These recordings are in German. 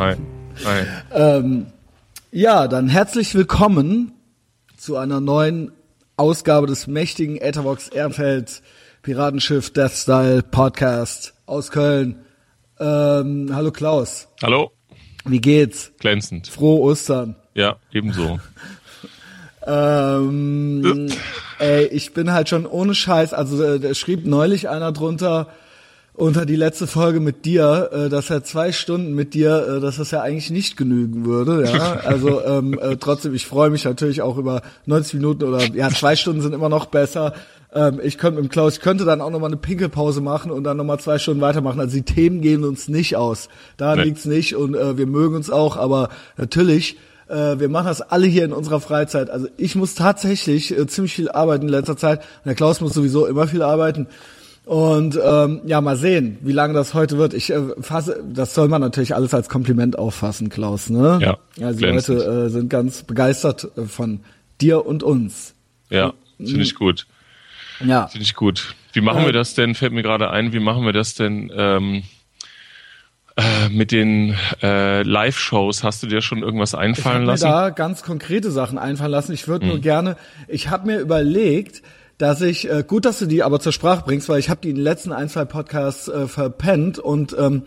Hi. Hi. Ähm, ja, dann herzlich willkommen zu einer neuen Ausgabe des mächtigen Etherbox Ehrenfeld Piratenschiff Death Style Podcast aus Köln. Ähm, hallo Klaus. Hallo. Wie geht's? Glänzend. Frohe Ostern. Ja, ebenso. Ähm, ey, ich bin halt schon ohne Scheiß, also äh, da schrieb neulich einer drunter unter die letzte Folge mit dir, äh, dass er zwei Stunden mit dir, äh, dass das ja eigentlich nicht genügen würde, ja. Also ähm, äh, trotzdem, ich freue mich natürlich auch über 90 Minuten oder ja, zwei Stunden sind immer noch besser. Ähm, ich könnte mit dem Klaus, ich könnte dann auch nochmal eine Pinkelpause machen und dann nochmal zwei Stunden weitermachen. Also die Themen gehen uns nicht aus. Da Nee. liegt's nicht und äh, wir mögen uns auch, aber natürlich äh, wir machen das alle hier in unserer Freizeit. Also ich muss tatsächlich äh, ziemlich viel arbeiten in letzter Zeit. Und der Klaus muss sowieso immer viel arbeiten. Und ähm, ja, mal sehen, wie lange das heute wird. Ich äh, fasse, das soll man natürlich alles als Kompliment auffassen, Klaus. Ne? Ja, Also die. Leute äh, sind ganz begeistert äh, von dir und uns. Ja, finde ich gut. Ja. Finde ich gut. Wie machen wir das denn? Fällt mir gerade ein, wie machen wir das denn ähm, äh, mit den äh, Live-Shows? Hast du dir schon irgendwas Ich habe einfallen mir lassen? da ganz konkrete Sachen einfallen lassen. Ich würde nur Hm. gerne, ich habe mir überlegt, dass ich, äh, gut, dass du die aber zur Sprache bringst, weil ich habe die in den letzten ein, zwei Podcasts äh, verpennt und ähm,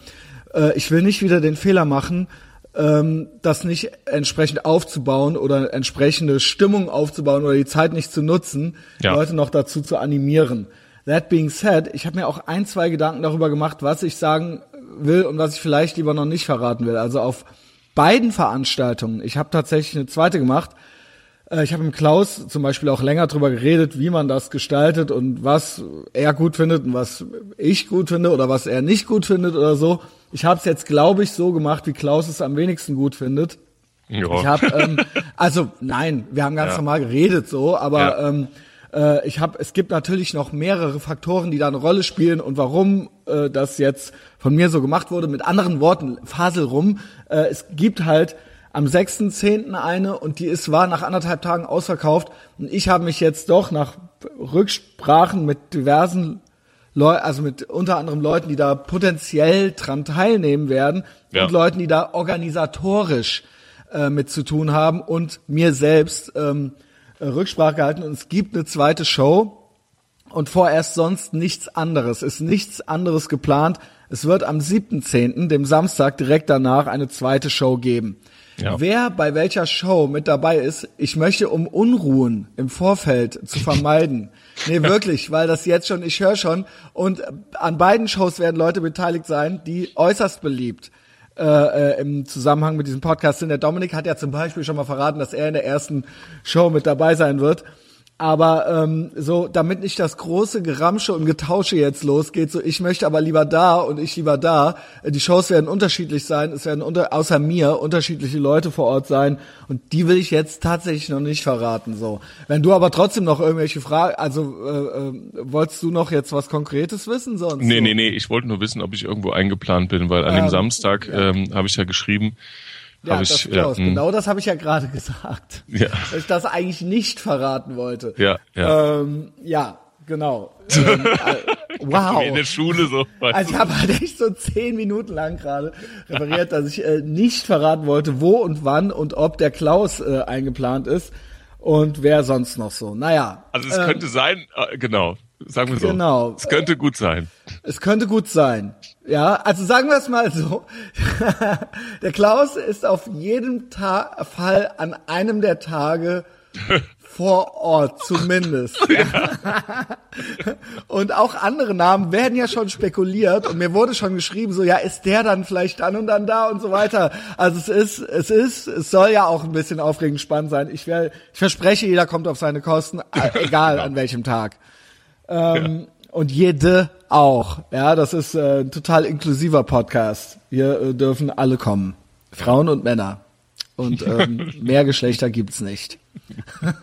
äh, ich will nicht wieder den Fehler machen, ähm, das nicht entsprechend aufzubauen oder entsprechende Stimmung aufzubauen oder die Zeit nicht zu nutzen, Ja. Leute noch dazu zu animieren. That being said, ich habe mir auch ein, zwei Gedanken darüber gemacht, was ich sagen will und was ich vielleicht lieber noch nicht verraten will. Also auf beiden Veranstaltungen, ich habe tatsächlich eine zweite gemacht, äh, ich habe mit Klaus zum Beispiel auch länger drüber geredet, wie man das gestaltet und was er gut findet und was ich gut finde oder was er nicht gut findet oder so. Ich habe es jetzt, glaube ich, so gemacht, wie Klaus es am wenigsten gut findet. Ja. Ich habe, ähm, also nein, wir haben ganz Ja. normal geredet so, aber Ja. ähm, äh, ich habe, es gibt natürlich noch mehrere Faktoren, die da eine Rolle spielen und warum äh, das jetzt von mir so gemacht wurde. Mit anderen Worten, Fasel rum. Äh, es gibt halt am 6.10. eine und die ist war nach anderthalb Tagen ausverkauft und ich habe mich jetzt doch nach Rücksprachen mit diversen Leuten, also mit unter anderem Leuten, die da potenziell dran teilnehmen werden Ja. und Leuten, die da organisatorisch äh, mit zu tun haben und mir selbst ähm, äh, Rücksprache gehalten und es gibt eine zweite Show und vorerst sonst nichts anderes. Ist nichts anderes geplant. Es wird am 7.10., dem Samstag direkt danach, eine zweite Show geben. Ja. Wer bei welcher Show mit dabei ist, ich möchte, um Unruhen im Vorfeld zu vermeiden. nee, wirklich, weil das jetzt schon, ich höre schon, und äh, an beiden Shows werden Leute beteiligt sein, die äußerst beliebt äh, äh, im Zusammenhang mit diesem Podcast sind. Der Dominik hat ja zum Beispiel schon mal verraten, dass er in der ersten Show mit dabei sein wird. Aber ähm, so, damit nicht das große Geramsche und Getausche jetzt losgeht, so ich möchte aber lieber da und ich lieber da. Äh, Die Shows werden unterschiedlich sein, es werden unter, außer mir unterschiedliche Leute vor Ort sein und die will ich jetzt tatsächlich noch nicht verraten. So, wenn du aber trotzdem noch irgendwelche Fragen, also äh, äh, wolltest du noch jetzt was Konkretes wissen sonst? Nee, so? nee, nee, ich wollte nur wissen, ob ich irgendwo eingeplant bin, weil an dem Ähm, Samstag ähm, habe ich ja geschrieben, Ja, das, ich ja, hm, genau das habe ich ja gerade gesagt. Ja. Dass ich das eigentlich nicht verraten wollte. ja, ja. Ähm, ja, genau. ähm, äh, wow. Wie in der Schule so. Also ich habe halt echt so zehn Minuten lang gerade referiert, dass ich äh, nicht verraten wollte, wo und wann und ob der Klaus äh, eingeplant ist und wer sonst noch so. Naja, also es ähm, könnte sein, äh, genau, sagen wir so. Genau. Es könnte gut sein. es könnte gut sein. Ja, also sagen wir es mal so. der Klaus ist auf jeden Ta Fall an einem der Tage vor Ort, zumindest. und auch andere Namen werden ja schon spekuliert und mir wurde schon geschrieben, so ja, ist der dann vielleicht dann und dann da und so weiter. Also es ist, es ist, es soll ja auch ein bisschen aufregend spannend sein. Ich werde, ich verspreche, jeder kommt auf seine Kosten, egal an welchem Tag. Ähm, Und jede auch. Ja, das ist äh, ein total inklusiver Podcast. Hier äh, dürfen alle kommen. Frauen und Männer. Und ähm, mehr Geschlechter gibt's nicht.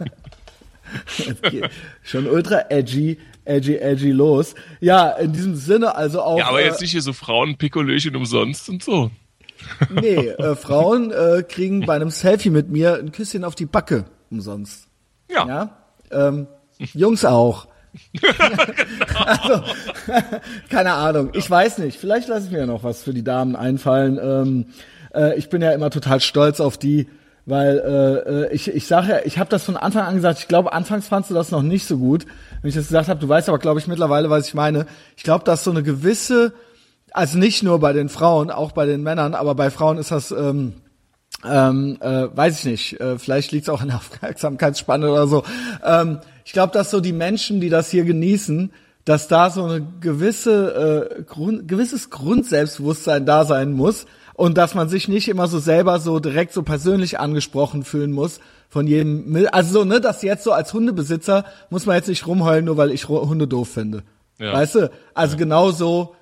Schon ultra edgy, edgy, edgy los. Ja, in diesem Sinne also auch. Ja, aber jetzt äh, nicht hier so Frauen Pikolöchen umsonst und so. Nee, äh, Frauen äh, kriegen bei einem Selfie mit mir ein Küsschen auf die Backe umsonst. Ja. Ja, ähm, Jungs auch. Also, keine Ahnung. Ich weiß nicht. Vielleicht lasse ich mir noch was für die Damen einfallen. Ähm, Äh, ich bin ja immer total stolz auf die, weil äh, äh ich, ich sage ja, ich habe das von Anfang an gesagt, ich glaube, anfangs fandst du das noch nicht so gut, wenn ich das gesagt habe. Du weißt aber, glaube ich, mittlerweile, was ich meine. Ich glaube, dass so eine gewisse, also nicht nur bei den Frauen, auch bei den Männern, aber bei Frauen ist das... Ähm, ähm, äh, weiß ich nicht, äh, vielleicht liegt es auch in der Aufmerksamkeitsspanne oder so. Ähm, ich glaube, dass so die Menschen, die das hier genießen, dass da so eine gewisse äh, Grund, gewisses Grundselbstbewusstsein da sein muss und dass man sich nicht immer so selber so direkt so persönlich angesprochen fühlen muss von jedem, also so, ne, dass jetzt so als Hundebesitzer muss man jetzt nicht rumheulen, nur weil ich Hunde doof finde. Ja. Weißt du? Also ja. genauso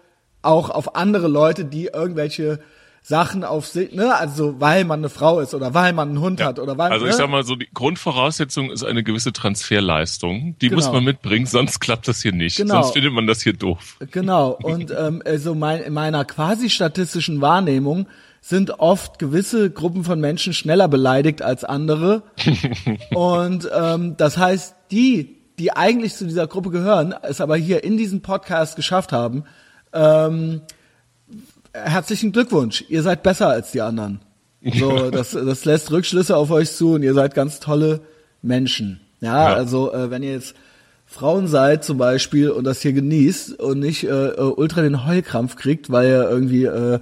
auch auf andere Leute, die irgendwelche Sachen auf sich, ne, also weil man eine Frau ist oder weil man einen Hund ja. hat oder weil Also ich ne? sag mal so, die Grundvoraussetzung ist eine gewisse Transferleistung. Die genau. muss man mitbringen, sonst klappt das hier nicht. Genau. Sonst findet man das hier doof. Genau. Und ähm, also mein, in meiner quasi statistischen Wahrnehmung sind oft gewisse Gruppen von Menschen schneller beleidigt als andere. Und ähm, das heißt, die, die eigentlich zu dieser Gruppe gehören, es aber hier in diesem Podcast geschafft haben, ähm, herzlichen Glückwunsch, ihr seid besser als die anderen. So, das, das lässt Rückschlüsse auf euch zu und ihr seid ganz tolle Menschen. Ja, ja. also äh, wenn ihr jetzt Frauen seid zum Beispiel und das hier genießt und nicht äh, äh ultra den Heulkrampf kriegt, weil ihr irgendwie, äh,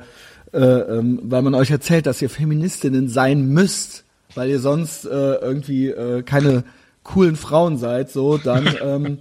äh, ähm, weil man euch erzählt, dass ihr Feministinnen sein müsst, weil ihr sonst äh, irgendwie äh, keine coolen Frauen seid, so, dann, ähm,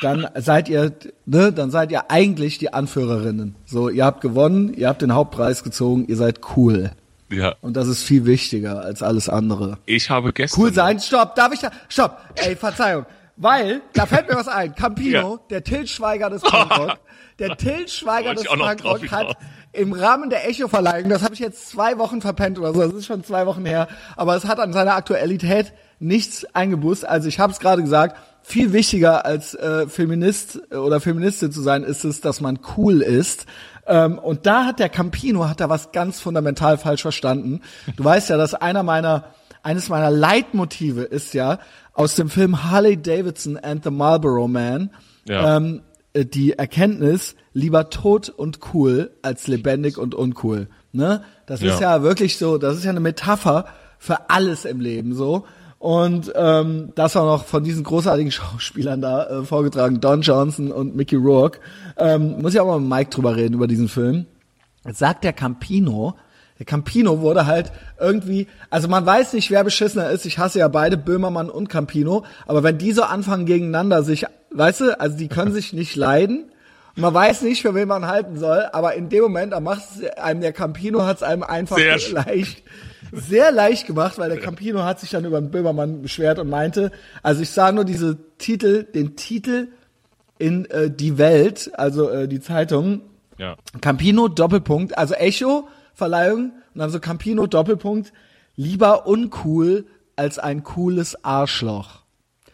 dann seid ihr, ne, dann seid ihr eigentlich die Anführerinnen. So, ihr habt gewonnen, ihr habt den Hauptpreis gezogen, ihr seid cool. Ja. Und das ist viel wichtiger als alles andere. Ich habe gestern. Cool sein, stopp, darf ich da, stopp, ey, Verzeihung. Weil, da fällt mir was ein. Campino, ja. der Til Schweiger des Punkrock, der Til Schweiger des Punkrock hat im Rahmen der Echo-Verleihung, das habe ich jetzt zwei Wochen verpennt oder so, das ist schon zwei Wochen her, aber es hat an seiner Aktualität nichts eingebusst. Also ich habe es gerade gesagt, viel wichtiger als äh, Feminist oder Feministin zu sein, ist es, dass man cool ist. Ähm, und da hat der Campino hat da was ganz fundamental falsch verstanden. Du weißt ja, dass einer meiner eines meiner Leitmotive ist ja aus dem Film Harley Davidson and the Marlboro Man ja. ähm, äh, die Erkenntnis lieber tot und cool als lebendig und uncool. Ne? Das ja. ist ja wirklich so, das ist ja eine Metapher für alles im Leben so. Und ähm, das war noch von diesen großartigen Schauspielern da äh, vorgetragen, Don Johnson und Mickey Rourke. Ähm, muss ich auch mal mit Mike drüber reden, über diesen Film. Jetzt sagt der Campino, der Campino wurde halt irgendwie, also man weiß nicht, wer beschissener ist. Ich hasse ja beide, Böhmermann und Campino. Aber wenn die so anfangen gegeneinander sich, weißt du, also die können sich nicht leiden. Man weiß nicht, für wen man halten soll. Aber in dem Moment, da macht es einem der Campino hat es einem einfach Sehr leicht sehr leicht gemacht, weil der Campino hat sich dann über den Böhmermann beschwert und meinte, also ich sah nur diese Titel, den Titel in äh, die Welt, also äh, die Zeitung. Ja. Campino Doppelpunkt, also Echo Verleihung und dann so Campino Doppelpunkt, lieber uncool als ein cooles Arschloch.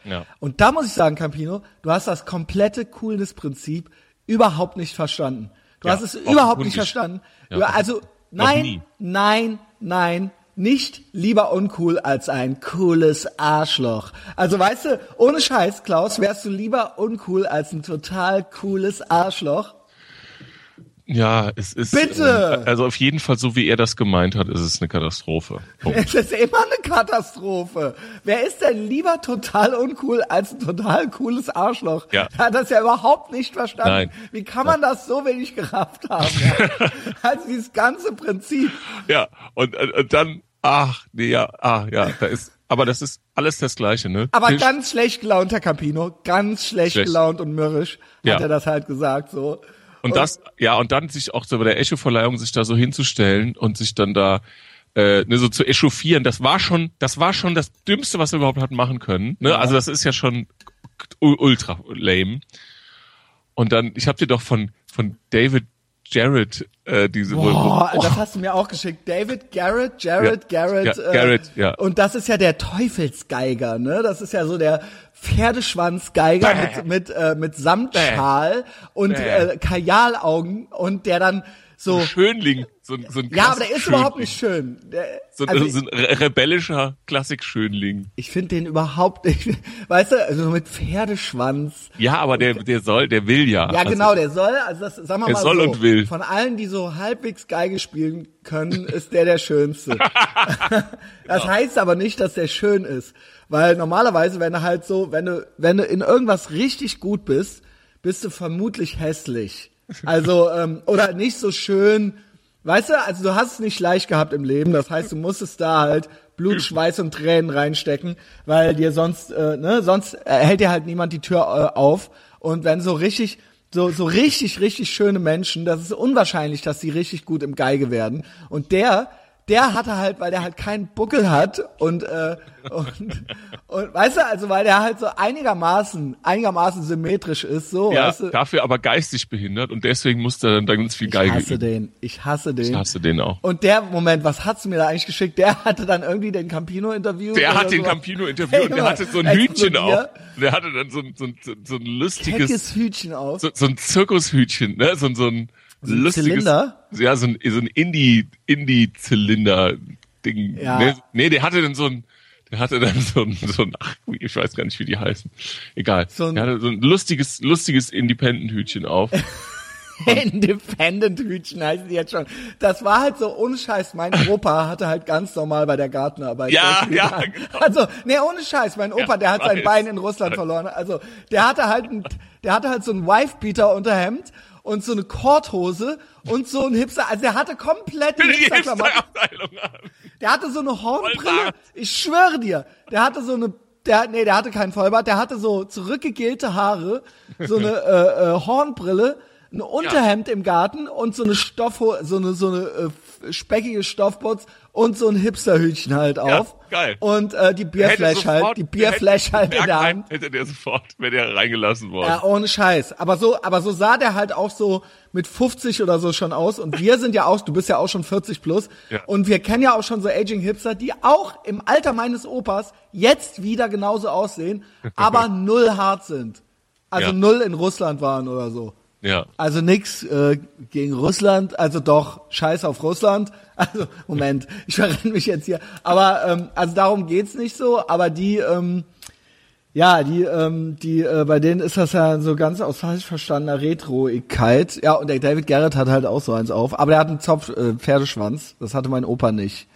Ja. Und da muss ich sagen, Campino, du hast das komplette Coolness-Prinzip überhaupt nicht verstanden. Du ja, hast es überhaupt nicht verstanden. Ja, also nein, nein, nein, nicht lieber uncool als ein cooles Arschloch. Also weißt du, ohne Scheiß, Klaus, wärst du lieber uncool als ein total cooles Arschloch? Ja, es ist. Bitte! Ähm, also auf jeden Fall, so wie er das gemeint hat, ist es eine Katastrophe. Punkt. Es ist immer eine Katastrophe. Wer ist denn lieber total uncool als ein total cooles Arschloch? Ja. Er hat das ja überhaupt nicht verstanden. Nein. Wie kann man das so wenig gerafft haben? Ja? also dieses ganze Prinzip. Ja, und, und dann, ach, nee, ja, ah, ja, da ist, aber das ist alles das Gleiche, ne? Aber Tisch. ganz schlecht gelaunt, Herr Campino. Ganz schlecht, schlecht. gelaunt und mürrisch hat ja. er das halt gesagt, so. Und, das, ja, und dann sich auch so bei der Echo-Verleihung sich da so hinzustellen und sich dann da äh, ne, so zu echauffieren, das war schon, das war schon das Dümmste, was wir überhaupt hatten machen können. Ne? Ja. Also das ist ja schon ultra lame. Und dann, ich habe dir doch von von David Jarrett äh, diese Boah, oh. das hast du mir auch geschickt. David Garrett, Jarrett, ja, Garrett. Ja, Garrett, äh, ja. Und das ist ja der Teufelsgeiger, ne? Das ist ja so der Pferdeschwanzgeiger mit mit äh, mit Samtschal und äh, Kajalaugen und der dann So, Schönling. So, ein- so ein ja, aber der ist überhaupt nicht schön. Der, So, ein- also so ein re- rebellischer Klassik-Schönling. ich finde den überhaupt nicht, weißt du, also mit Pferdeschwanz. Ja, aber der, der soll, der will ja. Ja, Also, genau, der soll, also das, sagen wir mal soll so, und will. von allen, die so halbwegs Geige spielen können, ist der der Schönste. das heißt aber nicht, dass der schön ist, weil normalerweise, wenn du halt so, wenn du, wenn du in irgendwas richtig gut bist, bist du vermutlich hässlich. Also, ähm, oder nicht so schön, weißt du, also du hast es nicht leicht gehabt im Leben, das heißt, du musstest da halt Blut, Schweiß und Tränen reinstecken, weil dir sonst, äh, ne, sonst hält dir halt niemand die Tür äh, auf. Und wenn so richtig, so, so richtig, richtig schöne Menschen, das ist unwahrscheinlich, dass die richtig gut im Geige werden. Und der, der hatte halt, weil der halt keinen Buckel hat und, äh, und, und weißt du, also weil der halt so einigermaßen, einigermaßen symmetrisch ist, so, Ja, weißt du. dafür aber geistig behindert und deswegen musste er dann ganz viel Ich Geige hasse üben. den, ich hasse den. Ich hasse den auch. Und der, Moment, was hat's mir da eigentlich geschickt? Der hatte dann irgendwie den Campino-Interview. Der hat den sowas. Campino interviewt und der hatte so ein Hütchen auf. Der hatte dann so ein, so ein, so ein lustiges, Keckes Hütchen auf. so, so ein Zirkushütchen, ne? So, ein- so ein lustiges, Zylinder? ja, so ein, so ein Indie, Indie-Zylinder-Ding. Ja. Nee, nee, der hatte dann so ein, der hatte dann so ein, so ein, ach, ich weiß gar nicht, wie die heißen. Egal. So ein- der hatte so ein lustiges, lustiges Independent-Hütchen auf. Independent-Hütchen heißen die jetzt schon. Das war halt so unscheiß. Mein Opa hatte halt ganz normal bei der Gartenarbeit. Ja, ja, genau. Also, nee, ohne Scheiß. Mein Opa, Ja, der hat sein. Bein in Russland verloren. Also, der hatte halt ein, der hatte halt so ein Wife-Beater-Unterhemd und so eine Korthose und so ein Hipster. Also, der hatte komplett die Hipster-Klamotten. Der hatte so eine Hornbrille. Ich schwöre dir, der hatte so eine, der, nee, der hatte keinen Vollbart, der hatte so zurückgegelte Haare, so eine äh, äh, Hornbrille, ein Unterhemd im Garten und so eine Stoffho so eine so eine äh, speckige Stoffputz und so ein Hipsterhütchen halt Ja, auf. geil. Und äh, die Bierflash halt, die Bierflash halt in der Hand. Hätte der sofort, wäre der reingelassen worden. Ja, ohne Scheiß. Aber so, aber so sah der halt auch so mit 50 oder so schon aus. Und wir sind ja auch, du bist ja auch schon 40 plus. Ja. Und wir kennen ja auch schon so Aging Hipster, die auch im Alter meines Opas jetzt wieder genauso aussehen, aber null hart sind. Also Ja. null in Russland waren oder so. Ja. Also nix äh, gegen Russland, also doch Scheiß auf Russland. Also Moment, ich verrenne mich jetzt hier. Aber ähm, also darum geht's nicht so. Aber die, ähm, ja, die, ähm, die, äh, bei denen ist das ja so ganz aus falsch verstandener Retroigkeit. Ja, und der David Garrett hat halt auch so eins auf. Aber der hat einen Zopf äh, Pferdeschwanz. Das hatte mein Opa nicht.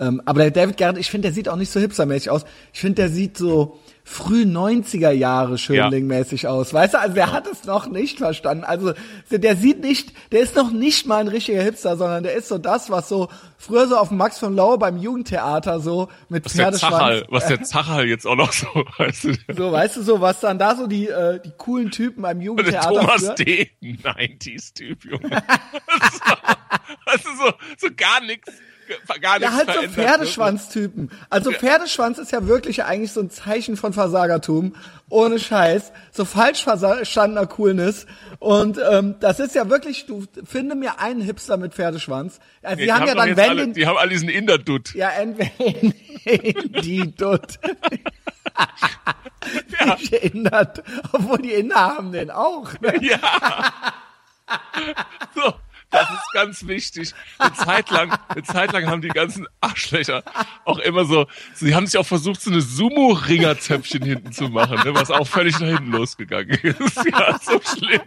Ähm, aber der David Garrett, ich finde, der sieht auch nicht so hipstermäßig aus. Ich finde, der sieht so früh 90er Jahre Schönling-mäßig aus. Weißt du, also der hat es noch nicht verstanden. Also der sieht nicht, der ist noch nicht mal ein richtiger Hipster, sondern der ist so das, was so früher so auf Max von Lau beim Jugendtheater so mit Was der Pferdeschwanz. Zachal, was der Zachal jetzt auch noch so, weißt du. So, weißt du so, was dann da so die, äh, die coolen Typen beim Der Jugendtheater Thomas früher- D. 90s-Typ, Junge. so, weißt du, so, so gar nichts, gar nichts Ja, halt so ne? Pferdeschwanztypen. Also Pferdeschwanz ist ja wirklich eigentlich so ein Zeichen von Versagertum. Ohne Scheiß. So falsch verstandener Coolness. Und ähm, das ist ja wirklich, du finde mir einen Hipster mit Pferdeschwanz. Also, Nee, die, haben ja dann, wenn alle, den, die haben alle diesen Inder-Dutt. ja, entweder die Dutt. Ja. Indert. Obwohl die Inder haben den auch. Ne? Ja. So, das ist ganz wichtig. Eine Zeit lang, eine Zeit lang haben die ganzen Arschlöcher auch immer so, sie haben sich auch versucht, so eine Sumo-Ringer-Zöpfchen hinten zu machen, ne, was auch völlig nach hinten losgegangen ist. Ja, so schlimm.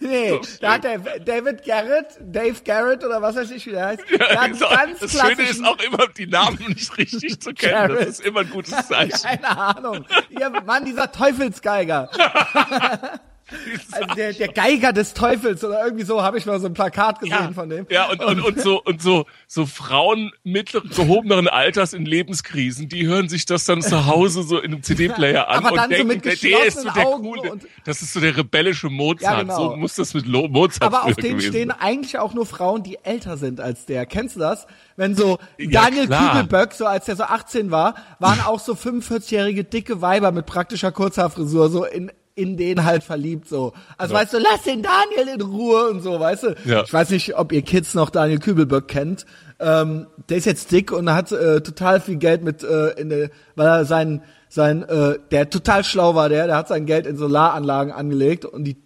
Nee, da hat der David Garrett, Dave Garrett oder was weiß ich, wie der heißt, einen So, ganz das Schöne ist auch immer, die Namen nicht richtig zu kennen. Garrett. Das ist immer ein gutes Zeichen. Keine Ahnung. Ihr Mann, dieser Teufelsgeiger. Also der, der Geiger des Teufels oder irgendwie so habe ich mal so ein Plakat gesehen Ja, von dem. ja und, und, und so und so so Frauen mittleren gehobeneren Alters in Lebenskrisen, die hören sich das dann zu Hause so in einem CD-Player an Aber und dann so denken, mit der, der ist so der Augen coole, das ist so der rebellische Mozart. Ja, genau. So muss das mit Lo Mozart Aber auf dem stehen eigentlich auch nur Frauen, die älter sind als der. Kennst du das? Wenn so Ja, Daniel klar. Kübelböck, so als der so 18 war, waren auch so 45-jährige dicke Weiber mit praktischer Kurzhaarfrisur so in in den halt verliebt so. Also weißt du, lass den Daniel in Ruhe und so, weißt du? Ja. Ich weiß nicht, ob ihr Kids noch Daniel Kübelböck kennt. Ähm, der ist jetzt dick und hat äh, total viel Geld mit äh, in der, weil er sein sein äh, der total schlau war, der, der hat sein Geld in Solaranlagen angelegt und die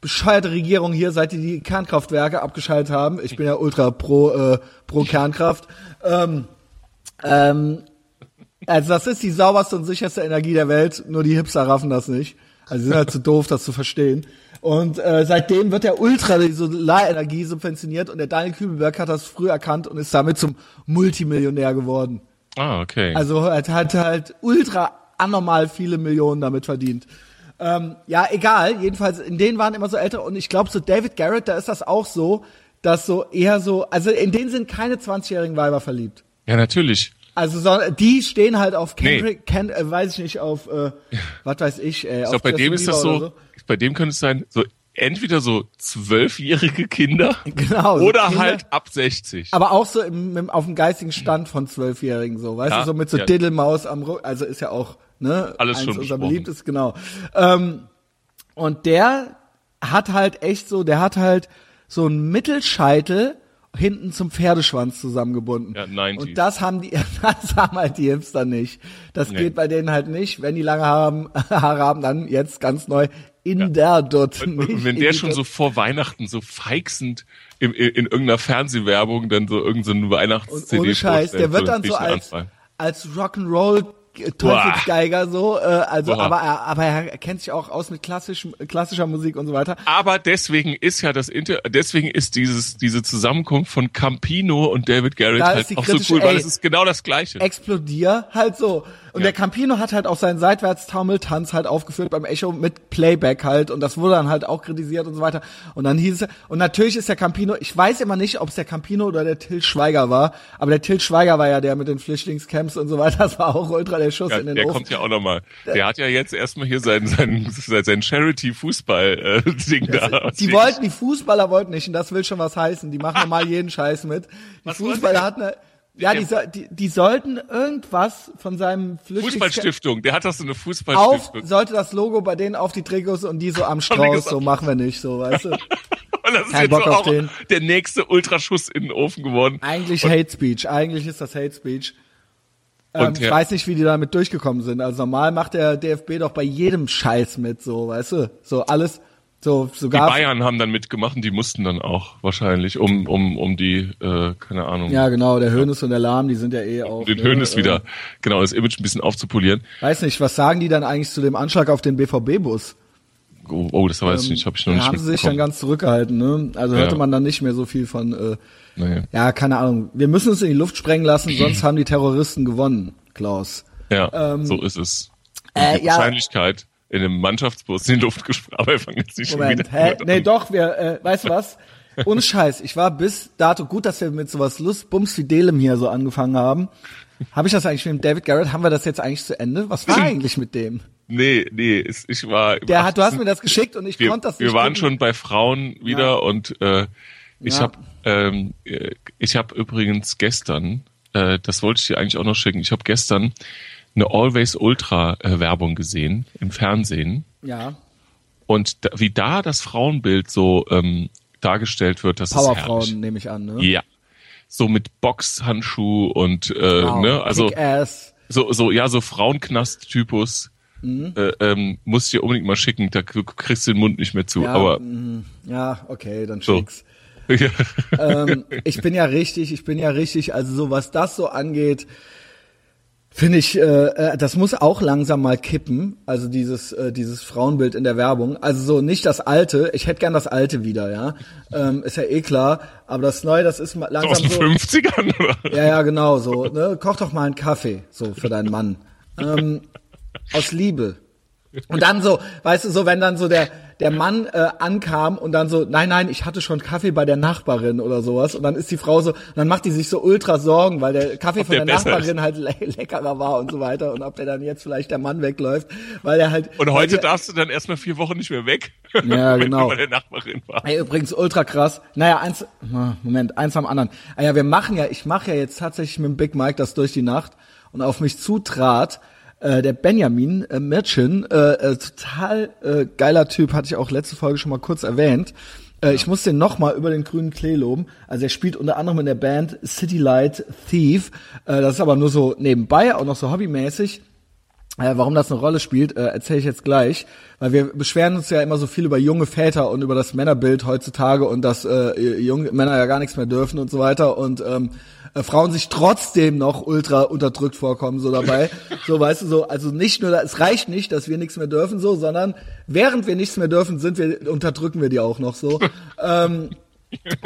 bescheuerte Regierung hier, seit die die Kernkraftwerke abgeschaltet haben. Ich bin ja ultra pro, äh, pro Kernkraft. Ähm, ähm, also das ist die sauberste und sicherste Energie der Welt, nur die Hipster raffen das nicht. Also sind halt zu doof, das zu verstehen. Und äh, seitdem wird der Ultra die Solarenergie subventioniert und der Daniel Kübelberg hat das früh erkannt und ist damit zum Multimillionär geworden. Ah, okay. Also er hat halt ultra anormal viele Millionen damit verdient. Ähm, ja, egal. Jedenfalls, in denen waren immer so ältere und ich glaube, so David Garrett, da ist das auch so, dass so eher so, also in denen sind keine 20-jährigen Weiber verliebt. ja, natürlich. Also so, die stehen halt auf Nee. Kendrick, Ken, äh, weiß ich nicht, auf, äh, was weiß ich, äh, Ich auf glaube, bei dem ist das so, oder bei dem könnte es sein, so entweder so zwölfjährige Kinder Genau, so oder Kinder. halt ab 60. Aber auch so im, im, auf dem geistigen Stand von Zwölfjährigen, so, weißt Ja, du, so mit so ja. Diddelmaus am Rücken, also ist ja auch, ne, Alles eins schon unserer beliebtes, genau. Ähm, und der hat halt echt so, der hat halt so einen Mittelscheitel hinten zum Pferdeschwanz zusammengebunden. Ja, 90s. Und das haben die, das haben halt die Hipster nicht. Das Nee. geht bei denen halt nicht. Wenn die lange haben, Haare haben, dann jetzt ganz neu in der Dutt. Und, nicht und wenn der schon so vor Weihnachten so feixend in, in, in irgendeiner Fernsehwerbung dann so irgendeine Und Weihnachts-CD ohne Scheiß, der wird dann so als, als Rock'n'Roll Teufelsgeiger so, äh, also Boah. aber er, aber er kennt sich auch aus mit klassischem, klassischer Musik und so weiter. Aber deswegen ist ja das Inter deswegen ist dieses diese Zusammenkunft von Campino und David Garrett Da halt auch so cool, weil ey, es ist genau das gleiche. Explodier halt so. Und Ja. der Campino hat halt auch seinen Seitwärtstaumeltanz halt aufgeführt beim Echo mit Playback halt und das wurde dann halt auch kritisiert und so weiter. Und dann hieß es, und natürlich ist der Campino, ich weiß immer nicht, ob es der Campino oder der Till Schweiger war, aber der Till Schweiger war ja der mit den Flüchtlingscamps und so weiter, das war auch ultra der Schuss Ja, in den der Ofen. kommt ja auch nochmal. Der hat ja jetzt erstmal hier sein, sein, sein Charity-Fußball-Ding da. Die wollten, die Fußballer wollten nicht, und das will schon was heißen. Die machen normal jeden Scheiß mit. Die Was Fußballer hatten, ja, die, so- die, die sollten irgendwas von seinem Flüchtlings Fußballstiftung, der hat doch so eine auf, Fußballstiftung. sollte das Logo bei denen auf die Trikots und die so am Strauß, so machen wir nicht, so, weißt du. Und das ist Kein jetzt Bock so auf den. der nächste Ultraschuss in den Ofen geworden. Eigentlich Hate Speech, eigentlich ist das Hate Speech. Ähm, Und ich weiß nicht, wie die damit durchgekommen sind. Also normal macht der DFB doch bei jedem Scheiß mit, so, weißt du. So alles, so Die sogar. Bayern haben dann mitgemacht und die mussten dann auch wahrscheinlich, um, um, um die, äh, keine Ahnung, Ja, genau, der Hönes und der Lahm, die sind ja eh auch. den ne, Hönes äh, wieder, genau, das Image ein bisschen aufzupolieren. Weiß nicht, was sagen die dann eigentlich zu dem Anschlag auf den BVB-Bus? Oh, oh das weiß ich nicht, habe ich noch Da nicht haben sie sich dann ganz zurückgehalten, ne? Also hörte Ja. man dann nicht mehr so viel von, äh, Nee. ja, keine Ahnung. Wir müssen uns in die Luft sprengen lassen, sonst haben die Terroristen gewonnen, Klaus. Ja, Ähm, so ist es. Äh, die ja. In einem Mannschaftsbus in die Luft gesprungen, aber wir fangen jetzt nicht schon Moment, wieder hä? Nee, doch, wir, äh, weißt du was? Ohne Scheiß, ich war bis dato, gut, dass wir mit sowas Lust, Bums Fidelem hier so angefangen haben. Habe ich das eigentlich mit dem David Garrett? Haben wir das jetzt eigentlich zu Ende? Was war eigentlich mit dem? Nee, nee, ich war. Der hat, du hast 18. mir das geschickt und ich wir, konnte das wir nicht. waren gucken. schon bei Frauen wieder Ja. und äh, ich Ja. habe ähm, äh, ich habe übrigens gestern, äh, das wollte ich dir eigentlich auch noch schicken, ich habe gestern eine Always Ultra äh, Werbung gesehen im Fernsehen Ja, und da, wie da das Frauenbild so ähm, dargestellt wird, das ist herrlich. Powerfrauen nehme ich an, ne? Ja. So mit Boxhandschuh und äh, Wow. ne, also Kick-Ass. so so ja so Frauenknast-Typus. Mhm. Äh, ähm, muss ich dir unbedingt mal schicken, da du kriegst den Mund nicht mehr zu. Ja, aber mhm. ja, okay, dann So. schick's. ähm, ich bin ja richtig, ich bin ja richtig, also so was das so angeht, finde ich, äh, äh, das muss auch langsam mal kippen, also dieses äh, dieses Frauenbild in der Werbung, also so nicht das alte, ich hätte gern das alte wieder, ja, ähm, ist ja eh klar, aber das neue, das ist mal so aus langsam den so, 50ern oder? ja, ja, genau, so, ne, koch doch mal einen Kaffee, so für deinen Mann, ähm, aus Liebe. Und dann so, weißt du, so wenn dann so der der Mann äh, ankam und dann so, nein, nein, ich hatte schon Kaffee bei der Nachbarin oder sowas. Und dann ist die Frau so, dann macht die sich so ultra Sorgen, weil der Kaffee von der der, Nachbarin halt le leckerer war und so weiter. Und ob der dann jetzt vielleicht der Mann wegläuft, weil er halt. Und heute die- darfst du dann erstmal vier Wochen nicht mehr weg. Ja, wenn genau. bei der Nachbarin warst. Ey, übrigens ultra krass. Naja, eins, ah, Moment, eins am anderen. Ah ja, wir machen ja, ich mache ja jetzt tatsächlich mit dem Big Mike das durch die Nacht und auf mich zutrat äh, der Benjamin äh, Mirchin, äh, äh, total äh, geiler Typ, hatte ich auch letzte Folge schon mal kurz erwähnt. Äh, Ich muss den nochmal über den grünen Klee loben. Also er spielt unter anderem in der Band City Light Thief. Äh, das ist aber nur so nebenbei, auch noch so hobbymäßig. Äh, warum das eine Rolle spielt, äh, erzähle ich jetzt gleich, weil wir beschweren uns ja immer so viel über junge Väter und über das Männerbild heutzutage und dass äh, junge Männer ja gar nichts mehr dürfen und so weiter und ähm, äh, Frauen sich trotzdem noch ultra unterdrückt vorkommen so dabei. so weißt du so, also nicht nur, es reicht nicht, dass wir nichts mehr dürfen so, sondern während wir nichts mehr dürfen, sind wir unterdrücken wir die auch noch so. ähm,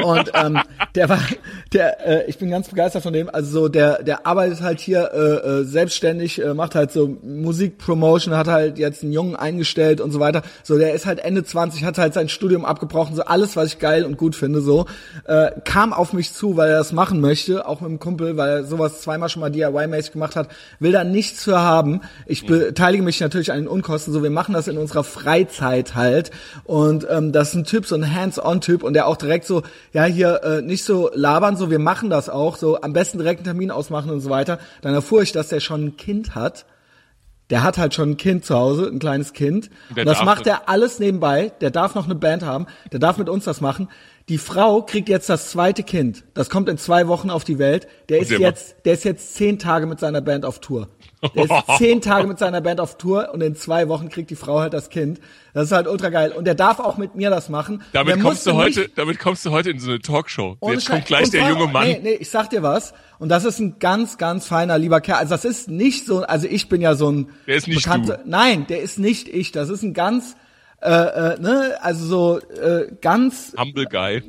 und ähm, der war, der, äh, ich bin ganz begeistert von dem. Also so, der, der arbeitet halt hier äh, äh, selbstständig, äh, macht halt so Musikpromotion, hat halt jetzt einen Jungen eingestellt und so weiter. So, der ist halt Ende 20, hat halt sein Studium abgebrochen, so alles, was ich geil und gut finde, so äh, kam auf mich zu, weil er das machen möchte, auch mit dem Kumpel, weil er sowas zweimal schon mal DIY-mäßig gemacht hat, will da nichts für haben. Ich beteilige mich natürlich an den Unkosten, so wir machen das in unserer Freizeit halt. Und ähm, das ist ein Typ, so ein Hands-on-Typ und der auch direkt so so, ja, hier äh, nicht so labern, so wir machen das auch, so am besten direkt einen Termin ausmachen und so weiter. Dann erfuhr ich, dass der schon ein Kind hat. Der hat halt schon ein Kind zu Hause, ein kleines Kind. und das macht er alles nebenbei. Der darf noch eine Band haben. Der darf mit uns das machen. Die Frau kriegt jetzt das zweite Kind. Das kommt in zwei Wochen auf die Welt. Der ist jetzt, der ist jetzt zehn Tage mit seiner Band auf Tour. Der ist zehn Tage mit seiner Band auf Tour und in zwei Wochen kriegt die Frau halt das Kind. Das ist halt ultra geil. Und der darf auch mit mir das machen. Damit kommst du heute, damit kommst du heute in so eine Talkshow. Jetzt kommt gleich der junge Mann. Nee, nee, ich sag dir was. Und das ist ein ganz, ganz feiner, lieber Kerl. Also das ist nicht so, also ich bin ja so ein Der ist nicht bekannter, du. nein, der ist nicht ich. Das ist ein ganz, äh, äh, ne, also so äh, ganz Humble Guy.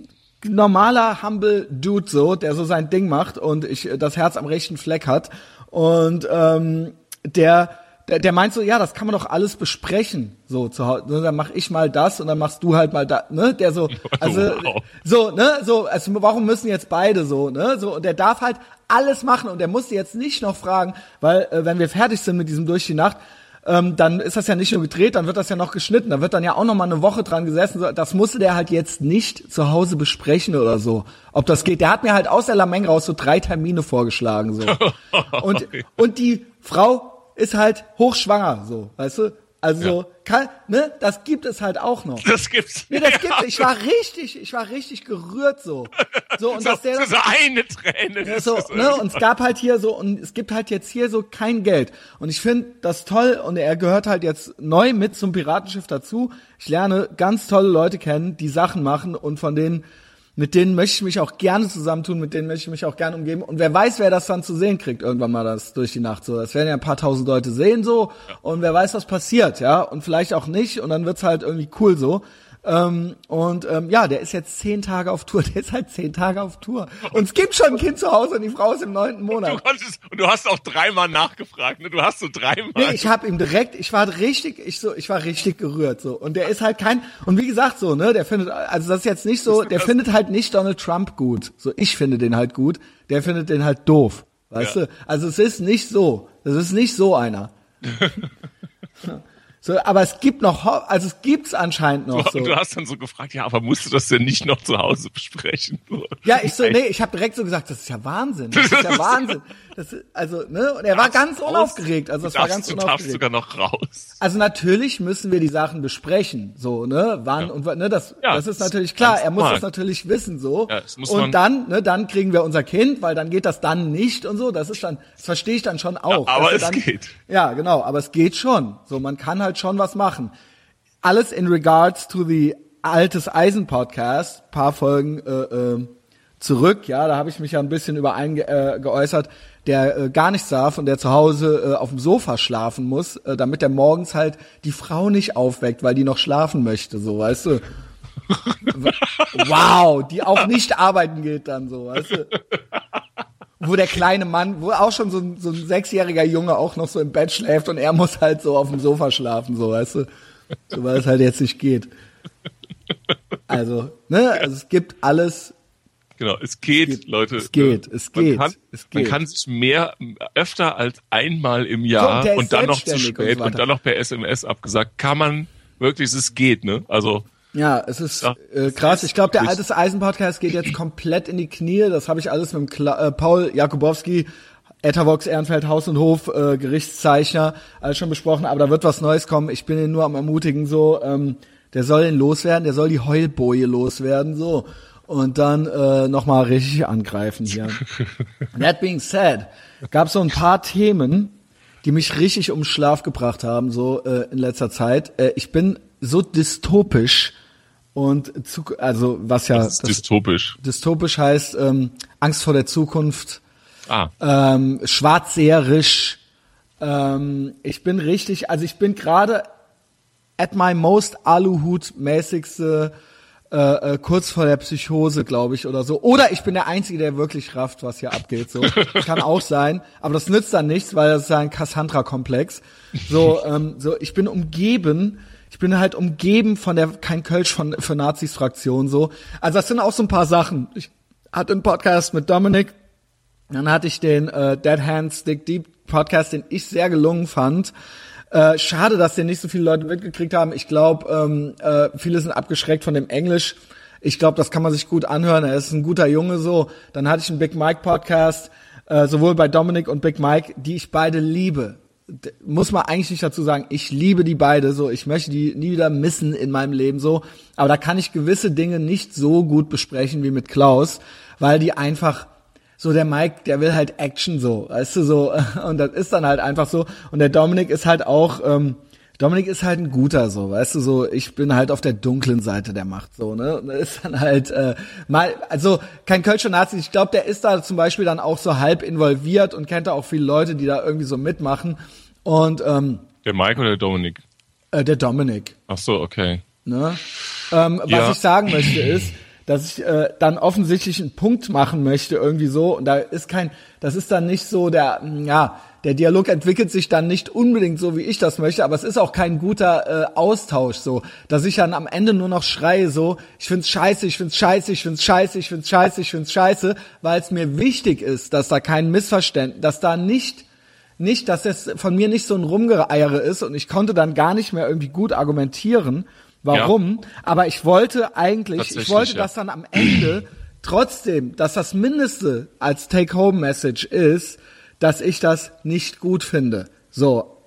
normaler, humble Dude so, der so sein Ding macht und ich äh, das Herz am rechten Fleck hat. Und ähm, der, der, der meint so, ja, das kann man doch alles besprechen. So, zu Hause, ne, dann mach ich mal das und dann machst du halt mal da, ne? Der so, also Wow. so, ne, so, also warum müssen jetzt beide so, ne? So, und der darf halt alles machen und der musste jetzt nicht noch fragen, weil äh, wenn wir fertig sind mit diesem durch die Nacht, ähm, dann ist das ja nicht nur gedreht, dann wird das ja noch geschnitten, da wird dann ja auch noch mal eine Woche dran gesessen. Das musste der halt jetzt nicht zu Hause besprechen oder so, ob das geht. Der hat mir halt aus der Lameng raus so drei Termine vorgeschlagen so. Und und die Frau ist halt hochschwanger so, weißt du? Also so, kann, ne, das gibt es halt auch noch. Das gibt's. Nee, das gibt Ich war richtig, ich war richtig gerührt so. So und so, dass der das so eine Träne. ja, so, ne, und es gab halt hier so, und es gibt halt jetzt hier so kein Geld. Und ich finde das toll und er gehört halt jetzt neu mit zum Piratenschiff dazu. Ich lerne ganz tolle Leute kennen, die Sachen machen und von denen, mit denen möchte ich mich auch gerne zusammentun, mit denen möchte ich mich auch gerne umgeben. Und wer weiß, wer das dann zu sehen kriegt, irgendwann mal das durch die Nacht so. Das werden ja ein paar tausend Leute sehen so und wer weiß, was passiert, ja. Und vielleicht auch nicht und dann wird's halt irgendwie cool so. Ähm, und ähm, ja, der ist jetzt zehn Tage auf Tour. Der ist halt zehn Tage auf Tour. Und es gibt schon ein Kind zu Hause und die Frau ist im neunten Du Monat. konntest, und du hast auch dreimal nachgefragt, ne? Du hast so dreimal. Nee, ich habe ihm direkt, ich war richtig, ich so, ich war richtig gerührt so. Und der ist halt kein und wie gesagt so, ne, der findet also das ist jetzt nicht so, der findet halt nicht Donald Trump gut. So ich finde den halt gut, der findet den halt doof. Weißt Ja. du? Also es ist nicht so. Das ist nicht so einer. so, aber es gibt noch, also es gibt's anscheinend noch so. Und du hast dann so gefragt, ja, aber musst du das denn nicht noch zu Hause besprechen? Ja, ich so, nee, ich habe direkt so gesagt, das ist ja Wahnsinn, das ist ja Wahnsinn. Das ist, also, ne, und er war ganz raus. unaufgeregt, also du war darfst, ganz du darfst unaufgeregt. sogar noch raus. Also natürlich müssen wir die Sachen besprechen, so, ne, wann und wann, ne, das, Ja, das ist das natürlich klar, er muss normal. das natürlich wissen, so. Ja, das muss man- und dann, ne, dann kriegen wir unser Kind, weil dann geht das dann nicht und so, das ist dann, das verstehe ich dann schon auch. Ja, aber es dann, geht. Ja, genau, aber es geht schon, so, man kann halt schon was machen. Alles in regards to the Altes Eisen Podcast, paar Folgen, äh, äh, zurück, ja, da habe ich mich ja ein bisschen über einen ge äh, geäußert, der äh, gar nichts darf und der zu Hause äh, auf dem Sofa schlafen muss, äh, damit der morgens halt die Frau nicht aufweckt, weil die noch schlafen möchte, so, weißt du. wow, die auch nicht arbeiten geht dann so, weißt du. Wo der kleine Mann, wo auch schon so ein, so ein sechsjähriger Junge auch noch so im Bett schläft und er muss halt so auf dem Sofa schlafen, so, weißt du. So, weil es halt jetzt nicht geht. Also, ne, also es gibt alles Genau, es geht, geht, Leute. es geht, es man geht, Kann, es Man geht. kann sich mehr, öfter als einmal im So, Jahr der ist und dann noch zu und spät so und, weiter. dann noch per SMS abgesagt, kann man wirklich, es geht, ne? Also, Ja, es ist Ja, äh, krass. Ich glaube, der altes Eisen-Podcast geht jetzt komplett in die Knie. Das habe ich alles mit dem Kla äh, Paul Jakubowski, Etavox Ehrenfeld Haus und Hof, äh, Gerichtszeichner, alles schon besprochen. Aber da wird was Neues kommen. Ich bin ihn nur am ermutigen so. Ähm, der soll ihn loswerden. Der soll die Heulboje loswerden so. Und dann äh, nochmal richtig angreifen hier. That being said, gab so ein paar Themen, die mich richtig um Schlaf gebracht haben, so äh, in letzter Zeit. Äh, ich bin so dystopisch und zu, also was ja das ist dystopisch. Dystopisch heißt ähm, Angst vor der Zukunft, Ah, ähm, schwarzseherisch. Ähm, ich bin richtig, also ich bin gerade at my most Aluhut-mäßigste äh, äh, kurz vor der Psychose, glaube ich, oder so. Oder ich bin der Einzige, der wirklich rafft, was hier abgeht. So kann auch sein, aber das nützt dann nichts, weil das ist ja ein Cassandra-Komplex. So, ähm, so ich bin umgeben. Ich bin halt umgeben von der kein Kölsch von für Nazis Fraktion so. Also das sind auch so ein paar Sachen. Ich hatte einen Podcast mit Dominik, dann hatte ich den äh, Dead Hands Stick Deep Podcast, den ich sehr gelungen fand. Äh, schade, dass den nicht so viele Leute mitgekriegt haben. Ich glaube, ähm, äh, viele sind abgeschreckt von dem Englisch. Ich glaube, das kann man sich gut anhören. Er ist ein guter Junge so. Dann hatte ich einen Big Mike Podcast, äh, sowohl bei Dominic und Big Mike, die ich beide liebe. Muss man eigentlich nicht dazu sagen, ich liebe die beide so, ich möchte die nie wieder missen in meinem Leben so, aber da kann ich gewisse Dinge nicht so gut besprechen wie mit Klaus, weil die einfach so der Mike, der will halt Action so, weißt du so. Und das ist dann halt einfach so. Und der Dominik ist halt auch ähm, Dominik ist halt ein guter so, weißt du so, ich bin halt auf der dunklen Seite der Macht so, ne? Und ist dann halt äh, mal also kein Kölscher Nazi, ich glaube, der ist da zum Beispiel dann auch so halb involviert und kennt da auch viele Leute, die da irgendwie so mitmachen und ähm, der Mike oder der Dominik? äh, der Dominik, Ach so, okay. Ne? Ähm, Ja. Was ich sagen möchte ist, dass ich äh, dann offensichtlich einen Punkt machen möchte irgendwie so und da ist kein, das ist dann nicht so der, ja, der Dialog entwickelt sich dann nicht unbedingt so, wie ich das möchte, aber es ist auch kein guter äh, Austausch so, dass ich dann am Ende nur noch schreie so, ich find's scheiße, ich find's scheiße, ich find's scheiße, ich find's scheiße, ich find's scheiße, weil es mir wichtig ist, dass da kein Missverständnis, dass da nicht nicht, dass es von mir nicht so ein Rumgeeiere ist und ich konnte dann gar nicht mehr irgendwie gut argumentieren, warum. Aber ich wollte eigentlich, ich wollte, ja. dass dann am Ende trotzdem, dass das Mindeste als Take-Home-Message ist, dass ich das nicht gut finde. So,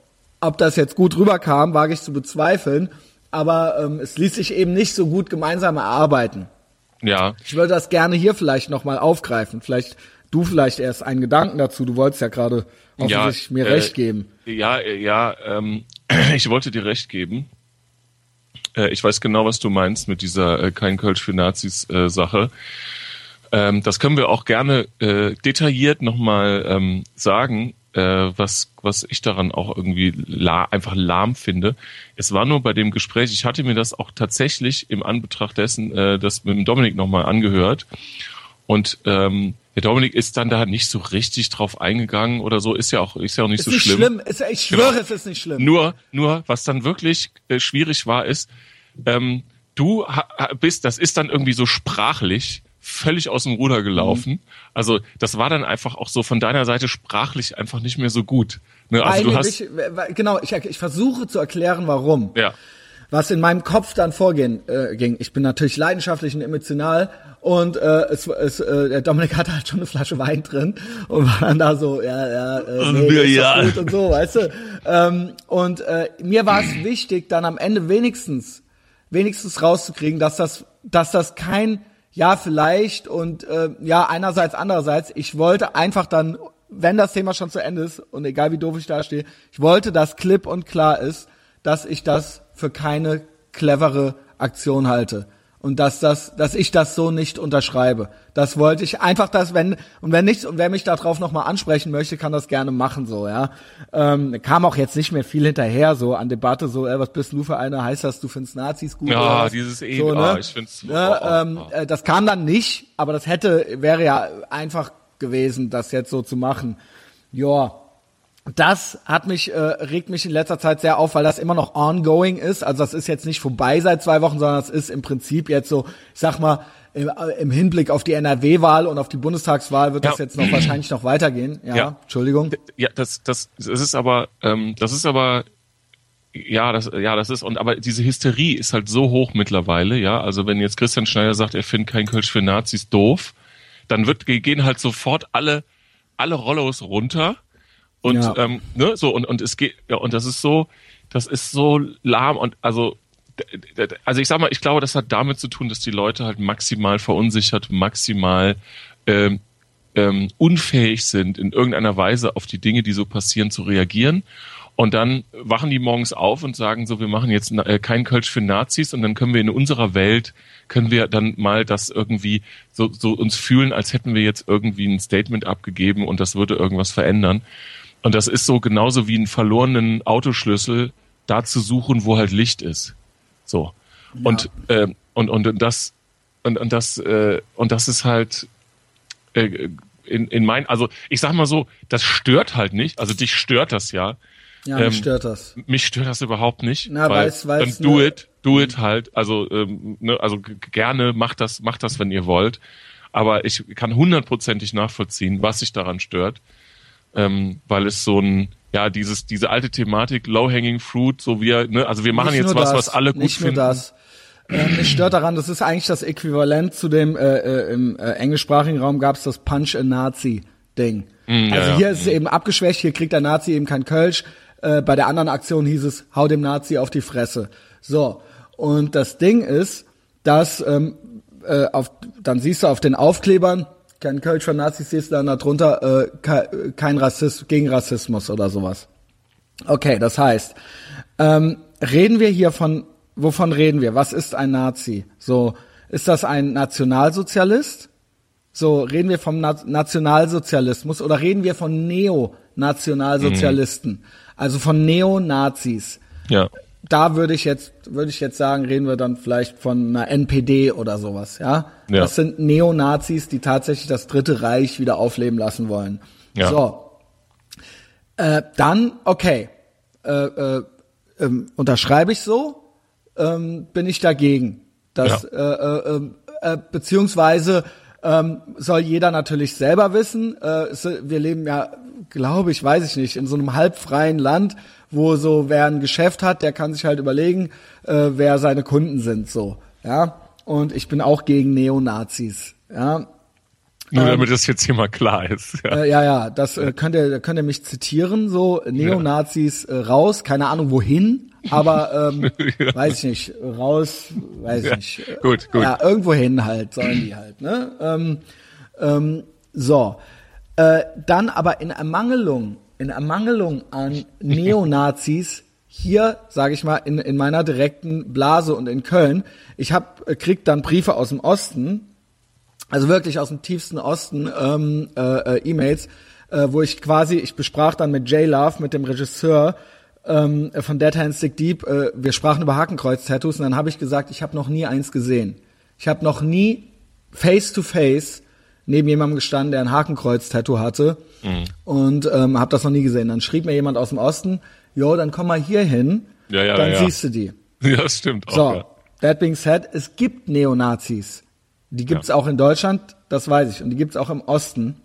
ob das jetzt gut rüberkam, wage ich zu bezweifeln, aber ähm, es ließ sich eben nicht so gut gemeinsam erarbeiten. Ja, Ich würde das gerne hier vielleicht nochmal aufgreifen. Vielleicht du vielleicht erst einen Gedanken dazu. Du wolltest ja gerade offensichtlich mir äh, recht geben. Ja, äh, ja, ähm, ich wollte dir recht geben. Äh, ich weiß genau, was du meinst mit dieser äh, kein Kölsch für Nazis äh, Sache. Ähm, das können wir auch gerne äh, detailliert nochmal ähm, sagen, äh, was, was ich daran auch irgendwie la einfach lahm finde. Es war nur bei dem Gespräch, ich hatte mir das auch tatsächlich im Anbetracht dessen, äh, das mit dem Dominik nochmal angehört. Und ähm, der Dominik ist dann da nicht so richtig drauf eingegangen oder so, ist ja auch, ist ja auch nicht Ist so nicht schlimm. schlimm. Ist, ich schwöre, Genau. es ist nicht schlimm. Nur, nur, was dann wirklich äh, schwierig war, ist, ähm, du bist, das ist dann irgendwie so sprachlich völlig aus dem Ruder gelaufen. Mhm. Also das war dann einfach auch so von deiner Seite sprachlich einfach nicht mehr so gut. Ne? Also du hast, wichtig- weil- genau, ich, ich versuche zu erklären, warum. ja, was in meinem Kopf dann vorgehen äh, ging. Ich bin natürlich leidenschaftlich und emotional und äh, es, es, äh, der Dominik hatte halt schon eine Flasche Wein drin und war dann da so, ja, ja, äh, nee, ja. doch gut und so, weißt du. Ähm, und äh, mir war es wichtig, dann am Ende wenigstens, wenigstens rauszukriegen, dass das, dass das kein ja vielleicht und äh, ja einerseits andererseits. Ich wollte einfach dann, wenn das Thema schon zu Ende ist und egal wie doof ich da stehe, ich wollte, dass klipp und klar ist, dass ich das für keine clevere Aktion halte und dass das, dass ich das so nicht unterschreibe. Das wollte ich einfach, dass wenn und wenn nichts und wer mich darauf noch mal ansprechen möchte, kann das gerne machen so, ja. Ähm, kam auch jetzt nicht mehr viel hinterher so an Debatte so, ey, was bist du für einer? Heißt das, du findest Nazis gut? Ja, oder dieses eh- so, ah, ne? ich find's- Ne, oh, ähm, oh. das kam dann nicht, aber das hätte wäre ja einfach gewesen, das jetzt so zu machen. Ja, das hat mich, äh, regt mich in letzter Zeit sehr auf, weil das immer noch ongoing ist. Also das ist jetzt nicht vorbei seit zwei Wochen, sondern es ist im Prinzip jetzt so, ich sag mal, im, äh, im Hinblick auf die NRW-Wahl und auf die Bundestagswahl wird das Ja. jetzt noch wahrscheinlich noch weitergehen. Ja, Ja. Entschuldigung. ja, das, das, das ist aber, ähm, das ist aber, ja, das, ja, das ist, und aber diese Hysterie ist halt so hoch mittlerweile, ja. Also wenn jetzt Christian Schneider sagt, er findet kein Kölsch für Nazis doof, dann wird, gehen halt sofort alle, alle Rollos runter. Und Ja. ähm, ne, so und und es geht ja und das ist so, das ist so lahm und also also ich sag mal, ich glaube, das hat damit zu tun, dass die Leute halt maximal verunsichert, maximal ähm, ähm, unfähig sind, in irgendeiner Weise auf die Dinge, die so passieren, zu reagieren. Und dann wachen die morgens auf und sagen so, wir machen jetzt äh, kein Kölsch für Nazis und dann können wir in unserer Welt, können wir dann mal das irgendwie so, so uns fühlen, als hätten wir jetzt irgendwie ein Statement abgegeben und das würde irgendwas verändern. Und das ist so genauso wie einen verlorenen Autoschlüssel da zu suchen, wo halt Licht ist. So. Ja. Und, äh, und, und das, und, und das, äh, und das ist halt, äh, in, in mein, also ich sag mal so, das stört halt nicht. Also dich stört das ja. Ja, mich ähm, stört das. Mich stört das überhaupt nicht. Na, weil, weil's, weil's dann do it, do it halt. Also, ähm, ne, also gerne macht das, macht das, wenn ihr wollt. Aber ich kann hundertprozentig nachvollziehen, was sich daran stört, ähm, weil es so ein, ja, dieses, diese alte Thematik, low-hanging fruit, so wir, ne, also wir machen nicht jetzt was, das, was alle gut nicht finden. Nur das. Ähm, mich stört daran, das ist eigentlich das Äquivalent zu dem, äh, äh, im äh, englischsprachigen Raum gab es das Punch a Nazi Ding. Mm, also ja, hier ja. ist es eben abgeschwächt, hier kriegt der Nazi eben kein Kölsch, äh, bei der anderen Aktion hieß es, hau dem Nazi auf die Fresse. So. Und das Ding ist, dass ähm, äh, auf, dann siehst du auf den Aufklebern, kein Kölsch von Nazis, siehst du dann darunter äh, kein Rassismus, gegen Rassismus oder sowas. Okay, das heißt, ähm, reden wir hier von, wovon reden wir? Was ist ein Nazi? So, ist das ein Nationalsozialist? So, reden wir vom Na Nationalsozialismus oder reden wir von Neonationalsozialisten? Mhm. Also von Neonazis. Ja. Da würde ich jetzt, würde ich jetzt sagen, reden wir dann vielleicht von einer NPD oder sowas, ja? ja. Das sind Neonazis, die tatsächlich das Dritte Reich wieder aufleben lassen wollen. Ja. So. Äh, dann, okay, äh, äh, äh, unterschreibe ich so, ähm, bin ich dagegen. Das, ja. äh, äh, äh, beziehungsweise ähm, soll jeder natürlich selber wissen. Wir leben ja glaube ich, weiß ich nicht, in so einem halbfreien Land, wo so wer ein Geschäft hat, der kann sich halt überlegen, äh, wer seine Kunden sind, so, ja. Und ich bin auch gegen Neonazis, ja. Nur ähm, damit das jetzt hier mal klar ist. Ja, äh, ja, ja, das äh, könnt ihr, könnt ihr mich zitieren, so Neonazis äh, raus, keine Ahnung wohin, aber ähm, ja. weiß ich nicht, raus, weiß ich ja, nicht. Gut, gut. Ja, irgendwo hin halt, sollen die halt, ne? Ähm, ähm, so. Äh, dann aber in Ermangelung, in Ermangelung an Neonazis hier, sage ich mal, in, in meiner direkten Blase und in Köln, ich hab, äh, krieg dann Briefe aus dem Osten, also wirklich aus dem tiefsten Osten ähm, äh, äh, E-Mails, äh, wo ich quasi, ich besprach dann mit Jay Love, mit dem Regisseur ähm, von Dead Hands Stick Deep, äh, wir sprachen über Hakenkreuz-Tattoos und dann habe ich gesagt, ich habe noch nie eins gesehen. Ich habe noch nie face to face neben jemandem gestanden, der ein Hakenkreuz-Tattoo hatte mhm. und ähm, habe das noch nie gesehen. Dann schrieb mir jemand aus dem Osten, jo, dann komm mal hier hin, ja, ja, dann ja. siehst du die. Ja, das stimmt. Auch, so, ja. that being said, es gibt Neonazis. Die gibt's ja. auch in Deutschland, das weiß ich, und die gibt's auch im Osten.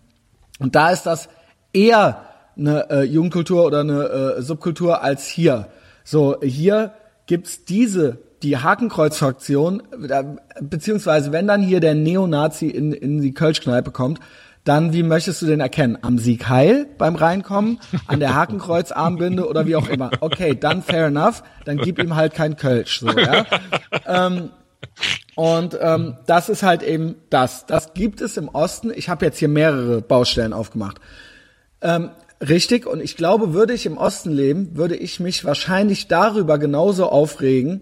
Und da ist das eher eine äh, Jugendkultur oder eine äh, Subkultur als hier. So, hier gibt's diese die Hakenkreuz-Fraktion, beziehungsweise wenn dann hier der Neonazi in, in die Kölschkneipe kommt, dann wie möchtest du den erkennen? Am Sieg Heil beim Reinkommen, an der Hakenkreuzarmbinde oder wie auch immer. Okay, dann fair enough, dann gib ihm halt kein Kölsch. So, ja? ähm, und ähm, das ist halt eben das. Das gibt es im Osten. Ich habe jetzt hier mehrere Baustellen aufgemacht. Ähm, richtig, und ich glaube, würde ich im Osten leben, würde ich mich wahrscheinlich darüber genauso aufregen,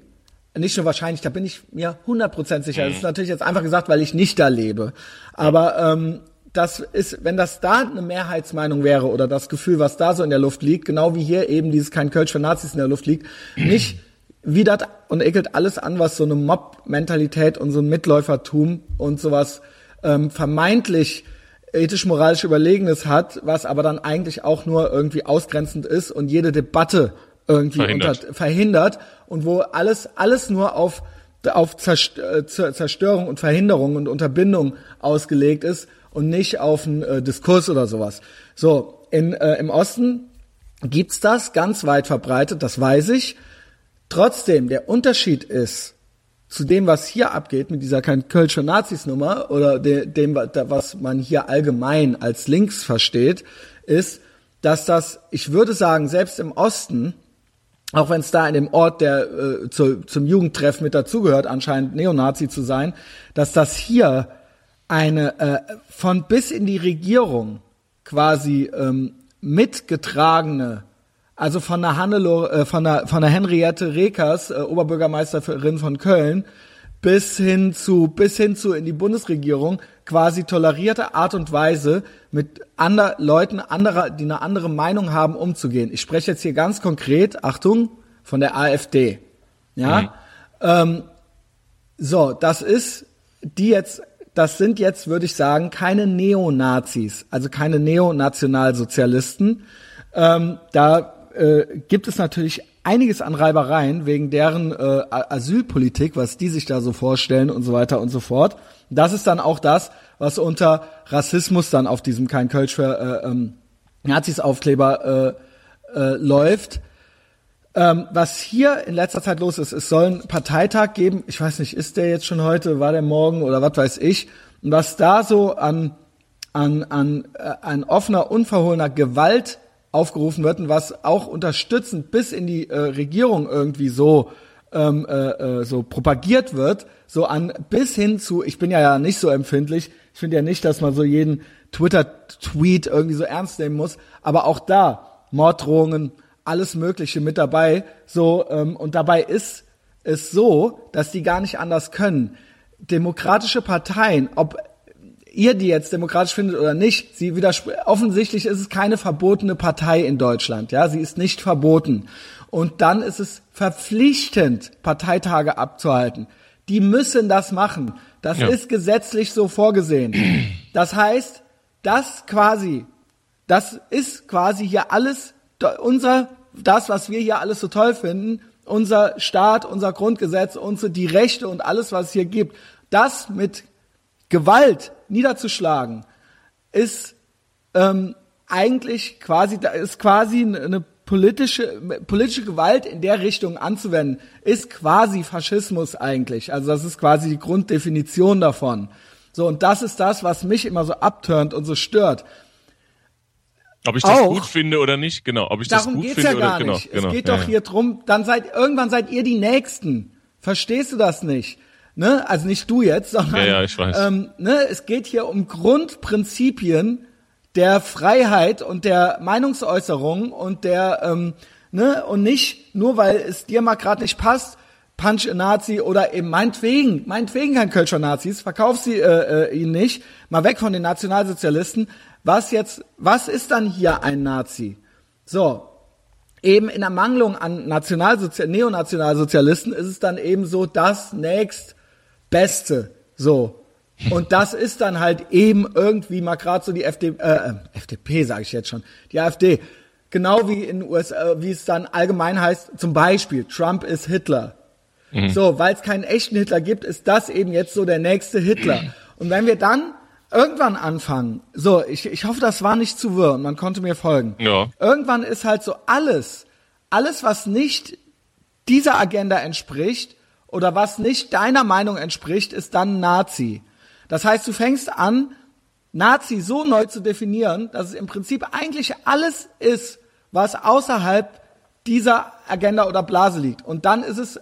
nicht nur wahrscheinlich, da bin ich mir 100% sicher. Das ist natürlich jetzt einfach gesagt, weil ich nicht da lebe. Aber ähm, das ist, wenn das da eine Mehrheitsmeinung wäre oder das Gefühl, was da so in der Luft liegt, genau wie hier eben dieses kein Kölsch für Nazis in der Luft liegt, nicht widert und ekelt alles an, was so eine Mob-Mentalität und so ein Mitläufertum und sowas ähm, vermeintlich ethisch-moralisch Überlegenes hat, was aber dann eigentlich auch nur irgendwie ausgrenzend ist und jede Debatte irgendwie verhindert. Unter, verhindert und wo alles, alles nur auf, auf äh, Zerstörung und Verhinderung und Unterbindung ausgelegt ist und nicht auf einen äh, Diskurs oder sowas. So, in, äh, im Osten gibt's das ganz weit verbreitet, das weiß ich. Trotzdem, der Unterschied ist zu dem, was hier abgeht mit dieser Kölscher Nazis-Nummer oder de, dem, was man hier allgemein als links versteht, ist, dass das, ich würde sagen, selbst im Osten auch wenn es da in dem Ort, der äh, zu, zum Jugendtreff mit dazugehört, anscheinend Neonazi zu sein, dass das hier eine äh, von bis in die Regierung quasi ähm, mitgetragene, also von der Hannelore, äh, von der von der Henriette Rekers, äh, Oberbürgermeisterin von Köln, bis hin zu bis hin zu in die Bundesregierung quasi tolerierte Art und Weise mit ander, Leuten anderer, die eine andere Meinung haben, umzugehen. Ich spreche jetzt hier ganz konkret, Achtung, von der AfD. Ja, mhm. ähm, so, das ist die jetzt das sind jetzt, würde ich sagen, keine Neonazis, also keine Neonationalsozialisten. Ähm, da äh, gibt es natürlich einiges an Reibereien wegen deren äh, Asylpolitik, was die sich da so vorstellen und so weiter und so fort. Das ist dann auch das, was unter Rassismus dann auf diesem kein Kölsch für äh, ähm, Nazis Aufkleber äh, äh, läuft. Ähm, was hier in letzter Zeit los ist, es soll einen Parteitag geben. Ich weiß nicht, ist der jetzt schon heute, war der morgen oder was weiß ich. Und was da so an, an, an, äh, an offener, unverhohlener Gewalt aufgerufen wird und was auch unterstützend bis in die äh, Regierung irgendwie so ähm, äh, äh, so propagiert wird, so an bis hin zu, ich bin ja, ja nicht so empfindlich, ich finde ja nicht, dass man so jeden Twitter-Tweet irgendwie so ernst nehmen muss, aber auch da Morddrohungen, alles Mögliche mit dabei. So ähm, und dabei ist es so, dass die gar nicht anders können. Demokratische Parteien, ob ihr die jetzt demokratisch findet oder nicht, sie widerspricht. Offensichtlich ist es keine verbotene Partei in Deutschland. Ja, sie ist nicht verboten. Und dann ist es verpflichtend, Parteitage abzuhalten. Die müssen das machen. Das ja. ist gesetzlich so vorgesehen. Das heißt, das quasi, das ist quasi hier alles unser das, was wir hier alles so toll finden, unser Staat, unser Grundgesetz, unsere, die Rechte und alles, was es hier gibt, das mit Gewalt niederzuschlagen, ist ähm, eigentlich quasi, ist quasi eine politische, politische Gewalt in der Richtung anzuwenden, ist quasi Faschismus eigentlich. Also das ist quasi die Grunddefinition davon. So, und das ist das, was mich immer so abturnt und so stört. Ob ich das auch. gut finde oder nicht, genau. Ob ich Darum das gut geht's finde ja gar oder nicht. genau. Es geht ja, doch ja. hier drum, dann seid irgendwann seid ihr die Nächsten. Verstehst du das nicht? Ne? Also nicht du jetzt, sondern Ja, ja. Ähm, ne? es geht hier um Grundprinzipien der Freiheit und der Meinungsäußerung und der ähm, ne und nicht nur weil es dir mal gerade nicht passt, Punch a Nazi oder eben meinetwegen, meinetwegen kein Kölscher Nazis, verkauf sie äh, äh, ihn nicht, mal weg von den Nationalsozialisten. Was jetzt, was ist dann hier ein Nazi? So, eben in Ermangelung an Nationalsozial Neonationalsozialisten ist es dann eben so das nächstbeste. So. Und das ist dann halt eben irgendwie mal gerade so die FDP, äh, FDP sage ich jetzt schon, die AfD. Genau wie in den USA, wie es dann allgemein heißt, zum Beispiel, Trump ist Hitler. Mhm. So, weil es keinen echten Hitler gibt, ist das eben jetzt so der nächste Hitler. Und wenn wir dann irgendwann anfangen, so, ich, ich hoffe, das war nicht zu wirr und man konnte mir folgen. Ja. Irgendwann ist halt so alles, alles, was nicht dieser Agenda entspricht oder was nicht deiner Meinung entspricht, ist dann Nazi. Das heißt, du fängst an, Nazi so neu zu definieren, dass es im Prinzip eigentlich alles ist, was außerhalb dieser Agenda oder Blase liegt. Und dann ist es, äh,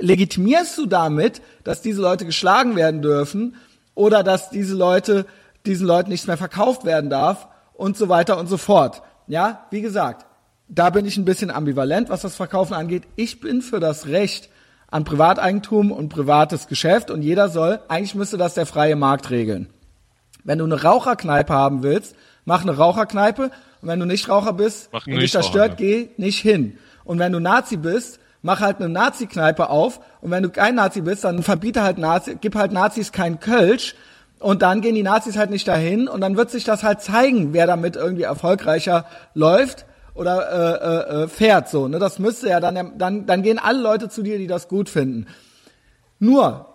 legitimierst du damit, dass diese Leute geschlagen werden dürfen oder dass diese Leute, diesen Leuten nichts mehr verkauft werden darf und so weiter und so fort. Ja, wie gesagt, da bin ich ein bisschen ambivalent, was das Verkaufen angeht. Ich bin für das Recht an Privateigentum und privates Geschäft und jeder soll, eigentlich müsste das der freie Markt regeln. Wenn du eine Raucherkneipe haben willst, mach eine Raucherkneipe und wenn du nicht Raucher bist Mach und dich das stört, Nichtraucherkneipe. geh nicht hin. Und wenn du Nazi bist, mach halt eine Nazi-Kneipe auf und wenn du kein Nazi bist, dann verbiete halt Nazi, gib halt Nazis kein Kölsch und dann gehen die Nazis halt nicht dahin und dann wird sich das halt zeigen, wer damit irgendwie erfolgreicher läuft oder äh, äh, äh, fährt so. Ne? Das müsste ja dann, dann, dann gehen alle Leute zu dir, die das gut finden. Nur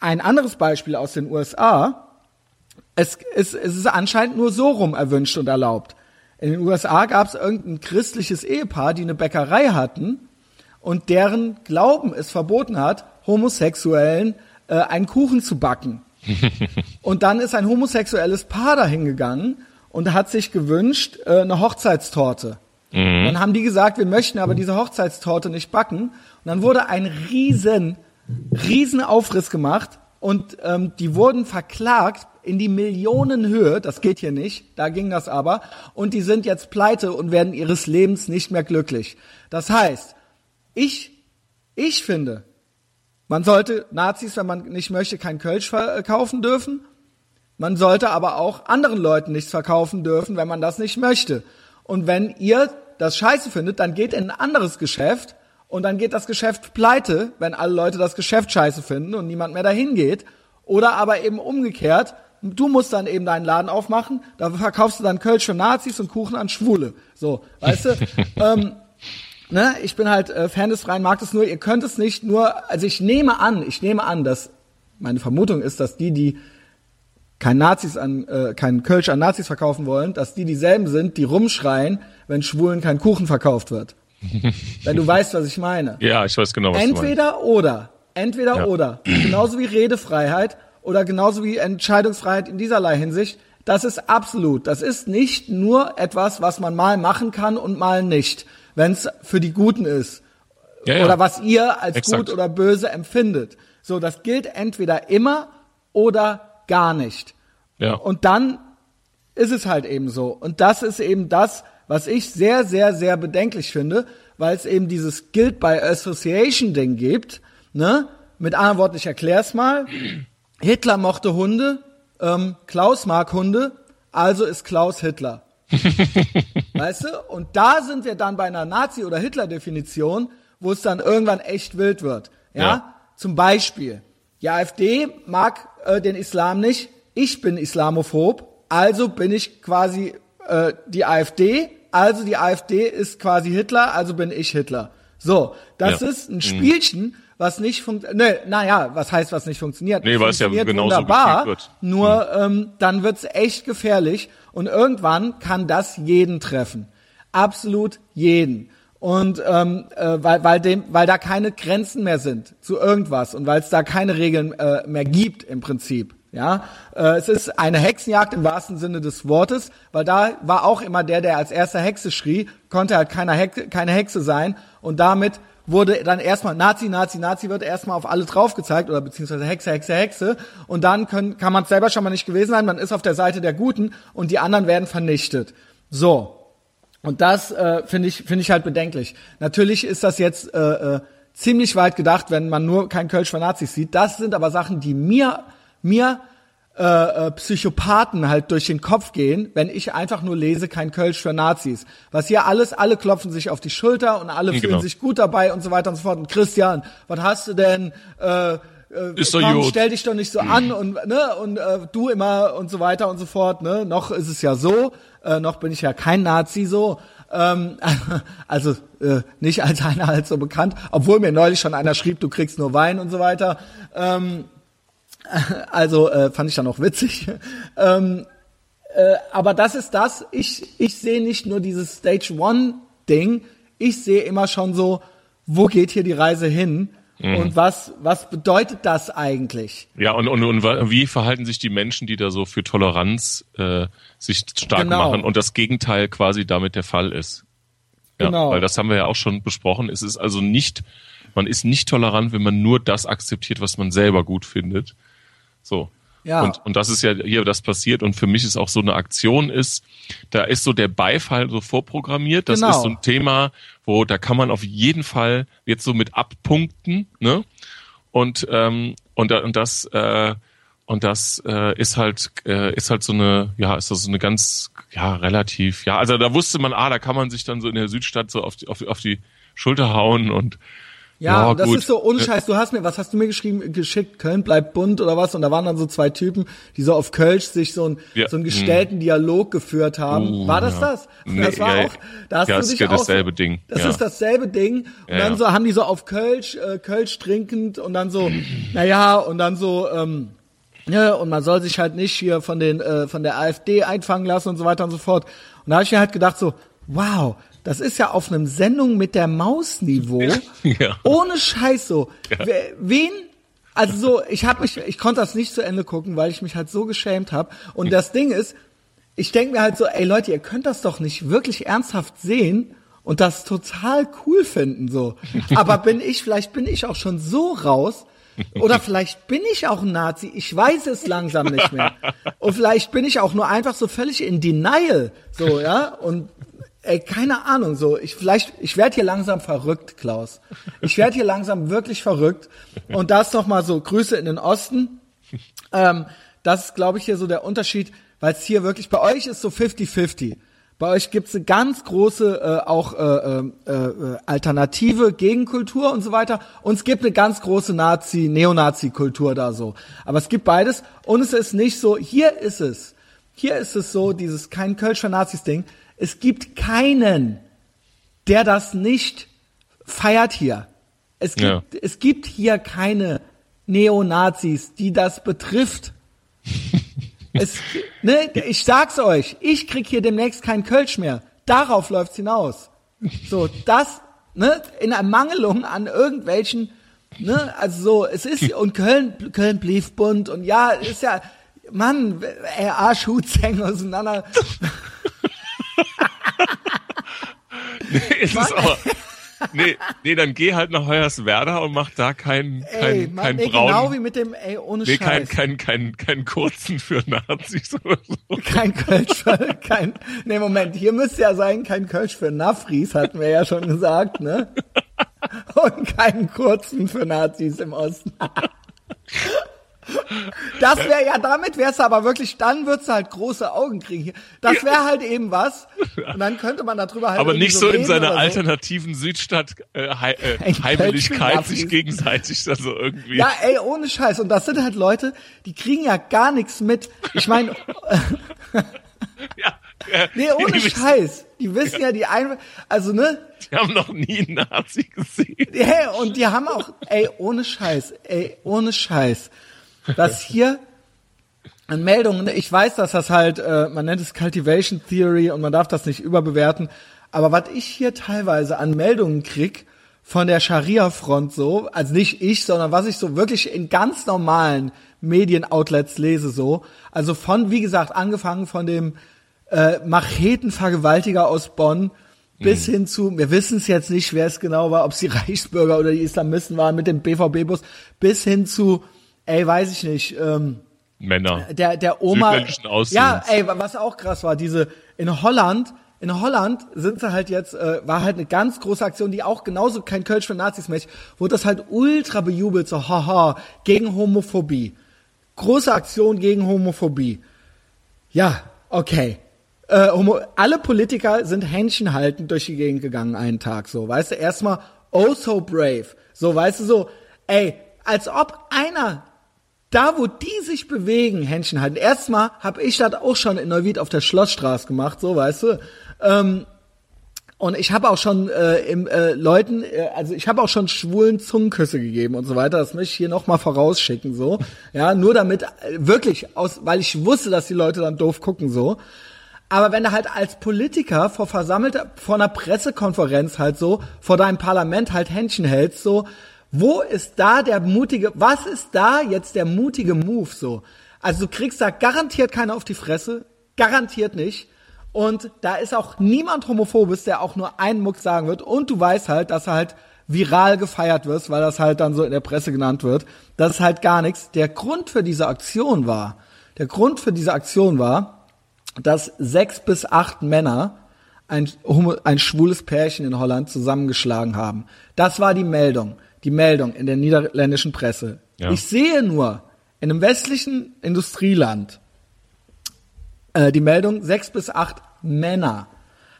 ein anderes Beispiel aus den USA. Es, es, es ist anscheinend nur so rum erwünscht und erlaubt. In den USA gab es irgendein christliches Ehepaar, die eine Bäckerei hatten und deren Glauben es verboten hat, Homosexuellen äh, einen Kuchen zu backen. und dann ist ein homosexuelles Paar dahin gegangen und hat sich gewünscht äh, eine Hochzeitstorte. Dann haben die gesagt, wir möchten aber diese Hochzeitstorte nicht backen. Und dann wurde ein riesen, riesen Aufriss gemacht und ähm, die wurden verklagt in die Millionenhöhe. Das geht hier nicht. Da ging das aber. Und die sind jetzt pleite und werden ihres Lebens nicht mehr glücklich. Das heißt, ich, ich finde, man sollte Nazis, wenn man nicht möchte, kein Kölsch verkaufen dürfen. Man sollte aber auch anderen Leuten nichts verkaufen dürfen, wenn man das nicht möchte. Und wenn ihr das scheiße findet, dann geht in ein anderes Geschäft und dann geht das Geschäft pleite, wenn alle Leute das Geschäft scheiße finden und niemand mehr dahin geht. Oder aber eben umgekehrt, du musst dann eben deinen Laden aufmachen, da verkaufst du dann Kölsch für Nazis und Kuchen an Schwule. So, weißt du? ähm, ne, ich bin halt äh, Fan des freien Marktes, nur ihr könnt es nicht nur, also ich nehme an, ich nehme an, dass meine Vermutung ist, dass die, die kein Nazis an, äh, kein Kölsch an Nazis verkaufen wollen, dass die dieselben sind, die rumschreien, wenn Schwulen kein Kuchen verkauft wird. Wenn du weißt, was ich meine. Ja, ich weiß genau, was Entweder du meinst. oder. Entweder ja. oder. Genauso wie Redefreiheit oder genauso wie Entscheidungsfreiheit in dieserlei Hinsicht. Das ist absolut. Das ist nicht nur etwas, was man mal machen kann und mal nicht, wenn es für die Guten ist. Ja, ja. Oder was ihr als Exakt. gut oder böse empfindet. So, das gilt entweder immer oder gar nicht. Ja. Und dann ist es halt eben so. Und das ist eben das, was ich sehr, sehr, sehr bedenklich finde, weil es eben dieses Guild by Association Ding gibt. Ne? Mit anderen Worten, ich erklär's mal. Hitler mochte Hunde, ähm, Klaus mag Hunde, also ist Klaus Hitler. weißt du? Und da sind wir dann bei einer Nazi- oder Hitler-Definition, wo es dann irgendwann echt wild wird. Ja? ja. Zum Beispiel, die AfD mag äh, den Islam nicht, ich bin Islamophob, also bin ich quasi äh, die AfD, also die AfD ist quasi Hitler, also bin ich Hitler. So, das ja. ist ein mhm. Spielchen, was nicht funktioniert. Ne, naja, was heißt, was nicht funktioniert? Nee, weil es ja genauso wunderbar, wird. Nur mhm. ähm, dann wird's echt gefährlich und irgendwann kann das jeden treffen. Absolut jeden. Und ähm, äh, weil, weil, dem, weil da keine Grenzen mehr sind zu irgendwas und weil es da keine Regeln äh, mehr gibt im Prinzip. Ja, äh, es ist eine Hexenjagd im wahrsten Sinne des Wortes, weil da war auch immer der, der als erster Hexe schrie, konnte halt keine Hexe, keine Hexe sein und damit wurde dann erstmal Nazi, Nazi, Nazi wird erstmal auf alle drauf gezeigt oder beziehungsweise Hexe, Hexe, Hexe und dann können, kann man selber schon mal nicht gewesen sein, man ist auf der Seite der Guten und die anderen werden vernichtet. So. Und das äh, finde ich finde ich halt bedenklich. Natürlich ist das jetzt äh, äh, ziemlich weit gedacht, wenn man nur kein Kölsch für Nazis sieht. Das sind aber Sachen, die mir mir äh, äh, Psychopathen halt durch den Kopf gehen, wenn ich einfach nur lese, kein Kölsch für Nazis. Was hier alles, alle klopfen sich auf die Schulter und alle genau. fühlen sich gut dabei und so weiter und so fort. Und Christian, was hast du denn? Äh, äh, ist komm, stell dich doch nicht so an und ne und äh, du immer und so weiter und so fort. Ne, noch ist es ja so, äh, noch bin ich ja kein Nazi so. Ähm, also äh, nicht als einer halt so bekannt, obwohl mir neulich schon einer schrieb, du kriegst nur Wein und so weiter. Ähm, also äh, fand ich dann auch witzig. ähm, äh, aber das ist das. Ich, ich sehe nicht nur dieses Stage One Ding. Ich sehe immer schon so, wo geht hier die Reise hin? Mhm. Und was, was bedeutet das eigentlich? Ja, und, und, und wie verhalten sich die Menschen, die da so für Toleranz äh, sich stark genau. machen und das Gegenteil quasi damit der Fall ist? Ja, genau. Weil das haben wir ja auch schon besprochen. Es ist also nicht, man ist nicht tolerant, wenn man nur das akzeptiert, was man selber gut findet. So. Ja. Und, und das ist ja hier das passiert und für mich ist auch so eine Aktion ist, da ist so der Beifall so vorprogrammiert. Das genau. ist so ein Thema, wo da kann man auf jeden Fall jetzt so mit abpunkten, ne? Und ähm, und, und das äh, und das äh, ist halt äh, ist halt so eine ja ist das so eine ganz ja relativ ja also da wusste man ah da kann man sich dann so in der Südstadt so auf die auf, auf die Schulter hauen und ja, ja das gut. ist so unscheiß. Du hast mir, was hast du mir geschrieben, geschickt? Köln bleibt bunt oder was? Und da waren dann so zwei Typen, die so auf Kölsch sich so, ein, ja. so einen gestellten hm. Dialog geführt haben. Uh, War das ja. das? Nee, das war ja, auch, da hast ja, du dich ist auch, dasselbe Ding. Das ist dasselbe Ding. Und dann so haben die so auf Kölsch, äh, Kölsch trinkend und dann so, naja, und dann so, ähm, ja, und man soll sich halt nicht hier von den, äh, von der AfD einfangen lassen und so weiter und so fort. Und da habe ich mir halt gedacht so, wow, das ist ja auf einem Sendung mit der Maus-Niveau. Ja. Ohne Scheiß so. Ja. Wen? Also so, ich habe mich, ich konnte das nicht zu Ende gucken, weil ich mich halt so geschämt habe. Und das Ding ist, ich denke mir halt so, ey Leute, ihr könnt das doch nicht wirklich ernsthaft sehen und das total cool finden so. Aber bin ich, vielleicht bin ich auch schon so raus, Oder vielleicht bin ich auch ein Nazi. Ich weiß es langsam nicht mehr. Und vielleicht bin ich auch nur einfach so völlig in Denial. So, ja. Und ey, keine Ahnung, so. Ich vielleicht, ich werde hier langsam verrückt, Klaus. Ich werde hier langsam wirklich verrückt. Und das noch mal so Grüße in den Osten. Ähm, das ist, glaube ich, hier so der Unterschied, weil es hier wirklich, bei euch ist so 50-50. Bei euch gibt's eine ganz große äh, auch äh, äh, äh, alternative Gegenkultur und so weiter. Und es gibt eine ganz große Nazi, Neonazi-Kultur da so. Aber es gibt beides. Und es ist nicht so, hier ist es. Hier ist es so, dieses kein Kölsch für Nazis-Ding. Es gibt keinen, der das nicht feiert hier. Es gibt, Ja. es gibt hier keine Neonazis, die das betrifft. Es, ne, ich sag's euch, ich krieg hier demnächst keinen Kölsch mehr. Darauf läuft's hinaus. So, das, ne, in Ermangelung an irgendwelchen, ne, also so, es ist, und Köln, Köln blieb bunt und ja, ist ja, Mann, ey, hängen auseinander. es ist aber, nee, nee, dann geh halt nach Hoyerswerda und mach da keinen kein, Mann, kein nee, braunen, genau wie mit dem, ey, ohne nee, kein, Scheiß. kein, kein, kein kurzen für Nazis oder so. Kein Kölsch für, kein, nee, Moment, hier müsste ja sein, kein Kölsch für Nafris, hatten wir ja schon gesagt, ne? Und keinen kurzen für Nazis im Osten. Das wäre ja, damit wär's aber wirklich, dann würdest du halt große Augen kriegen hier. Das wäre halt eben was. Und dann könnte man darüber halt Aber nicht so in reden seiner so. alternativen Südstadt äh, äh, für sich gegenseitig da so irgendwie. Ja, ey, ohne Scheiß. Und das sind halt Leute, die kriegen ja gar nichts mit. Ich meine, ja, äh, nee, ohne die, Scheiß. Die wissen ja die ein, also ne, die haben noch nie einen Nazi gesehen. Ja, und die haben auch, ey, ohne Scheiß, ey, ohne Scheiß, dass hier an Meldungen, ich weiß, dass das halt, äh, man nennt es Cultivation Theory und man darf das nicht überbewerten, aber was ich hier teilweise an Meldungen krieg von der Scharia-Front so, also nicht ich, sondern was ich so wirklich in ganz normalen Medienoutlets lese so, also von, wie gesagt, angefangen von dem äh, Machetenvergewaltiger aus Bonn bis hin zu, wir wissen es jetzt nicht, wer es genau war, ob es die Reichsbürger oder die Islamisten waren mit dem BVB-Bus, bis hin zu, ey, weiß ich nicht, ähm, Männer. der, der Oma. Ja, ey, was auch krass war, diese, in Holland, in Holland sind sie halt jetzt, äh, war halt eine ganz große Aktion, die auch genauso kein Kölsch für Nazis mäßig, wurde das halt ultra bejubelt, so haha, gegen Homophobie. Große Aktion gegen Homophobie. Ja, okay. Äh, homo alle Politiker sind händchenhaltend durch die Gegend gegangen einen Tag, so, weißt du, erstmal, oh so brave. So, weißt du, so, ey, als ob einer da, wo die sich bewegen, Händchen halten. Erstmal habe ich das auch schon in Neuwied auf der Schlossstraße gemacht, so weißt du. Ähm, und ich habe auch schon äh, im, äh, Leuten, äh, also ich habe auch schon schwulen Zungenküsse gegeben und so weiter. Das möchte ich hier nochmal vorausschicken, so. Ja, nur damit, äh, wirklich, aus, weil ich wusste, dass die Leute dann doof gucken, so. Aber wenn du halt als Politiker vor versammelter, vor einer Pressekonferenz halt so, vor deinem Parlament halt Händchen hältst, so, wo ist da der mutige, was ist da jetzt der mutige Move so? Also du kriegst da garantiert keiner auf die Fresse, garantiert nicht. Und da ist auch niemand homophobes, der auch nur einen Muck sagen wird. Und du weißt halt, dass er halt viral gefeiert wirst, weil das halt dann so in der Presse genannt wird. Das ist halt gar nichts. Der Grund für diese Aktion war, der Grund für diese Aktion war, dass sechs bis acht Männer ein, ein schwules Pärchen in Holland zusammengeschlagen haben. Das war die Meldung. Die Meldung in der niederländischen Presse. Ja. Ich sehe nur in einem westlichen Industrieland äh, die Meldung, sechs bis acht Männer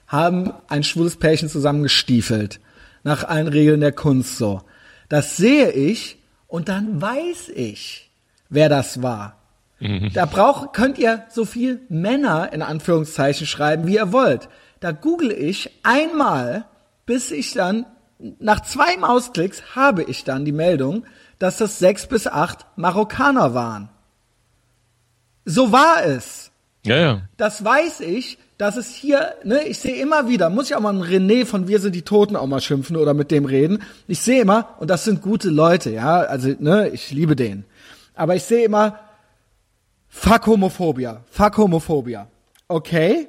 haben ein schwules Pärchen zusammengestiefelt. Nach allen Regeln der Kunst so. Das sehe ich und dann weiß ich, wer das war. Da braucht, könnt ihr so viel Männer in Anführungszeichen schreiben, wie ihr wollt. Da google ich einmal, bis ich dann, nach zwei Mausklicks habe ich dann die Meldung, dass das sechs bis acht Marokkaner waren. So war es. Ja, ja. Das weiß ich, dass es hier, ne, ich sehe immer wieder, muss ich auch mal einen René von Wir sind die Toten auch mal schimpfen oder mit dem reden. Ich sehe immer, und das sind gute Leute, ja, also, ne, ich liebe den. Aber ich sehe immer, fuck Homophobia, fuck Homophobia. Okay?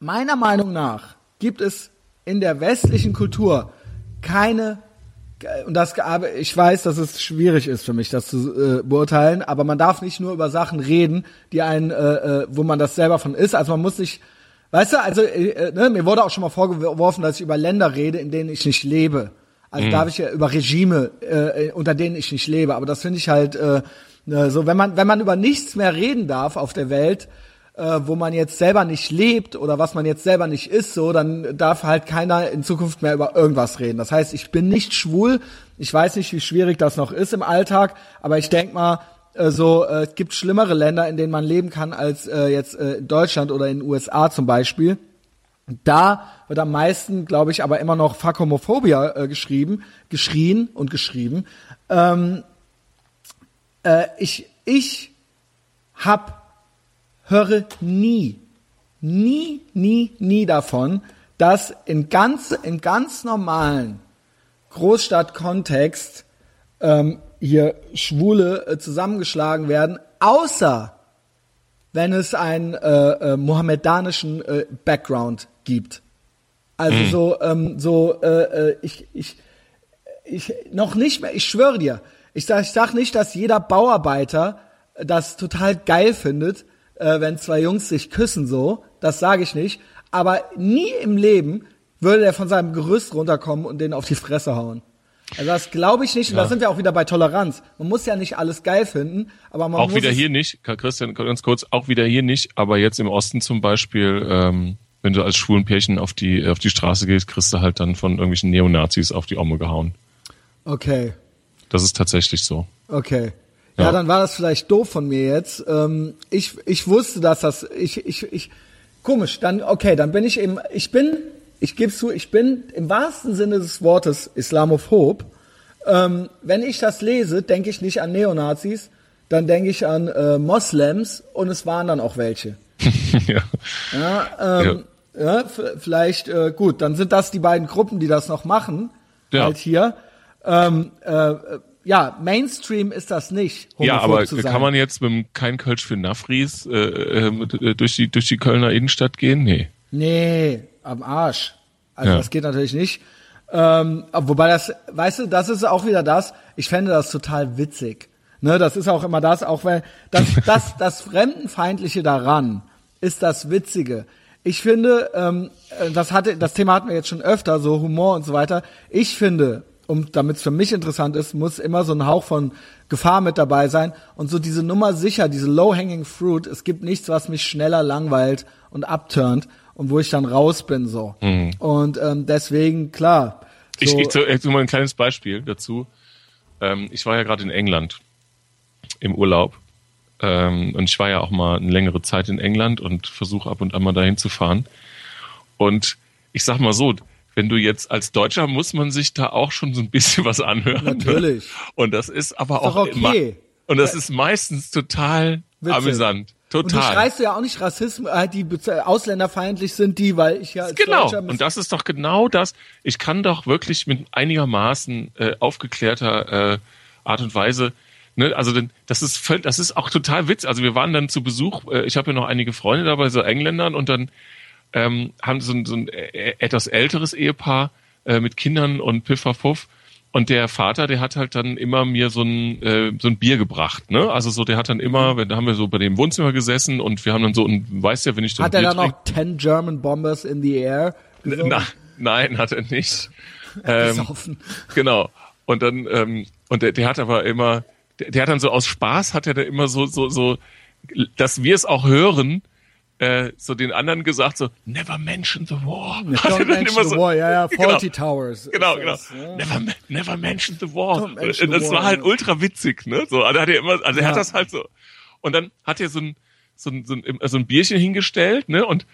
Meiner Meinung nach gibt es in der westlichen Kultur keine und das, aber ich weiß, dass es schwierig ist für mich, das zu äh, beurteilen, aber man darf nicht nur über Sachen reden, die einen, äh, äh, wo man das selber von ist. Also man muss sich, weißt du, also äh, äh ne, mir wurde auch schon mal vorgeworfen, dass ich über Länder rede, in denen ich nicht lebe. Also mhm. darf ich ja über Regime, äh, unter denen ich nicht lebe. Aber das finde ich halt äh, ne, so, wenn man, wenn man über nichts mehr reden darf auf der Welt, äh, wo man jetzt selber nicht lebt oder was man jetzt selber nicht ist, so, dann darf halt keiner in Zukunft mehr über irgendwas reden. Das heißt, ich bin nicht schwul. Ich weiß nicht, wie schwierig das noch ist im Alltag, aber ich denk mal, äh, so, äh, es gibt schlimmere Länder, in denen man leben kann als äh, jetzt äh, in Deutschland oder in den USA zum Beispiel. Da wird am meisten, glaube ich, aber immer noch Fuck-Homophobia äh, geschrieben, geschrien und geschrieben. Ähm, äh, ich ich hab höre nie, nie, nie, nie davon, dass in ganz, in ganz normalen Großstadtkontext ähm, hier Schwule äh, zusammengeschlagen werden, außer wenn es einen äh, äh, mohammedanischen äh, Background gibt. Also mhm. so, ähm, so, äh, äh, ich, ich, ich, noch nicht mehr, ich schwöre dir, ich sag, ich sag nicht, dass jeder Bauarbeiter das total geil findet, äh, wenn zwei Jungs sich küssen so, das sage ich nicht, aber nie im Leben würde er von seinem Gerüst runterkommen und den auf die Fresse hauen. Also das glaube ich nicht. Und ja. da sind wir auch wieder bei Toleranz. Man muss ja nicht alles geil finden, aber man auch muss wieder hier nicht. Christian, ganz kurz, auch wieder hier nicht. Aber jetzt im Osten zum Beispiel, ähm, wenn du als schwulen Pärchen auf die auf die Straße gehst, kriegst du halt dann von irgendwelchen Neonazis auf die Omme gehauen. Okay. Das ist tatsächlich so. Okay. Ja. dann war das vielleicht doof von mir jetzt. Ähm, ich, ich wusste, dass das, ich, ich, ich, komisch, dann, okay, dann bin ich eben, ich bin, ich gebe zu, ich bin im wahrsten Sinne des Wortes Islamophob. Ähm, wenn ich das lese, denke ich nicht an Neonazis, dann denke ich an äh, Moslems und es waren dann auch welche. ja. Ja, ähm, ja. ja vielleicht, äh, gut, dann sind das die beiden Gruppen, die das noch machen, ja. halt hier. Ähm, äh, ja, Mainstream ist das nicht. Ja, aber kann man jetzt mit dem kein Kölsch für Nafris äh, äh, äh, durch die durch die Kölner Innenstadt gehen? Nee. Nee, am Arsch. Also ja. das geht natürlich nicht. Ähm, wobei das, weißt du, das ist auch wieder das. Ich fände das total witzig. Ne, das ist auch immer das, auch wenn das das das Fremdenfeindliche daran ist das Witzige. Ich finde, ähm, äh, das hatte das Thema hatten wir jetzt schon öfter, so Humor und so weiter. Ich finde, um damit es für mich interessant ist, muss immer so ein Hauch von Gefahr mit dabei sein und so diese Nummer sicher, diese low-hanging fruit. Es gibt nichts, was mich schneller langweilt und abturnt und wo ich dann raus bin so. Mhm. Und ähm, deswegen klar. So ich ich, ich tu mal ein kleines Beispiel dazu. Ähm, ich war ja gerade in England im Urlaub ähm, und ich war ja auch mal eine längere Zeit in England und versuche ab und an mal dahin zu fahren. Und ich sag mal so, wenn du jetzt als Deutscher muss man sich da auch schon so ein bisschen was anhören. Natürlich. Und das ist aber ist auch okay. immer, und das ist meistens total Witzig. amüsant. Total. Und du schreist ja auch nicht Rassismus, äh, die ausländerfeindlich sind die, weil ich ja als genau. Deutscher und das ist doch genau das. Ich kann doch wirklich mit einigermaßen äh, aufgeklärter äh, Art und Weise Ne, also denn, das ist völlig, das ist auch total Witz. Also wir waren dann zu Besuch, äh, ich habe ja noch einige Freunde dabei, so Engländern, und dann ähm, haben so ein, so ein äh, etwas älteres Ehepaar äh, mit Kindern und Pifferfuff. Und der Vater, der hat halt dann immer mir so ein, äh, so ein Bier gebracht, ne? Also so, der hat dann immer, wenn, da haben wir so bei dem Wohnzimmer gesessen und wir haben dann so, und weißt ja, wenn ich dann Hat er dann noch 10 German Bombers in the air? Na, nein, hat er nicht. ähm, genau. Und dann, ähm, und der, der hat aber immer, der, der hat dann so aus Spaß, hat er da immer so, so, so, dass wir es auch hören, äh, so den anderen gesagt, so, never mention the war. Don't mention the so, war, ja, ja, genau. Faulty genau, Towers. Genau, genau. Das, ja. Never, never mention the war. Mention das the war war halt ultra witzig, ne? So, also hat er immer, also er hat das halt so. Und dann hat er so ein, so ein, so ein, so ein Bierchen hingestellt, ne? Und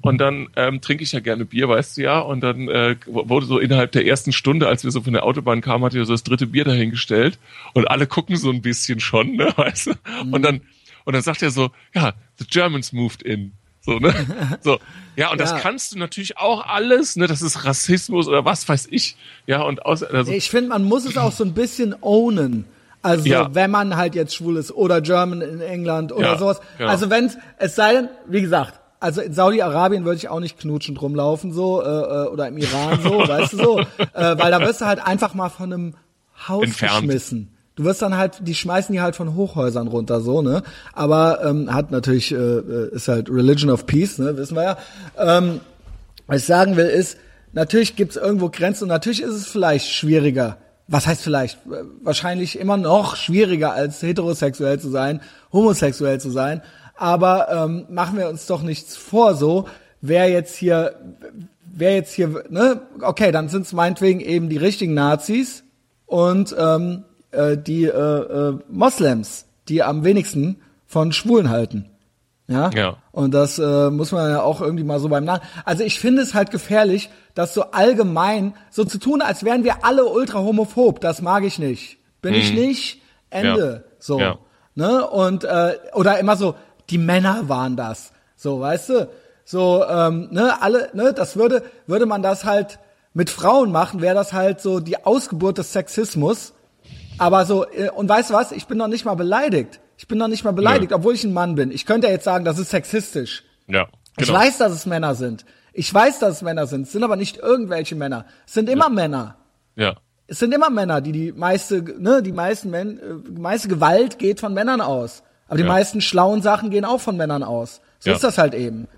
und dann ähm, trinke ich ja gerne Bier, weißt du ja. Und dann äh, wurde so innerhalb der ersten Stunde, als wir so von der Autobahn kamen, hat er so das dritte Bier dahingestellt. Und alle gucken so ein bisschen schon, ne, weißt du. Mhm. Und dann und dann sagt er so, ja, the Germans moved in. So, ne? So. Ja, und ja. das kannst du natürlich auch alles, ne? Das ist Rassismus oder was weiß ich. Ja, und aus, also, Ich finde, man muss es auch so ein bisschen ownen. Also, ja. wenn man halt jetzt schwul ist oder German in England oder ja, sowas. Genau. Also, wenn es sei denn, wie gesagt, also in Saudi-Arabien würde ich auch nicht knutschend rumlaufen so äh, äh, oder im Iran so, weißt du so, äh, weil da wirst du halt einfach mal von einem Haus Entfernt. geschmissen. Du wirst dann halt, die schmeißen die halt von Hochhäusern runter, so, ne? Aber ähm, hat natürlich, äh, äh, ist halt Religion of Peace, ne? Wissen wir ja. Ähm, was ich sagen will, ist, natürlich gibt's irgendwo Grenzen und natürlich ist es vielleicht schwieriger. Was heißt vielleicht? Wahrscheinlich immer noch schwieriger als heterosexuell zu sein, homosexuell zu sein. Aber ähm, machen wir uns doch nichts vor, so wer jetzt hier, wer jetzt hier, ne? Okay, dann sind's meinetwegen eben die richtigen Nazis und ähm, äh, die äh, äh, Moslems, die am wenigsten von Schwulen halten. Ja? Ja. Und das äh, muss man ja auch irgendwie mal so beim Namen. Also ich finde es halt gefährlich, das so allgemein so zu tun, als wären wir alle ultra homophob. Das mag ich nicht. Bin ich nicht. Ende. Ja. So. Ja. Ne? Und äh, oder immer so, die Männer waren das. So, weißt du? So, ähm, ne, alle, ne, das würde, würde man das halt mit Frauen machen, wäre das halt so die Ausgeburt des Sexismus. Aber so, äh, und weißt du was? Ich bin noch nicht mal beleidigt. Ich bin noch nicht mal beleidigt, Nö. obwohl ich ein Mann bin. Ich könnte ja jetzt sagen, das ist sexistisch. Ja. Ich Genau. weiß, dass es Männer sind. Ich weiß, dass es Männer sind. Es sind aber nicht irgendwelche Männer. Es sind immer Männer. Ja. Es sind immer Männer, die die meiste, ne, die meisten Men äh, meiste Gewalt geht von Männern aus. Aber die Ja. meisten schlauen Sachen gehen auch von Männern aus. So Ja. ist das halt eben.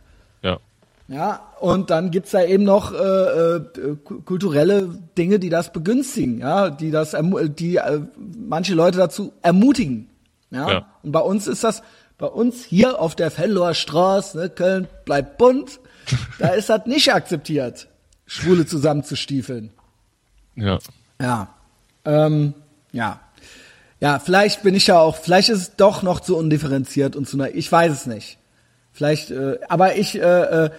Ja. Und dann gibt's da eben noch äh, äh, ku- kulturelle Dinge, die das begünstigen, ja, die das, die äh, manche Leute dazu ermutigen. Ja? Ja. Und bei uns ist das, bei uns hier auf der Fenloher Straße, ne, Köln bleibt bunt, da ist das nicht akzeptiert, Schwule zusammenzustiefeln. Ja. Ja. Ähm, ja. Ja, vielleicht bin ich ja auch, vielleicht ist es doch noch zu undifferenziert und zu naiv. Ich weiß es nicht. Vielleicht, äh, aber ich, äh, äh,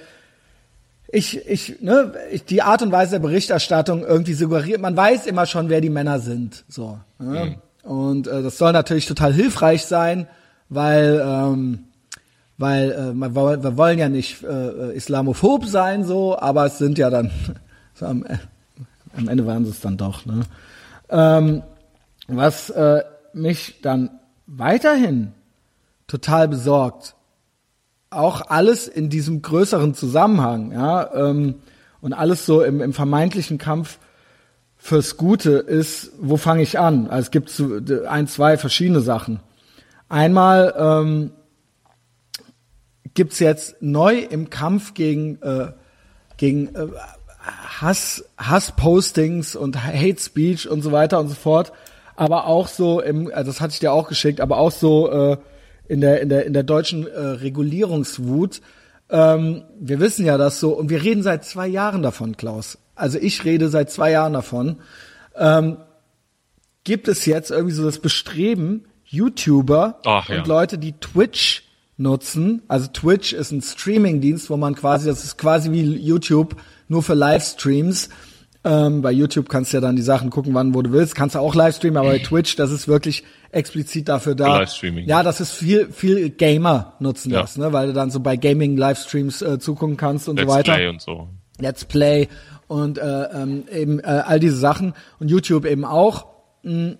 ich, ich, ne, ich, die Art und Weise der Berichterstattung irgendwie suggeriert, man weiß immer schon, wer die Männer sind. So. Ne? Und äh, das soll natürlich total hilfreich sein, weil, ähm, weil äh, woll- wir wollen ja nicht äh, islamophob sein, so, aber es sind ja dann, so am, am Ende waren sie es dann doch. Ne? Ähm, was äh, mich dann weiterhin total besorgt, auch alles in diesem größeren Zusammenhang, ja, ähm, und alles so im, im vermeintlichen Kampf fürs Gute ist, wo fange ich an? Also es gibt so ein, zwei verschiedene Sachen. Einmal ähm, gibt's jetzt neu im Kampf gegen äh, gegen äh, Hass Hasspostings und Hate Speech und so weiter und so fort, aber auch so im also das hatte ich dir auch geschickt, aber auch so äh, in der in der in der deutschen äh, Regulierungswut. Ähm, wir wissen ja das so und wir reden seit zwei Jahren davon, Klaus. Also ich rede seit zwei Jahren davon. Ähm, gibt es jetzt irgendwie so das Bestreben, YouTuber Ach, ja. und Leute, die Twitch nutzen. Also Twitch ist ein Streaming-Dienst, wo man quasi, das ist quasi wie YouTube, nur für Livestreams. Ähm, bei YouTube kannst du ja dann die Sachen gucken, wann, wo du willst. Kannst du auch Livestreamen, aber bei Twitch, das ist wirklich explizit dafür da. Livestreaming. Ja, das ist viel, viel Gamer nutzen Ja. das, ne, weil du dann so bei Gaming-Livestreams äh, zugucken kannst und Let's so weiter. Play und so. Let's Play und äh, ähm, eben äh, all diese Sachen und YouTube eben auch. Mm.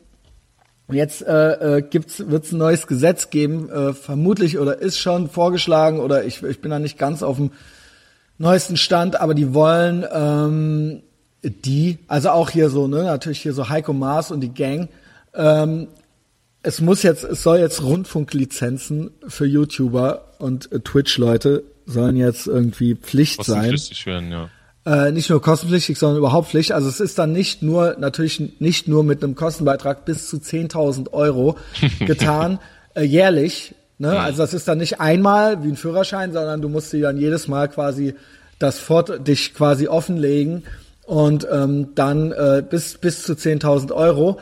Jetzt äh, äh, gibt's wird's ein neues Gesetz geben, äh, vermutlich oder ist schon vorgeschlagen oder ich, ich bin da nicht ganz auf dem neuesten Stand, aber die wollen ähm, die, also auch hier so, ne, natürlich hier so Heiko Maas und die Gang, ähm, es muss jetzt, es soll jetzt Rundfunklizenzen für YouTuber und äh, Twitch-Leute sollen jetzt irgendwie Pflicht sein. Kostenpflichtig werden, ja. Äh, nicht nur kostenpflichtig, sondern überhaupt Pflicht. Also es ist dann nicht nur, natürlich nicht nur mit einem Kostenbeitrag bis zu 10.000 Euro getan, äh, jährlich. Ne? Also das ist dann nicht einmal wie ein Führerschein, sondern du musst dir dann jedes Mal quasi das fort, dich quasi offenlegen und ähm, dann äh, bis, bis zu 10.000 Euro.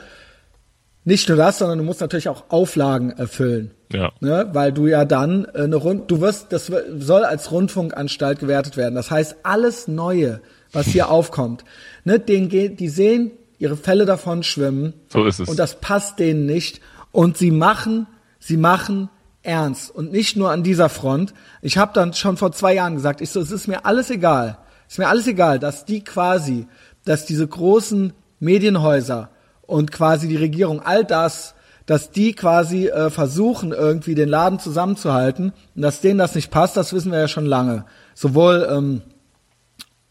Nicht nur das, sondern du musst natürlich auch Auflagen erfüllen. Ja. Ne? Weil du ja dann äh, eine Rund, du wirst, das soll als Rundfunkanstalt gewertet werden. Das heißt, alles Neue, was hier aufkommt, ne, denen geht, die sehen ihre Fälle davon schwimmen. So ist es. Und das passt denen nicht. Und sie machen, sie machen ernst. Und nicht nur an dieser Front. Ich habe dann schon vor zwei Jahren gesagt, ich so, es ist mir alles egal. Ist mir alles egal, dass die quasi, dass diese großen Medienhäuser und quasi die Regierung all das, dass die quasi äh, versuchen, irgendwie den Laden zusammenzuhalten. Und dass denen das nicht passt, das wissen wir ja schon lange. Sowohl ähm,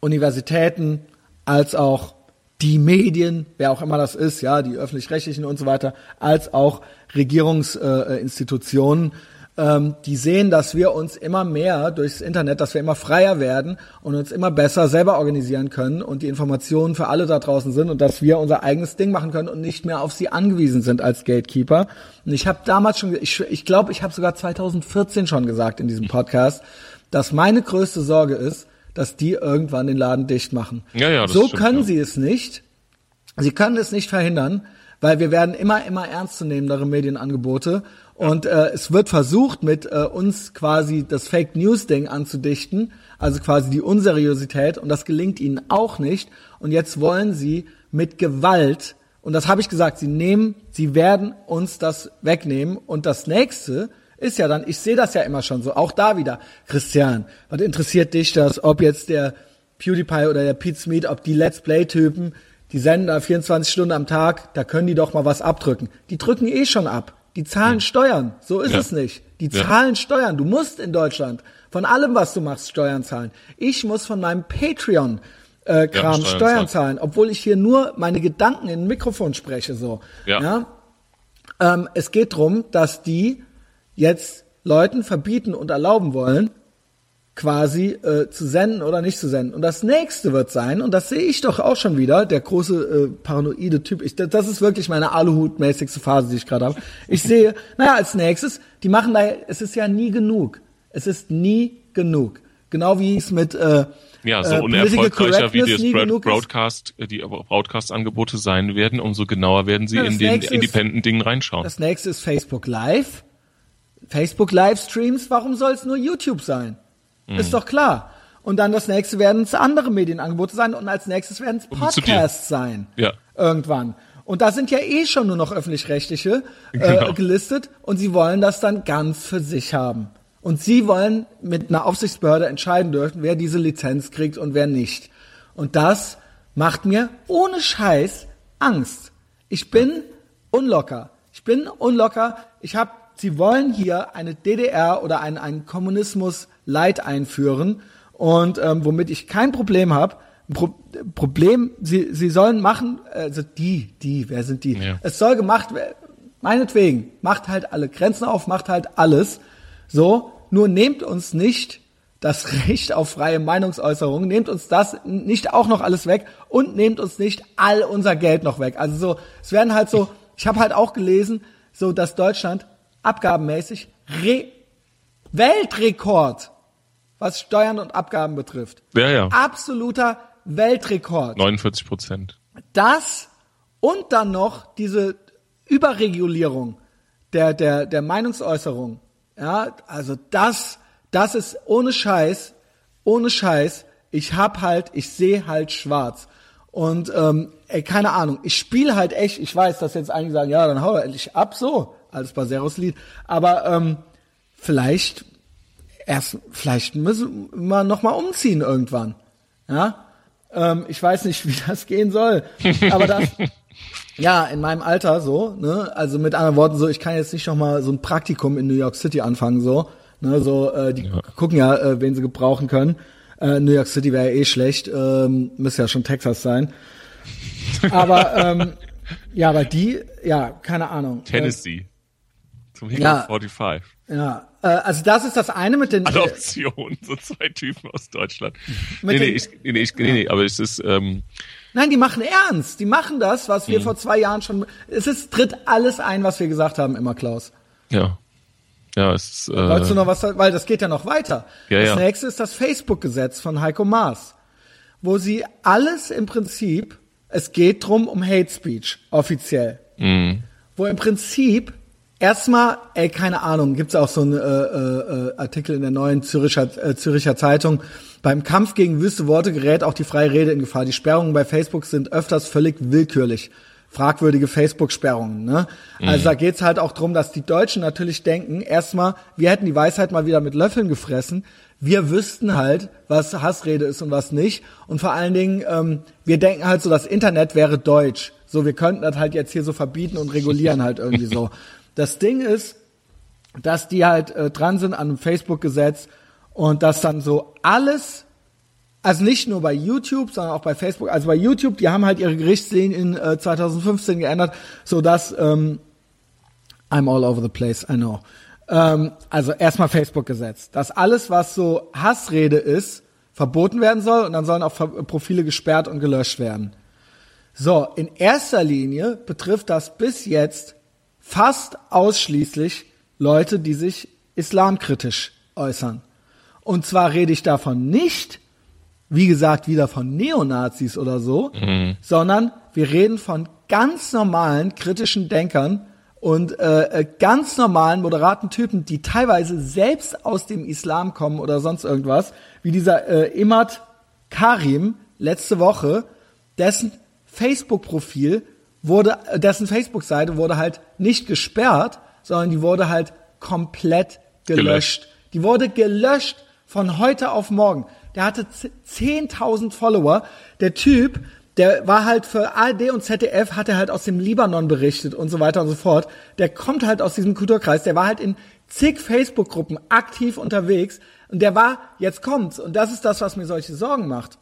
Universitäten als auch die Medien, wer auch immer das ist, ja, die öffentlich-rechtlichen und so weiter, als auch Regierungsinstitutionen, äh, ähm, die sehen, dass wir uns immer mehr durchs Internet, dass wir immer freier werden und uns immer besser selber organisieren können und die Informationen für alle da draußen sind und dass wir unser eigenes Ding machen können und nicht mehr auf sie angewiesen sind als Gatekeeper. Und ich habe damals schon, ich glaube, ich, glaub, ich habe sogar 2014 schon gesagt in diesem Podcast, dass meine größte Sorge ist, dass die irgendwann den Laden dicht machen. Ja, ja, so stimmt, können ja. sie es nicht. Sie können es nicht verhindern, weil wir werden immer, immer ernstzunehmendere Medienangebote und äh, es wird versucht, mit äh, uns quasi das Fake News Ding anzudichten, also quasi die Unseriosität und das gelingt ihnen auch nicht. Und jetzt wollen sie mit Gewalt und das habe ich gesagt, sie nehmen, sie werden uns das wegnehmen und das nächste ist ja dann, ich sehe das ja immer schon so, auch da wieder, Christian, was interessiert dich das, ob jetzt der PewDiePie oder der Pete Smith, ob die Let's Play-Typen, die senden da 24 Stunden am Tag, da können die doch mal was abdrücken. Die drücken eh schon ab. Die zahlen Steuern. So ist Ja. es nicht. Die Ja. zahlen Steuern. Du musst in Deutschland von allem, was du machst, Steuern zahlen. Ich muss von meinem Patreon äh, Kram Steuern Steuern, zahlen. zahlen, obwohl ich hier nur meine Gedanken in ein Mikrofon spreche. So. Ja. Ähm, es geht drum, dass die jetzt Leuten verbieten und erlauben wollen, quasi äh, zu senden oder nicht zu senden. Und das nächste wird sein, und das sehe ich doch auch schon wieder, der große äh, paranoide Typ, ich, das ist wirklich meine Aluhut-mäßigste Phase, die ich gerade habe. Ich sehe, naja, als nächstes, die machen da, es ist ja nie genug. Es ist nie genug. Genau wie es mit äh, Ja, so äh, unerfolgreicher wie Broad ist. Broadcast, äh, die Broadcast-Angebote sein werden, umso genauer werden sie Ja, in den ist- Independent-Dingen reinschauen. Das nächste ist Facebook Live. Facebook Livestreams, warum soll es nur YouTube sein? Mhm. Ist doch klar. Und dann das nächste werden es andere Medienangebote sein und als nächstes werden es. Podcasts sein. Ja. Irgendwann. Und da sind ja eh schon nur noch öffentlich-rechtliche äh, Genau. gelistet und sie wollen das dann ganz für sich haben. Und sie wollen mit einer Aufsichtsbehörde entscheiden dürfen, wer diese Lizenz kriegt und wer nicht. Und das macht mir ohne Scheiß Angst. Ich bin unlocker. Ich bin unlocker. Ich habe, sie wollen hier eine DDR oder einen, einen Kommunismus Light einführen und ähm, womit ich kein Problem habe. Pro Problem, sie, sie sollen machen, also die, die, wer sind die? Ja. Es soll gemacht werden, meinetwegen, macht halt alle Grenzen auf, macht halt alles. So, nur nehmt uns nicht das Recht auf freie Meinungsäußerung, nehmt uns das nicht auch noch alles weg und nehmt uns nicht all unser Geld noch weg. Also so, es werden halt so, ich habe halt auch gelesen, so dass Deutschland abgabenmäßig Re Weltrekord, was Steuern und Abgaben betrifft. Ja, ja. Absoluter Weltrekord. 49 Prozent. Das und dann noch diese Überregulierung der, der, der Meinungsäußerung. Ja, also das, das ist ohne Scheiß, ohne Scheiß. Ich hab halt, ich sehe halt schwarz. Und ähm, ey, keine Ahnung, ich spiele halt echt, ich weiß, dass jetzt einige sagen, ja, dann hau endlich ab, so, als Baseros Lied. Aber ähm, vielleicht erst, vielleicht müssen wir noch mal umziehen irgendwann. Ja, ähm, ich weiß nicht, wie das gehen soll, aber das, ja, in meinem Alter so, ne, also mit anderen Worten so, ich kann jetzt nicht noch mal so ein Praktikum in New York City anfangen, so, ne, so, äh, die gucken ja, äh, wen sie gebrauchen können. Äh, New York City wäre ja eh schlecht, ähm, müsste ja schon Texas sein. Aber ähm, ja, aber die, ja, keine Ahnung. Tennessee. Zum Hiccup ja. 45. Äh, ja, äh, also das ist das eine mit den. Äh, Adoption, so zwei Typen aus Deutschland. Nee, nee, ich, nee, ich, nee, nee, aber es ist, ähm, Nein, die machen ernst. Die machen das, was Mhm. wir vor zwei Jahren schon. Es ist tritt alles ein, was wir gesagt haben, immer Klaus. ja. Ja, es ist, Wolltest du äh, noch was, weil das geht ja noch weiter. Ja, das ja. nächste ist das Facebook-Gesetz von Heiko Maas, wo sie alles im Prinzip, es geht drum um Hate Speech, offiziell. Mhm. Wo im Prinzip erstmal, ey, keine Ahnung, gibt's auch so einen äh, äh, äh, Artikel in der neuen Züricher, äh, Züricher Zeitung. Beim Kampf gegen wüste Worte gerät auch die freie Rede in Gefahr. Die Sperrungen bei Facebook sind öfters völlig willkürlich. fragwürdige Facebook-Sperrungen. Ne? Also da geht's halt auch drum, dass die Deutschen natürlich denken, erstmal, wir hätten die Weisheit mal wieder mit Löffeln gefressen. Wir wüssten halt, was Hassrede ist und was nicht. Und vor allen Dingen, ähm, wir denken halt so, das Internet wäre deutsch. So, wir könnten das halt jetzt hier so verbieten und regulieren halt irgendwie so. Das Ding ist, dass die halt äh, dran sind an einem Facebook-Gesetz und dass dann so alles also nicht nur bei YouTube, sondern auch bei Facebook. Also bei YouTube, die haben halt ihre Gerichtslinien in äh, 2015 geändert, so dass ähm, I'm all over the place, I know. Ähm, also erstmal Facebook-Gesetz, dass alles, was so Hassrede ist, verboten werden soll und dann sollen auch Profile gesperrt und gelöscht werden. So, in erster Linie betrifft das bis jetzt fast ausschließlich Leute, die sich islamkritisch äußern. Und zwar rede ich davon nicht, wie gesagt, wieder von Neonazis oder so, sondern wir reden von ganz normalen kritischen Denkern und äh, äh, ganz normalen moderaten Typen, die teilweise selbst aus dem Islam kommen oder sonst irgendwas, wie dieser äh, Imad Karim letzte Woche, dessen Facebook-Profil wurde, dessen Facebook-Seite wurde halt nicht gesperrt, sondern die wurde halt komplett gelöscht. Gelöscht. Die wurde gelöscht von heute auf morgen. Der hatte 10.000 Follower. Der Typ, der war halt für ARD und ZDF, hat er halt aus dem Libanon berichtet und so weiter und so fort. Der kommt halt aus diesem Kulturkreis. Der war halt in zig Facebook-Gruppen aktiv unterwegs. Und der war, jetzt kommt's. Und das ist das, was mir solche Sorgen macht.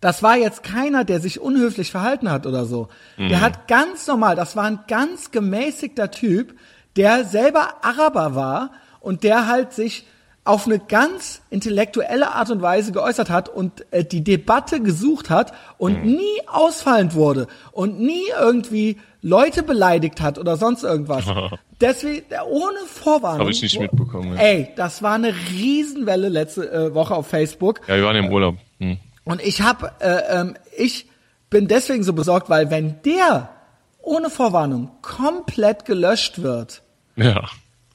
Das war jetzt keiner, der sich unhöflich verhalten hat oder so. Der hat ganz normal, das war ein ganz gemäßigter Typ, der selber Araber war und der halt sich auf eine ganz intellektuelle Art und Weise geäußert hat und äh, die Debatte gesucht hat und nie ausfallend wurde und nie irgendwie Leute beleidigt hat oder sonst irgendwas. Deswegen, ohne Vorwarnung. Habe ich nicht mitbekommen. Ja. Ey, das war eine Riesenwelle letzte äh, Woche auf Facebook. ja, wir waren im Urlaub. Hm. Und ich habe, äh, ähm, ich bin deswegen so besorgt, weil wenn der ohne Vorwarnung komplett gelöscht wird, Ja.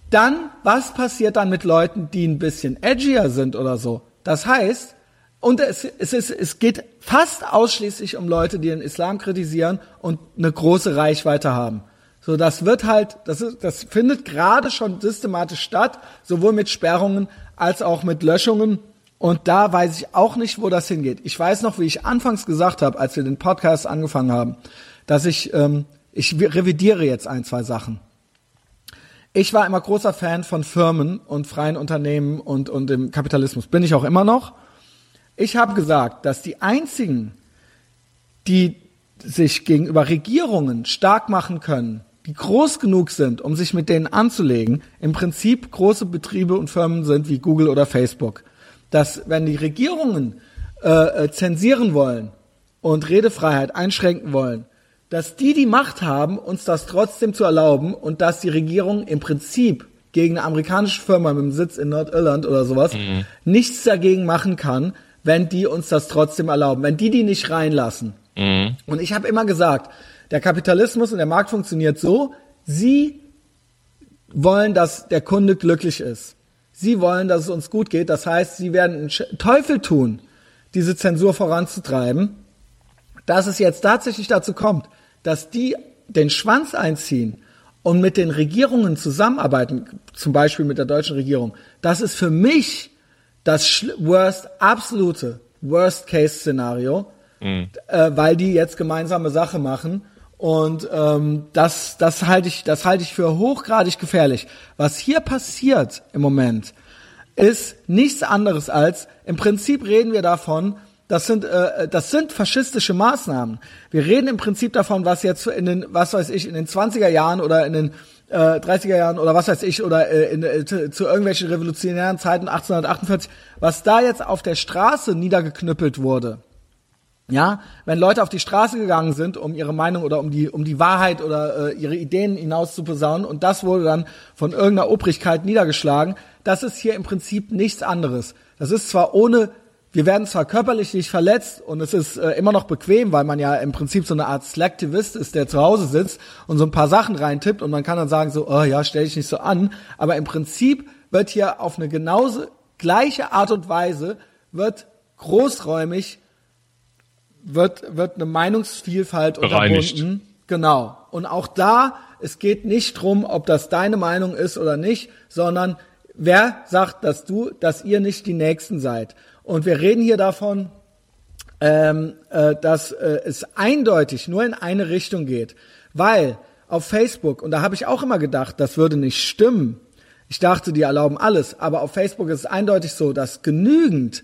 dann, was passiert dann mit Leuten, die ein bisschen edgier sind oder so? Das heißt, und es, es, ist, es geht fast ausschließlich um Leute, die den Islam kritisieren und eine große Reichweite haben. So, das wird halt, das, ist, das findet gerade schon systematisch statt, sowohl mit Sperrungen als auch mit Löschungen. Und da weiß ich auch nicht, wo das hingeht. Ich weiß noch, wie ich anfangs gesagt habe, als wir den Podcast angefangen haben, dass ich, ähm, ich revidiere jetzt ein, zwei Sachen. Ich war immer großer Fan von Firmen und freien Unternehmen und, und dem Kapitalismus. Bin ich auch immer noch. Ich habe gesagt, dass die einzigen, die sich gegenüber Regierungen stark machen können, die groß genug sind, um sich mit denen anzulegen, im Prinzip große Betriebe und Firmen sind wie Google oder Facebook. Dass wenn die Regierungen äh, äh, zensieren wollen und Redefreiheit einschränken wollen, dass die die Macht haben, uns das trotzdem zu erlauben und dass die Regierung im Prinzip gegen eine amerikanische Firma mit dem Sitz in Nordirland oder sowas nichts dagegen machen kann, wenn die uns das trotzdem erlauben, wenn die die nicht reinlassen. Und ich habe immer gesagt, der Kapitalismus und der Markt funktioniert so, sie wollen, dass der Kunde glücklich ist. Sie wollen, dass es uns gut geht. Das heißt, sie werden einen Teufel tun, diese Zensur voranzutreiben, dass es jetzt tatsächlich dazu kommt, dass die den Schwanz einziehen und mit den Regierungen zusammenarbeiten, zum Beispiel mit der deutschen Regierung. Das ist für mich das worst, absolute Worst-Case-Szenario, äh, weil die jetzt gemeinsame Sache machen. Und ähm, das, das halte ich, das halte ich für hochgradig gefährlich. Was hier passiert im Moment, ist nichts anderes als, im Prinzip reden wir davon, das sind, äh, das sind faschistische Maßnahmen. Wir reden im Prinzip davon, was jetzt in den, was weiß ich, in den 20er Jahren oder in den äh, 30er Jahren oder was weiß ich, oder äh, in, äh, zu, irgendwelchen revolutionären Zeiten 1848, was da jetzt auf der Straße niedergeknüppelt wurde. Ja, wenn Leute auf die Straße gegangen sind, um ihre Meinung oder um die um die Wahrheit oder äh, ihre Ideen hinaus zu posaunen und das wurde dann von irgendeiner Obrigkeit niedergeschlagen, das ist hier im Prinzip nichts anderes. Das ist zwar ohne wir werden zwar körperlich nicht verletzt und es ist äh, immer noch bequem, weil man ja im Prinzip so eine Art Slacktivist ist, der zu Hause sitzt und so ein paar Sachen reintippt und man kann dann sagen so, oh ja, stell dich nicht so an, aber im Prinzip wird hier auf eine genauso gleiche Art und Weise wird großräumig wird, wird eine Meinungsvielfalt Bereinigt. unterbunden Genau. Und auch da, es geht nicht drum, ob das deine Meinung ist oder nicht, sondern wer sagt, dass du, dass ihr nicht die Nächsten seid. Und wir reden hier davon, ähm, äh, dass äh, es eindeutig nur in eine Richtung geht. Weil auf Facebook, und da habe ich auch immer gedacht, das würde nicht stimmen. Ich dachte, die erlauben alles, aber auf Facebook ist es eindeutig so, dass genügend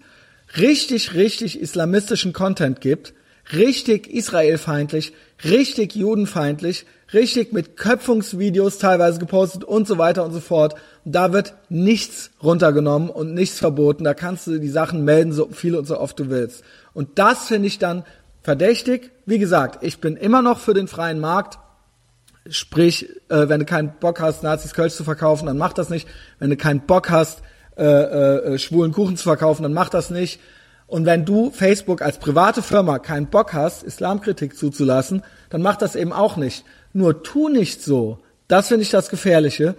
richtig, richtig islamistischen Content gibt, richtig israelfeindlich, richtig judenfeindlich, richtig mit Köpfungsvideos teilweise gepostet und so weiter und so fort. Und da wird nichts runtergenommen und nichts verboten. Da kannst du die Sachen melden, so viel und so oft du willst. Und das finde ich dann verdächtig. Wie gesagt, ich bin immer noch für den freien Markt. Sprich, äh, wenn du keinen Bock hast, Nazis Kölsch zu verkaufen, dann mach das nicht. Wenn du keinen Bock hast, äh, äh, schwulen Kuchen zu verkaufen, dann mach das nicht. Und wenn du Facebook als private Firma keinen Bock hast, Islamkritik zuzulassen, dann mach das eben auch nicht. Nur tu nicht so. Das finde ich das Gefährliche.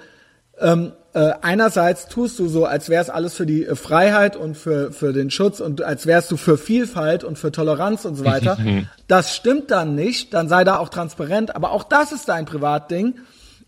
Ähm, äh, einerseits tust du so, als wäre es alles für die äh, Freiheit und für, für den Schutz und als wärst du für Vielfalt und für Toleranz und so weiter. das stimmt dann nicht, dann sei da auch transparent, aber auch das ist dein Privatding.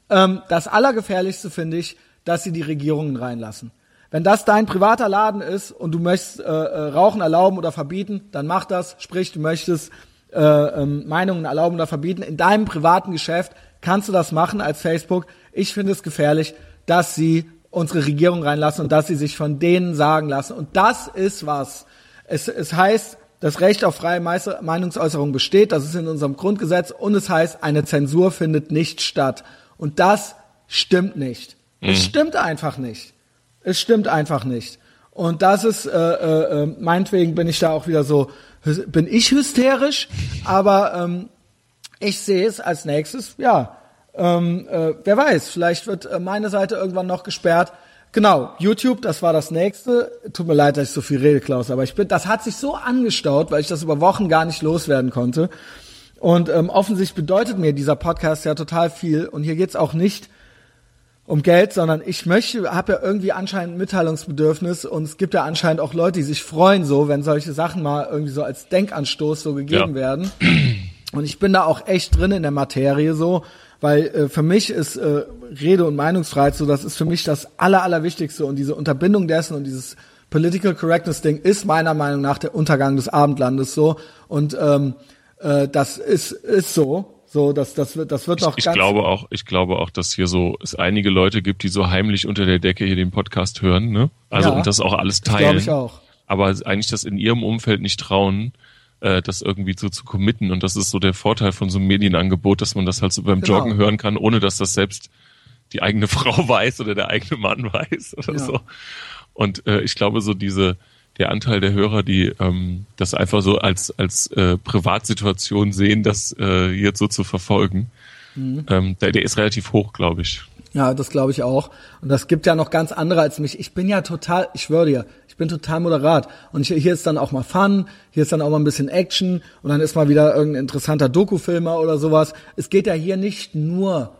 Ähm, das Allergefährlichste finde ich, dass sie die Regierungen reinlassen. Wenn das dein privater Laden ist und du möchtest äh, äh, Rauchen erlauben oder verbieten, dann mach das. Sprich, du möchtest äh, ähm, Meinungen erlauben oder verbieten. In deinem privaten Geschäft kannst du das machen als Facebook. Ich finde es gefährlich, dass sie unsere Regierung reinlassen und dass sie sich von denen sagen lassen. Und das ist was. Es, es heißt, das Recht auf freie Meinungsäußerung besteht, das ist in unserem Grundgesetz und es heißt, eine Zensur findet nicht statt. Und das stimmt nicht. Mhm. Es stimmt einfach nicht. Es stimmt einfach nicht. Und das ist, äh, äh, äh, meinetwegen bin ich da auch wieder so, bin ich hysterisch, aber ähm, ich sehe es als nächstes, ja, ähm, äh, wer weiß, vielleicht wird äh, meine Seite irgendwann noch gesperrt. Genau, YouTube, das war das nächste. Tut mir leid, dass ich so viel rede, Klaus, aber ich bin, das hat sich so angestaut, weil ich das über Wochen gar nicht loswerden konnte. Und ähm, offensichtlich bedeutet mir dieser Podcast ja total viel. Und hier geht's auch nicht um Geld, sondern ich möchte, habe ja irgendwie anscheinend Mitteilungsbedürfnis und es gibt ja anscheinend auch Leute, die sich freuen so, wenn solche Sachen mal irgendwie so als Denkanstoß so gegeben ja. werden. Und ich bin da auch echt drin in der Materie so, weil äh, für mich ist äh, Rede- und Meinungsfreiheit so, das ist für mich das Aller, Allerwichtigste und diese Unterbindung dessen und dieses Political Correctness Ding ist meiner Meinung nach der Untergang des Abendlandes so und ähm, äh, das ist, ist so so, das, das wird, das wird noch ich, ich glaube auch, ich glaube auch, dass hier so es einige Leute gibt, die so heimlich unter der Decke hier den Podcast hören, ne? Also ja, und das auch alles teilen. Glaube ich auch. Aber eigentlich das in ihrem Umfeld nicht trauen, äh, das irgendwie so zu committen. Und das ist so der Vorteil von so einem Medienangebot, dass man das halt so beim genau. Joggen hören kann, ohne dass das selbst die eigene Frau weiß oder der eigene Mann weiß oder ja. so. Und äh, ich glaube, so diese der Anteil der Hörer, die ähm, das einfach so als, als äh, Privatsituation sehen, das äh, jetzt so zu verfolgen, mhm. ähm, der, der ist relativ hoch, glaube ich. Ja, das glaube ich auch. Und das gibt ja noch ganz andere als mich. Ich bin ja total, ich schwöre dir, ich bin total moderat. Und ich, hier ist dann auch mal Fun, hier ist dann auch mal ein bisschen Action und dann ist mal wieder irgendein interessanter Dokufilmer oder sowas. Es geht ja hier nicht nur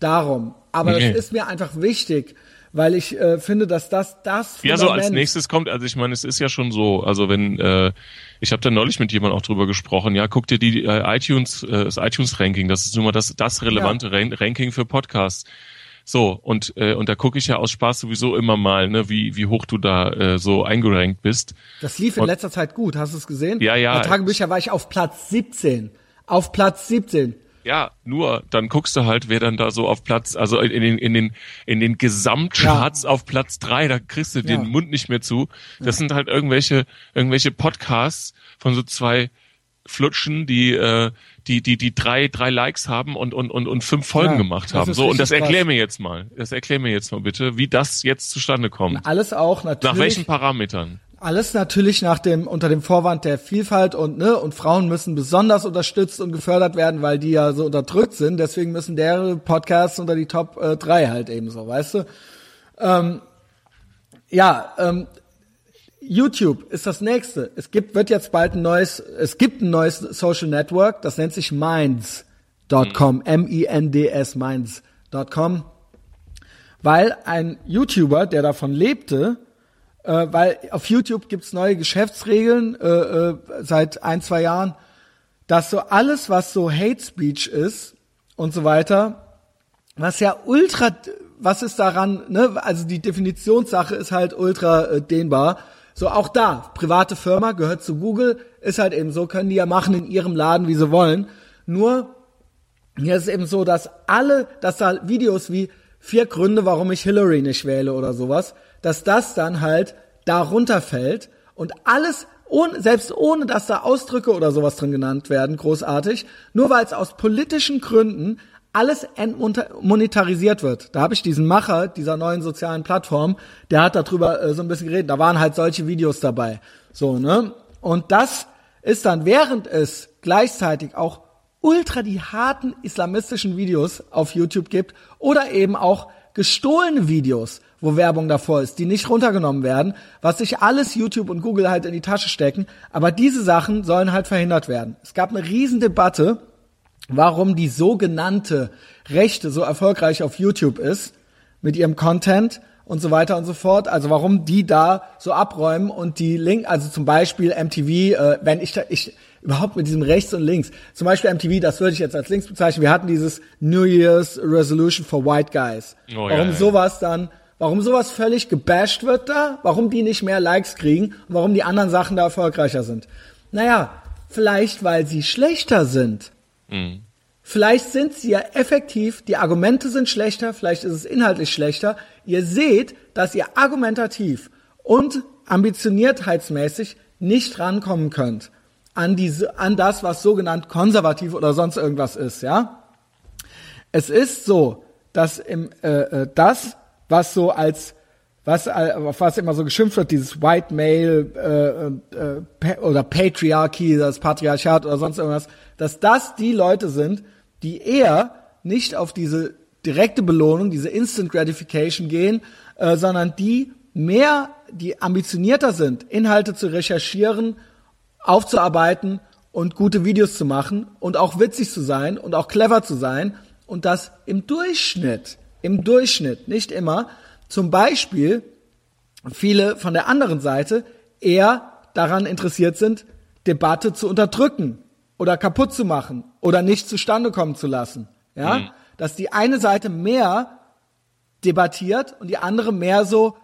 darum. Aber nee. das ist mir einfach wichtig, weil ich äh, finde, dass das das ja so als nächstes kommt. Also ich meine, es ist ja schon so. Also wenn äh, ich habe da neulich mit jemandem auch drüber gesprochen. Ja, guck dir die äh, iTunes äh, das iTunes Ranking. Das ist nun mal das das relevante ja. Ranking für Podcasts. So und äh, und da gucke ich ja aus Spaß sowieso immer mal, ne, wie wie hoch du da äh, so eingerankt bist. Das lief in und, letzter Zeit gut. Hast du es gesehen? Ja, ja. Bei Tagebücher war ich auf Platz 17. Auf Platz 17. Ja, nur dann guckst du halt, wer dann da so auf Platz, also in den in den in den Gesamtcharts ja. auf Platz drei, da kriegst du ja. den Mund nicht mehr zu. Das ja. sind halt irgendwelche irgendwelche Podcasts von so zwei Flutschen, die äh, die die die drei drei Likes haben und und und und fünf Folgen gemacht haben. So und das erklär mir jetzt mal. Das erklär mir jetzt mal bitte, wie das jetzt zustande kommt. Alles auch natürlich. Nach welchen Parametern? Alles natürlich nach dem, unter dem Vorwand der Vielfalt und, ne, und Frauen müssen besonders unterstützt und gefördert werden, weil die ja so unterdrückt sind. Deswegen müssen deren Podcasts unter die Top äh, 3 halt eben so, weißt du? Ähm, ja, ähm, YouTube ist das nächste. Es gibt, wird jetzt bald ein neues, es gibt ein neues Social Network, das nennt sich Minds.com, mhm. M-I-N-D-S, Minds.com. Weil ein YouTuber, der davon lebte, äh, weil auf YouTube gibt's neue Geschäftsregeln äh, äh, seit ein, zwei Jahren, dass so alles, was so Hate Speech ist, und so weiter. Was ja ultra, was ist daran, ne? Also die Definitionssache ist halt ultra äh, dehnbar. So auch da, private Firma gehört zu Google, ist halt eben so, können die ja machen in ihrem Laden, wie sie wollen. Nur hier ist es eben so, dass alle, dass da Videos wie vier Gründe, warum ich Hillary nicht wähle oder sowas, dass das dann halt darunter fällt und alles ohne, selbst ohne dass da Ausdrücke oder sowas drin genannt werden, großartig, nur weil es aus politischen Gründen alles entmonetarisiert wird. Da habe ich diesen Macher dieser neuen sozialen Plattform, der hat darüber äh, so ein bisschen geredet. Da waren halt solche Videos dabei. So, ne? Und das ist dann, während es gleichzeitig auch ultra die harten islamistischen Videos auf YouTube gibt oder eben auch gestohlene Videos, wo Werbung davor ist, die nicht runtergenommen werden, was sich alles YouTube und Google halt in die Tasche stecken. Aber diese Sachen sollen halt verhindert werden. Es gab eine Riesendebatte, warum die sogenannte Rechte so erfolgreich auf YouTube ist mit ihrem Content und so weiter und so fort. Also warum die da so abräumen und die Link, also zum Beispiel MTV, äh, wenn ich da, ich überhaupt mit diesem rechts und links, zum Beispiel MTV, das würde ich jetzt als links bezeichnen. Wir hatten dieses New Year's Resolution for White Guys. Oh, warum ja, ja. sowas dann, warum sowas völlig gebasht wird da, warum die nicht mehr Likes kriegen und warum die anderen Sachen da erfolgreicher sind. Naja, vielleicht weil sie schlechter sind. Mhm. Vielleicht sind sie ja effektiv, die Argumente sind schlechter, vielleicht ist es inhaltlich schlechter. Ihr seht, dass ihr argumentativ und ambitioniertheitsmäßig nicht rankommen könnt an diese, an das, was sogenannt konservativ oder sonst irgendwas ist, ja. Es ist so, dass im, äh, äh das, was so als was, äh, auf was immer so geschimpft wird, dieses White Male äh, äh, oder Patriarchy, das Patriarchat oder sonst irgendwas, dass das die Leute sind, die eher nicht auf diese direkte Belohnung, diese Instant Gratification gehen, äh, sondern die mehr, die ambitionierter sind, Inhalte zu recherchieren, aufzuarbeiten und gute Videos zu machen und auch witzig zu sein und auch clever zu sein und das im Durchschnitt, im Durchschnitt, nicht immer, zum Beispiel viele von der anderen Seite eher daran interessiert sind, Debatte zu unterdrücken oder kaputt zu machen oder nicht zustande kommen zu lassen. Ja, mhm. dass die eine Seite mehr debattiert und die andere mehr so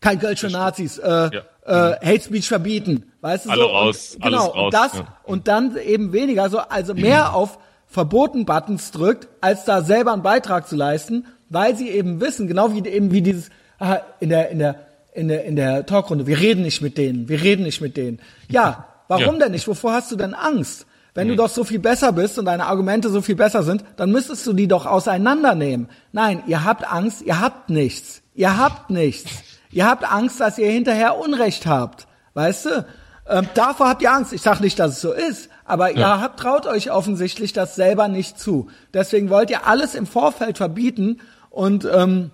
kein Geld für Nazis, äh, ja. äh, Hate Speech verbieten, weißt du Alle so? raus, und, genau, alles raus. Und das ja. und dann eben weniger so, also mehr auf verboten Buttons drückt, als da selber einen Beitrag zu leisten weil sie eben wissen, genau wie eben wie dieses ah, in der in der in der in der Talkrunde, wir reden nicht mit denen, wir reden nicht mit denen. Ja, warum ja. denn nicht? Wovor hast du denn Angst? Wenn mhm. du doch so viel besser bist und deine Argumente so viel besser sind, dann müsstest du die doch auseinandernehmen. Nein, ihr habt Angst, ihr habt nichts. Ihr habt nichts. Ihr habt Angst, dass ihr hinterher Unrecht habt. Weißt du? Ähm, davor habt ihr Angst. Ich sage nicht, dass es so ist, aber ja. ihr habt, traut euch offensichtlich das selber nicht zu. Deswegen wollt ihr alles im Vorfeld verbieten und ähm,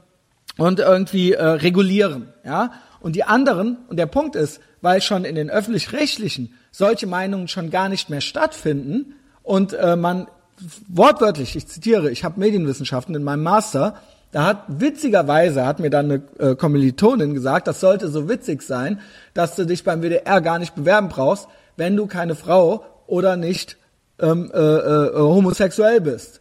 und irgendwie äh, regulieren, ja. Und die anderen und der Punkt ist, weil schon in den öffentlich-rechtlichen solche Meinungen schon gar nicht mehr stattfinden und äh, man wortwörtlich, ich zitiere, ich habe Medienwissenschaften in meinem Master, da hat witzigerweise hat mir dann eine äh, Kommilitonin gesagt, das sollte so witzig sein, dass du dich beim WDR gar nicht bewerben brauchst, wenn du keine Frau oder nicht ähm, äh, äh, homosexuell bist.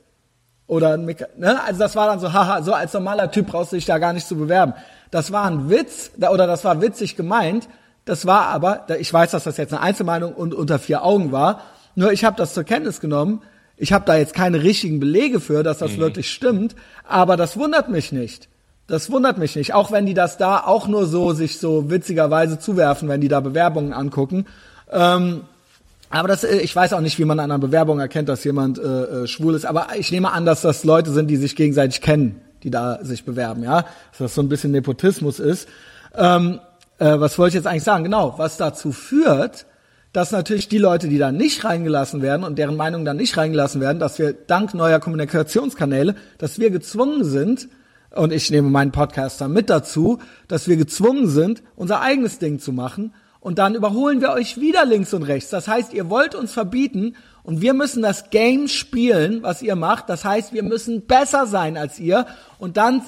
Oder ne? Also das war dann so, haha, so als normaler Typ brauchst du dich da gar nicht zu bewerben. Das war ein Witz, oder das war witzig gemeint. Das war aber, ich weiß, dass das jetzt eine Einzelmeinung und unter vier Augen war. Nur ich habe das zur Kenntnis genommen. Ich habe da jetzt keine richtigen Belege für, dass das mhm. wirklich stimmt. Aber das wundert mich nicht. Das wundert mich nicht. Auch wenn die das da auch nur so sich so witzigerweise zuwerfen, wenn die da Bewerbungen angucken. Ähm, aber das, äh, ich weiß auch nicht, wie man an einer Bewerbung erkennt, dass jemand äh, äh, schwul ist. Aber ich nehme an, dass das Leute sind, die sich gegenseitig kennen, die da sich bewerben, ja. Dass das so ein bisschen Nepotismus ist. Ähm, äh, was wollte ich jetzt eigentlich sagen? Genau, was dazu führt, dass natürlich die Leute, die da nicht reingelassen werden und deren Meinung dann nicht reingelassen werden, dass wir dank neuer Kommunikationskanäle, dass wir gezwungen sind, und ich nehme meinen Podcaster mit dazu, dass wir gezwungen sind, unser eigenes Ding zu machen und dann überholen wir euch wieder links und rechts. Das heißt, ihr wollt uns verbieten und wir müssen das Game spielen, was ihr macht. Das heißt, wir müssen besser sein als ihr und dann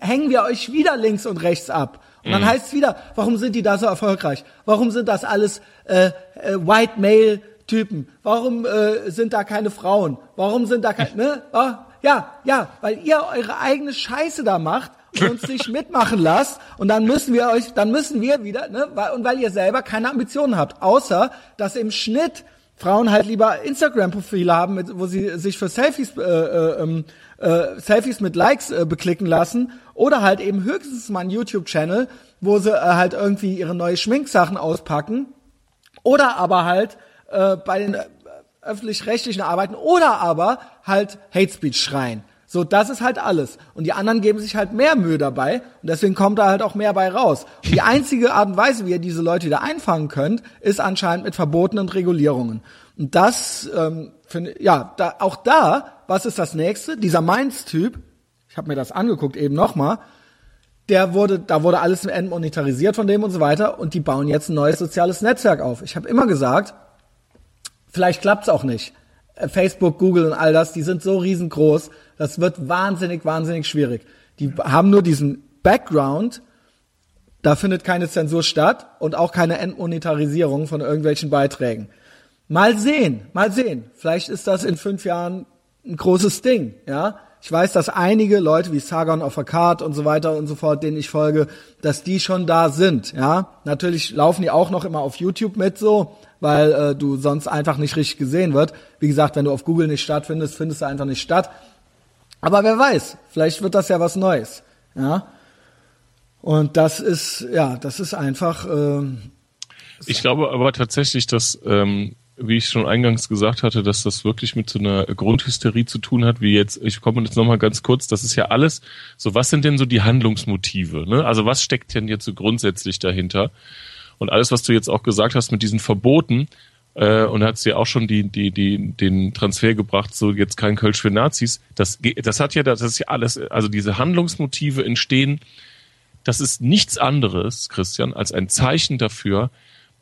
hängen wir euch wieder links und rechts ab. Und dann mhm. heißt es wieder, warum sind die da so erfolgreich? Warum sind das alles äh, äh, White Male Typen? Warum äh, sind da keine Frauen? Warum sind da keine, ne? Ah, ja, ja, weil ihr eure eigene Scheiße da macht und uns nicht mitmachen lasst und dann müssen wir euch, dann müssen wir wieder, ne? Weil, und weil ihr selber keine Ambitionen habt, außer dass im Schnitt Frauen halt lieber Instagram-Profile haben, mit, wo sie sich für Selfies, äh, äh, ähm, äh, Selfies mit Likes äh, beklicken lassen oder halt eben höchstens mal einen YouTube-Channel, wo sie äh, halt irgendwie ihre neue Schminksachen auspacken oder aber halt äh, bei den äh, öffentlich-rechtlichen Arbeiten oder aber halt Hate Speech schreien. So, das ist halt alles. Und die anderen geben sich halt mehr Mühe dabei und deswegen kommt da halt auch mehr bei raus. Und die einzige Art und Weise, wie ihr diese Leute wieder einfangen könnt, ist anscheinend mit Verboten und Regulierungen. Und das, ähm, finde ja, da, auch da, was ist das nächste? Dieser Mainz-Typ, ich habe mir das angeguckt eben nochmal, der wurde, da wurde alles entmonetarisiert von dem und so weiter und die bauen jetzt ein neues soziales Netzwerk auf. Ich habe immer gesagt, vielleicht klappt's auch nicht. Äh, Facebook, Google und all das, die sind so riesengroß, das wird wahnsinnig, wahnsinnig schwierig. Die haben nur diesen Background, da findet keine Zensur statt und auch keine Entmonetarisierung von irgendwelchen Beiträgen. Mal sehen, mal sehen. Vielleicht ist das in fünf Jahren ein großes Ding, ja. Ich weiß, dass einige Leute wie Sargon of Akkad und so weiter und so fort, denen ich folge, dass die schon da sind, ja. Natürlich laufen die auch noch immer auf YouTube mit so, weil äh, du sonst einfach nicht richtig gesehen wird. Wie gesagt, wenn du auf Google nicht stattfindest, findest du einfach nicht statt. Aber wer weiß, vielleicht wird das ja was Neues, ja. Und das ist, ja, das ist einfach. Äh, ich glaube aber tatsächlich, dass, ähm, wie ich schon eingangs gesagt hatte, dass das wirklich mit so einer Grundhysterie zu tun hat, wie jetzt, ich komme jetzt nochmal ganz kurz, das ist ja alles, so was sind denn so die Handlungsmotive, ne? Also was steckt denn jetzt so grundsätzlich dahinter? Und alles, was du jetzt auch gesagt hast mit diesen Verboten, äh, und hat sie auch schon die, die, die, den Transfer gebracht, so jetzt kein Kölsch für Nazis. Das, das hat ja, das ist ja alles, also diese Handlungsmotive entstehen, das ist nichts anderes, Christian, als ein Zeichen dafür,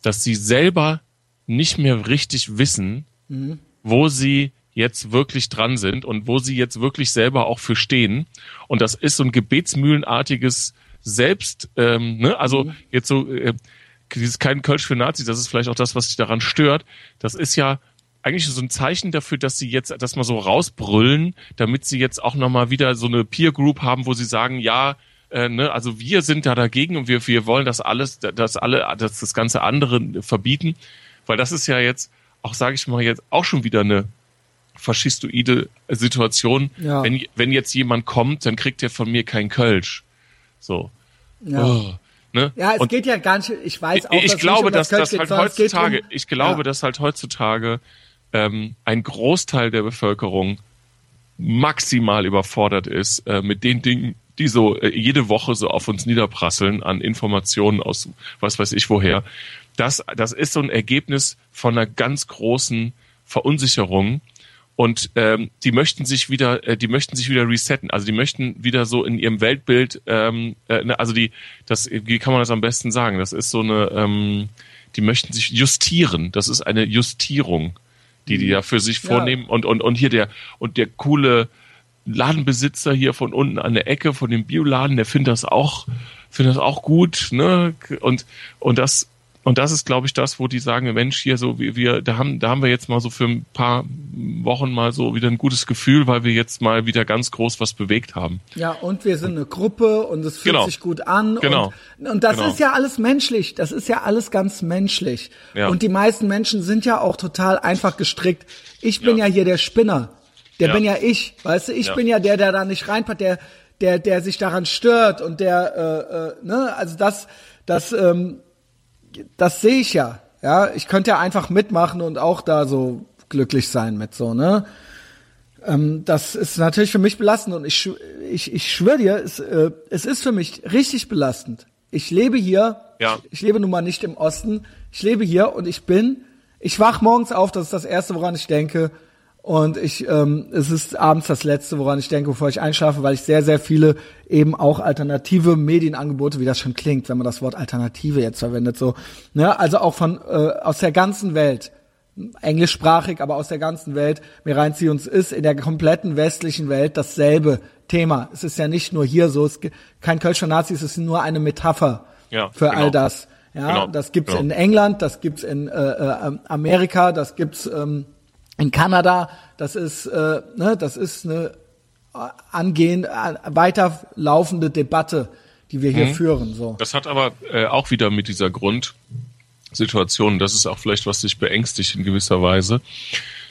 dass sie selber nicht mehr richtig wissen, mhm. wo sie jetzt wirklich dran sind und wo sie jetzt wirklich selber auch für stehen. Und das ist so ein gebetsmühlenartiges Selbst, ähm, ne? also mhm. jetzt so, äh, dieses kein Kölsch für Nazis, das ist vielleicht auch das, was sich daran stört. Das ist ja eigentlich so ein Zeichen dafür, dass sie jetzt das mal so rausbrüllen, damit sie jetzt auch nochmal wieder so eine Peer Group haben, wo sie sagen, ja, äh, ne, also wir sind da dagegen und wir, wir wollen das alles, das alle, das, das ganze andere verbieten, weil das ist ja jetzt auch, sage ich mal, jetzt auch schon wieder eine faschistoide Situation. Ja. Wenn, wenn jetzt jemand kommt, dann kriegt er von mir kein Kölsch. So. Ja. Oh. Ne? Ja, es und geht ja gar nicht, ich weiß auch, ich, ich glaube, dass das, das halt heutzutage, um, ich glaube, ja. dass halt heutzutage ähm, ein Großteil der Bevölkerung maximal überfordert ist äh, mit den Dingen, die so äh, jede Woche so auf uns niederprasseln an Informationen aus was weiß ich woher. Das, das ist so ein Ergebnis von einer ganz großen Verunsicherung und ähm, die möchten sich wieder, äh, die möchten sich wieder resetten. Also die möchten wieder so in ihrem Weltbild, ähm, äh, ne, also die, das, wie kann man das am besten sagen? Das ist so eine, ähm, die möchten sich justieren. Das ist eine Justierung, die die da für sich vornehmen. Ja. Und und und hier der und der coole Ladenbesitzer hier von unten an der Ecke von dem Bioladen, der findet das auch, findet das auch gut, ne? Und und das und das ist, glaube ich, das, wo die sagen, Mensch, hier so, wir, wir, da haben, da haben wir jetzt mal so für ein paar Wochen mal so wieder ein gutes Gefühl, weil wir jetzt mal wieder ganz groß was bewegt haben. Ja, und wir sind eine Gruppe und es fühlt genau. sich gut an. Genau. Und, und das genau. ist ja alles menschlich. Das ist ja alles ganz menschlich. Ja. Und die meisten Menschen sind ja auch total einfach gestrickt. Ich bin ja, ja hier der Spinner. Der ja. bin ja ich. Weißt du, ich bin ja der, der da nicht reinpackt, der, der, der sich daran stört und der, äh, äh, ne, also das, das, ähm, das sehe ich ja. Ja, ich könnte ja einfach mitmachen und auch da so glücklich sein mit so, ne? Ähm, das ist natürlich für mich belastend und ich, ich, ich schwöre dir, es, äh, es ist für mich richtig belastend. Ich lebe hier, ja. ich lebe nun mal nicht im Osten, ich lebe hier und ich bin, ich wach morgens auf, das ist das Erste, woran ich denke, und ich, ähm, es ist abends das Letzte, woran ich denke, bevor ich einschlafe, weil ich sehr, sehr viele eben auch alternative Medienangebote, wie das schon klingt, wenn man das Wort Alternative jetzt verwendet, so, ne, also auch von äh, aus der ganzen Welt, englischsprachig, aber aus der ganzen Welt mir reinziehe. Und es ist in der kompletten westlichen Welt dasselbe Thema. Es ist ja nicht nur hier so, es kein Kölscher Nazi, es ist nur eine Metapher ja, für genau. all das. Ja, Genau, das gibt's genau. in England, das gibt's in äh, äh, Amerika, das gibt's ähm, in Kanada. Das ist, äh, ne, das ist eine angehend, äh, weiterlaufende Debatte, die wir Mhm. hier führen. So. Das hat aber äh, auch wieder mit dieser Grundsituation, das ist auch vielleicht, was dich beängstigt in gewisser Weise,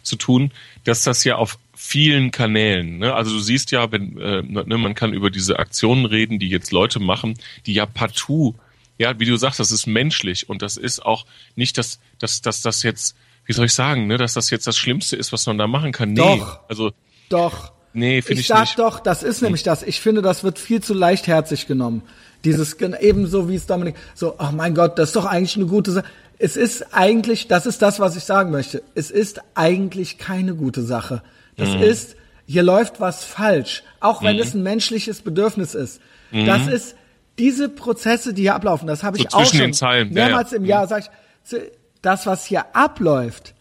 zu tun, dass das ja auf vielen Kanälen, ne? also du siehst ja, wenn äh, ne, man kann über diese Aktionen reden, die jetzt Leute machen, die ja partout, ja, wie du sagst, das ist menschlich und das ist auch nicht, dass, dass, dass das jetzt, wie soll ich sagen, ne, dass das jetzt das Schlimmste ist, was man da machen kann. Nee, Doch. also Doch. nee, finde Ich ich, sag nicht. doch, das ist nämlich das. Ich finde, das wird viel zu leichtherzig genommen. Dieses ebenso wie es Dominik so, ach mein Gott, das ist doch eigentlich eine gute Sache. Es ist eigentlich, das ist das, was ich sagen möchte. Es ist eigentlich keine gute Sache. Das Mhm. ist, hier läuft was falsch, auch wenn es ein menschliches Bedürfnis ist. Das ist diese Prozesse, die hier ablaufen. Das habe ich Mhm. So auch zwischen schon Zeilen, ja, mehrmals ja. im Jahr sag ich. Das, was hier abläuft,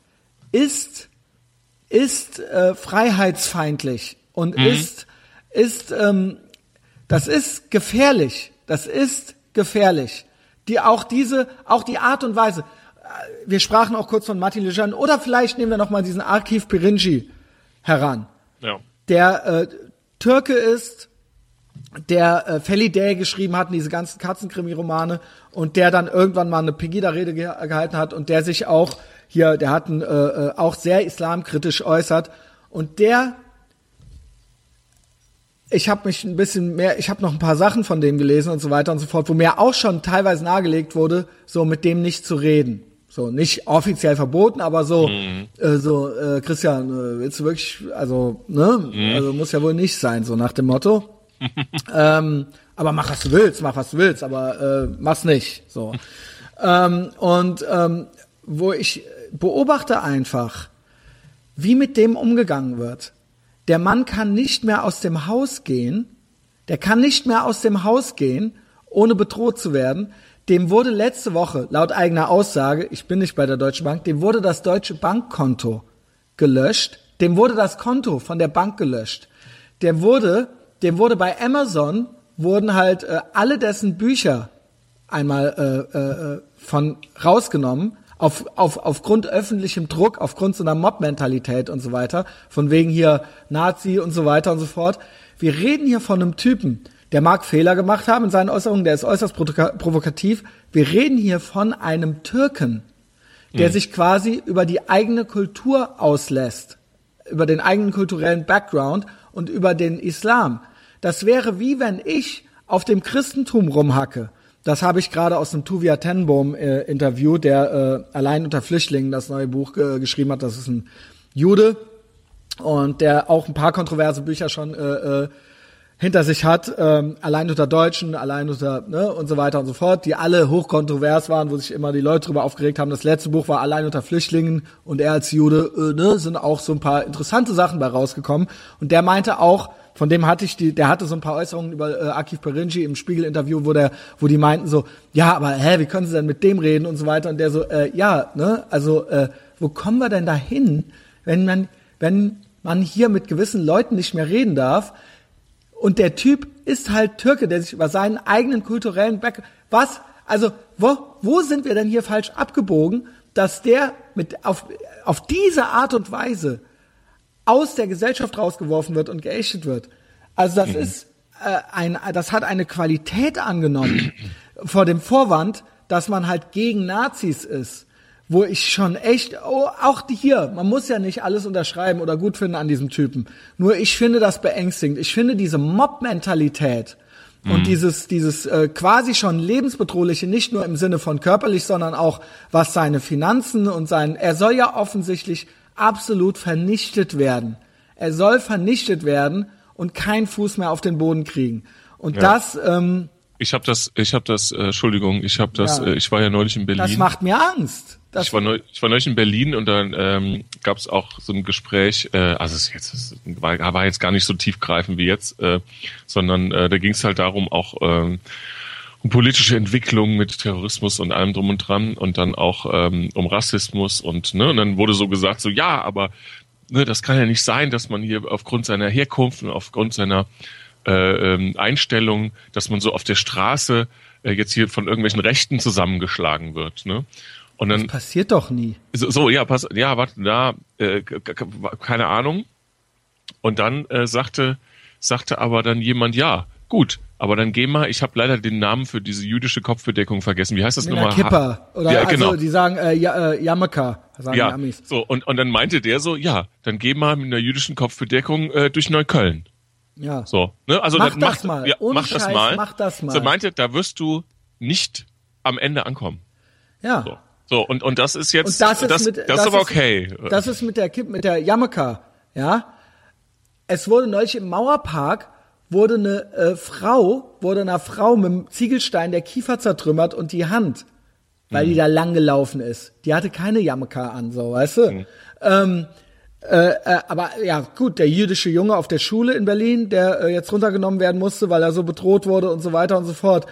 ist ist äh, freiheitsfeindlich und Mhm. ist ist ähm, das ist gefährlich. Das ist gefährlich. Die auch diese auch die Art und Weise. äh, Wir sprachen auch kurz von Martin Lejeune oder vielleicht nehmen wir noch mal diesen Archiv Pirinci heran, Ja. der äh, Türke ist, der äh, Feliday geschrieben hat, diese ganzen Katzenkrimi-Romane und der dann irgendwann mal eine Pegida-Rede ge gehalten hat und der sich auch hier, der hat ein, äh, äh, auch sehr islamkritisch äußert und der ich habe mich ein bisschen mehr, ich habe noch ein paar Sachen von dem gelesen und so weiter und so fort, wo mir auch schon teilweise nahegelegt wurde, so mit dem nicht zu reden. So nicht offiziell verboten, aber so, äh, so äh, Christian, äh, willst du wirklich, also ne, also muss ja wohl nicht sein, so nach dem Motto. Ähm, aber mach was du willst, mach was du willst, aber äh, mach's nicht. So ähm, und ähm, wo ich beobachte einfach, wie mit dem umgegangen wird. Der Mann kann nicht mehr aus dem Haus gehen, der kann nicht mehr aus dem Haus gehen, ohne bedroht zu werden. Dem wurde letzte Woche, laut eigener Aussage, ich bin nicht bei der Deutschen Bank, dem wurde das deutsche Bankkonto gelöscht, dem wurde das Konto von der Bank gelöscht. Der wurde, dem wurde bei Amazon wurden halt äh, alle dessen Bücher einmal äh, äh, von rausgenommen auf, auf, aufgrund öffentlichem Druck, aufgrund so einer Mob-Mentalität und so weiter, von wegen hier Nazi und so weiter und so fort. Wir reden hier von einem Typen, der mag Fehler gemacht haben in seinen Äußerungen, der ist äußerst provoka- provokativ. Wir reden hier von einem Türken, der sich quasi über die eigene Kultur auslässt, über den eigenen kulturellen Background und über den Islam. Das wäre wie wenn ich auf dem Christentum rumhacke. Das habe ich gerade aus dem Tuvia Tenbohm äh, Interview, der äh, allein unter Flüchtlingen das neue Buch äh, geschrieben hat. Das ist ein Jude und der auch ein paar kontroverse Bücher schon äh, äh, hinter sich hat, ähm, allein unter Deutschen, allein unter ne, und so weiter und so fort, die alle hochkontrovers waren, wo sich immer die Leute drüber aufgeregt haben. Das letzte Buch war allein unter Flüchtlingen und er als Jude, äh, ne, sind auch so ein paar interessante Sachen bei rausgekommen. Und der meinte auch, von dem hatte ich die, der hatte so ein paar Äußerungen über äh, Akif Perinci im Spiegel-Interview, wo der, wo die meinten so, ja, aber hä, wie können Sie denn mit dem reden und so weiter? Und der so, äh, ja, ne, also äh, wo kommen wir denn dahin, wenn man, wenn man hier mit gewissen Leuten nicht mehr reden darf? Und der Typ ist halt Türke, der sich über seinen eigenen kulturellen Back, was, also, wo, wo sind wir denn hier falsch abgebogen, dass der mit, auf, auf diese Art und Weise aus der Gesellschaft rausgeworfen wird und geächtet wird. Also das ist äh, ein, das hat eine Qualität angenommen vor dem Vorwand, dass man halt gegen Nazis ist, wo ich schon echt, oh, auch die hier, man muss ja nicht alles unterschreiben oder gut finden an diesem Typen. Nur ich finde das beängstigend. Ich finde diese Mob-Mentalität und dieses, dieses äh, quasi schon lebensbedrohliche, nicht nur im Sinne von körperlich, sondern auch was seine Finanzen und sein, er soll ja offensichtlich absolut vernichtet werden. Er soll vernichtet werden und keinen Fuß mehr auf den Boden kriegen. Und Ja. das, ähm, Ich habe das, ich habe das, äh, Entschuldigung, ich habe das, Ja. äh, ich war ja neulich in Berlin. das macht mir Angst. Das, ich war, neu, ich war neulich in Berlin und dann ähm, gab es auch so ein Gespräch, äh, also es ist jetzt es war, war jetzt gar nicht so tiefgreifend wie jetzt, äh, sondern äh, da ging es halt darum auch ähm, um politische Entwicklung mit Terrorismus und allem drum und dran und dann auch ähm, um Rassismus und ne und dann wurde so gesagt so ja, aber ne, das kann ja nicht sein, dass man hier aufgrund seiner Herkunft und aufgrund seiner äh, ähm, Einstellung, dass man so auf der Straße äh, jetzt hier von irgendwelchen Rechten zusammengeschlagen wird. Ne? Und dann Das passiert doch nie. so, so ja, pass, ja, warte, da, äh, keine Ahnung. Und dann äh, sagte, sagte aber dann jemand, ja, gut, aber dann geh mal, ich habe leider den Namen für diese jüdische Kopfbedeckung vergessen. Wie heißt das nochmal? Kippa. Oder ja, also genau. die sagen äh, ja, äh, Yamaka, sagen die ja, Amis. so und und dann meinte der so, ja, dann geh mal mit einer jüdischen Kopfbedeckung äh, durch Neukölln. Ja. So, ne? Also Mach dann das mach, mal. Ja, Ohne mach das Scheiß, mal. mach das mal. So meinte, da wirst du nicht am Ende ankommen. Ja. So, so und und das ist jetzt Und das ist das, mit, das, ist aber okay. Das ist mit der Kipp, mit der Yamaka, ja. Es wurde neulich im Mauerpark wurde eine äh, Frau, wurde einer Frau mit dem Ziegelstein der Kiefer zertrümmert und die Hand, weil Mhm. die da lang gelaufen ist. Die hatte keine Yamaka an, so, weißt du? Mhm. Ähm, äh, äh, aber ja, gut, der jüdische Junge auf der Schule in Berlin, der äh, jetzt runtergenommen werden musste, weil er so bedroht wurde und so weiter und so fort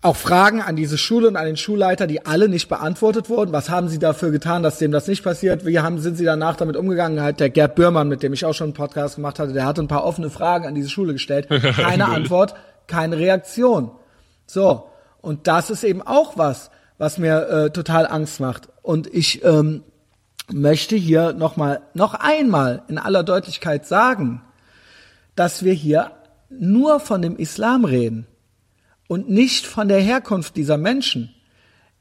auch Fragen an diese Schule und an den Schulleiter, die alle nicht beantwortet wurden. Was haben Sie dafür getan, dass dem das nicht passiert? Wie haben, sind Sie danach damit umgegangen? Halt der Gerd Bührmann, mit dem ich auch schon einen Podcast gemacht hatte, der hatte ein paar offene Fragen an diese Schule gestellt. Keine Antwort, keine Reaktion. So. Und das ist eben auch was, was mir äh, total Angst macht. Und ich ähm, möchte hier noch mal, noch einmal in aller Deutlichkeit sagen, dass wir hier nur von dem Islam reden und nicht von der Herkunft dieser Menschen.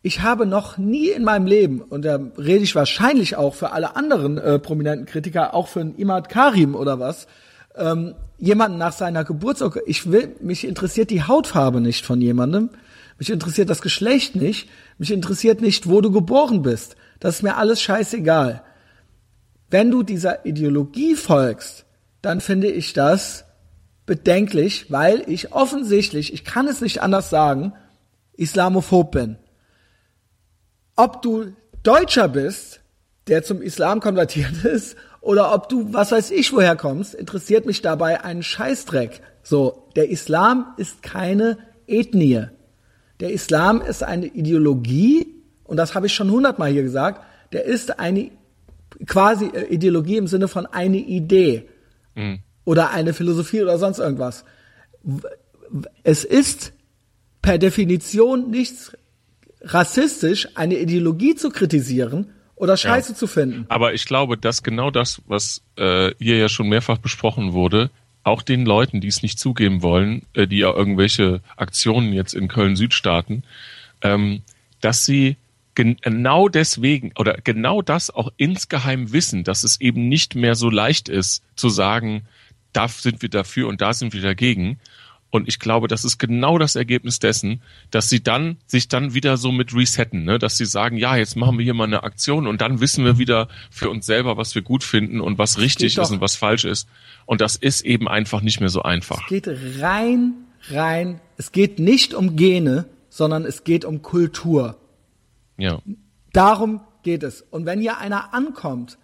Ich habe noch nie in meinem Leben, und da rede ich wahrscheinlich auch für alle anderen äh, prominenten Kritiker, auch für einen Imad Karim oder was, ähm, jemanden nach seiner Geburtsurkunde, ich will, mich interessiert die Hautfarbe nicht von jemandem, mich interessiert das Geschlecht nicht, mich interessiert nicht, wo du geboren bist. Das ist mir alles scheißegal. Wenn du dieser Ideologie folgst, dann finde ich das bedenklich, weil ich offensichtlich, ich kann es nicht anders sagen, islamophob bin. Ob du Deutscher bist, der zum Islam konvertiert ist, oder ob du, was weiß ich, woher kommst, interessiert mich dabei einen Scheißdreck. So, der Islam ist keine Ethnie. Der Islam ist eine Ideologie, und das habe ich schon hundertmal hier gesagt, der ist eine quasi äh, Ideologie im Sinne von eine Idee oder eine Philosophie oder sonst irgendwas. Es ist per Definition nichts rassistisch, eine Ideologie zu kritisieren oder Scheiße zu finden. Aber ich glaube, dass genau das, was äh, hier ja schon mehrfach besprochen wurde, auch den Leuten, die es nicht zugeben wollen, äh, die ja irgendwelche Aktionen jetzt in Köln-Süd starten, ähm, dass sie gen genau deswegen oder genau das auch insgeheim wissen, dass es eben nicht mehr so leicht ist zu sagen, da sind wir dafür und da sind wir dagegen. Und ich glaube, das ist genau das Ergebnis dessen, dass sie dann sich dann wieder so mit resetten, ne? dass sie sagen, ja, jetzt machen wir hier mal eine Aktion und dann wissen wir wieder für uns selber, was wir gut finden und was richtig ist und was falsch ist. Und das ist eben einfach nicht mehr so einfach. Es geht rein, rein, es geht nicht um Gene, sondern es geht um Kultur. Ja. Darum geht es. Und wenn hier einer ankommt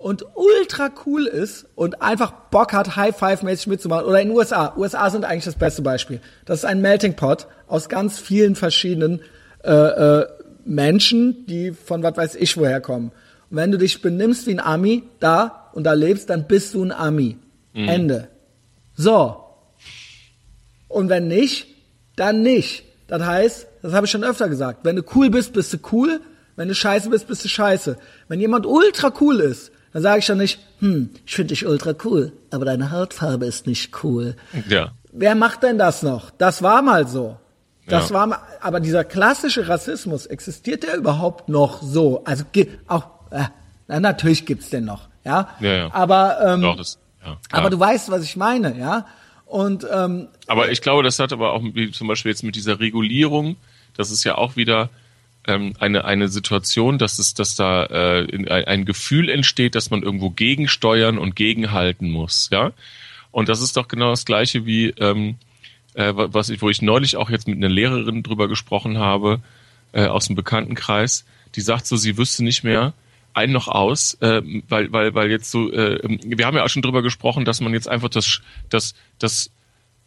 und ultra cool ist und einfach Bock hat, High-Five-mäßig mitzumachen, oder in den USA, USA sind eigentlich das beste Beispiel. Das ist ein Melting Pot aus ganz vielen verschiedenen äh, äh, Menschen, die von was weiß ich woher kommen. Und wenn du dich benimmst wie ein Ami da und da lebst, dann bist du ein Ami. Ende. So. Und wenn nicht, dann nicht. Das heißt, das habe ich schon öfter gesagt, wenn du cool bist, bist du cool, wenn du scheiße bist, bist du scheiße. Wenn jemand ultra cool ist, dann sage ich dann nicht, hm, ich finde dich ultra cool, aber deine Hautfarbe ist nicht cool. Ja. Wer macht denn das noch? Das war mal so. Das Ja. war mal, aber dieser klassische Rassismus, existiert der überhaupt noch so? Also auch, äh, na, natürlich gibt's den noch, ja. Ja, ja. Aber, ähm, Doch, das, ja, aber du weißt, was ich meine, ja. Und ähm, Aber ich glaube, das hat aber auch wie zum Beispiel jetzt mit dieser Regulierung, das ist ja auch wieder ähm, eine eine Situation, dass es, dass da äh, in, ein, Gefühl entsteht, dass man irgendwo gegensteuern und gegenhalten muss, ja. Und das ist doch genau das Gleiche wie ähm, äh, was ich, wo ich neulich auch jetzt mit einer Lehrerin drüber gesprochen habe äh, aus dem Bekanntenkreis, die sagt so, sie wüsste nicht mehr ein noch aus, äh, weil weil weil jetzt so, äh, wir haben ja auch schon drüber gesprochen, dass man jetzt einfach das das das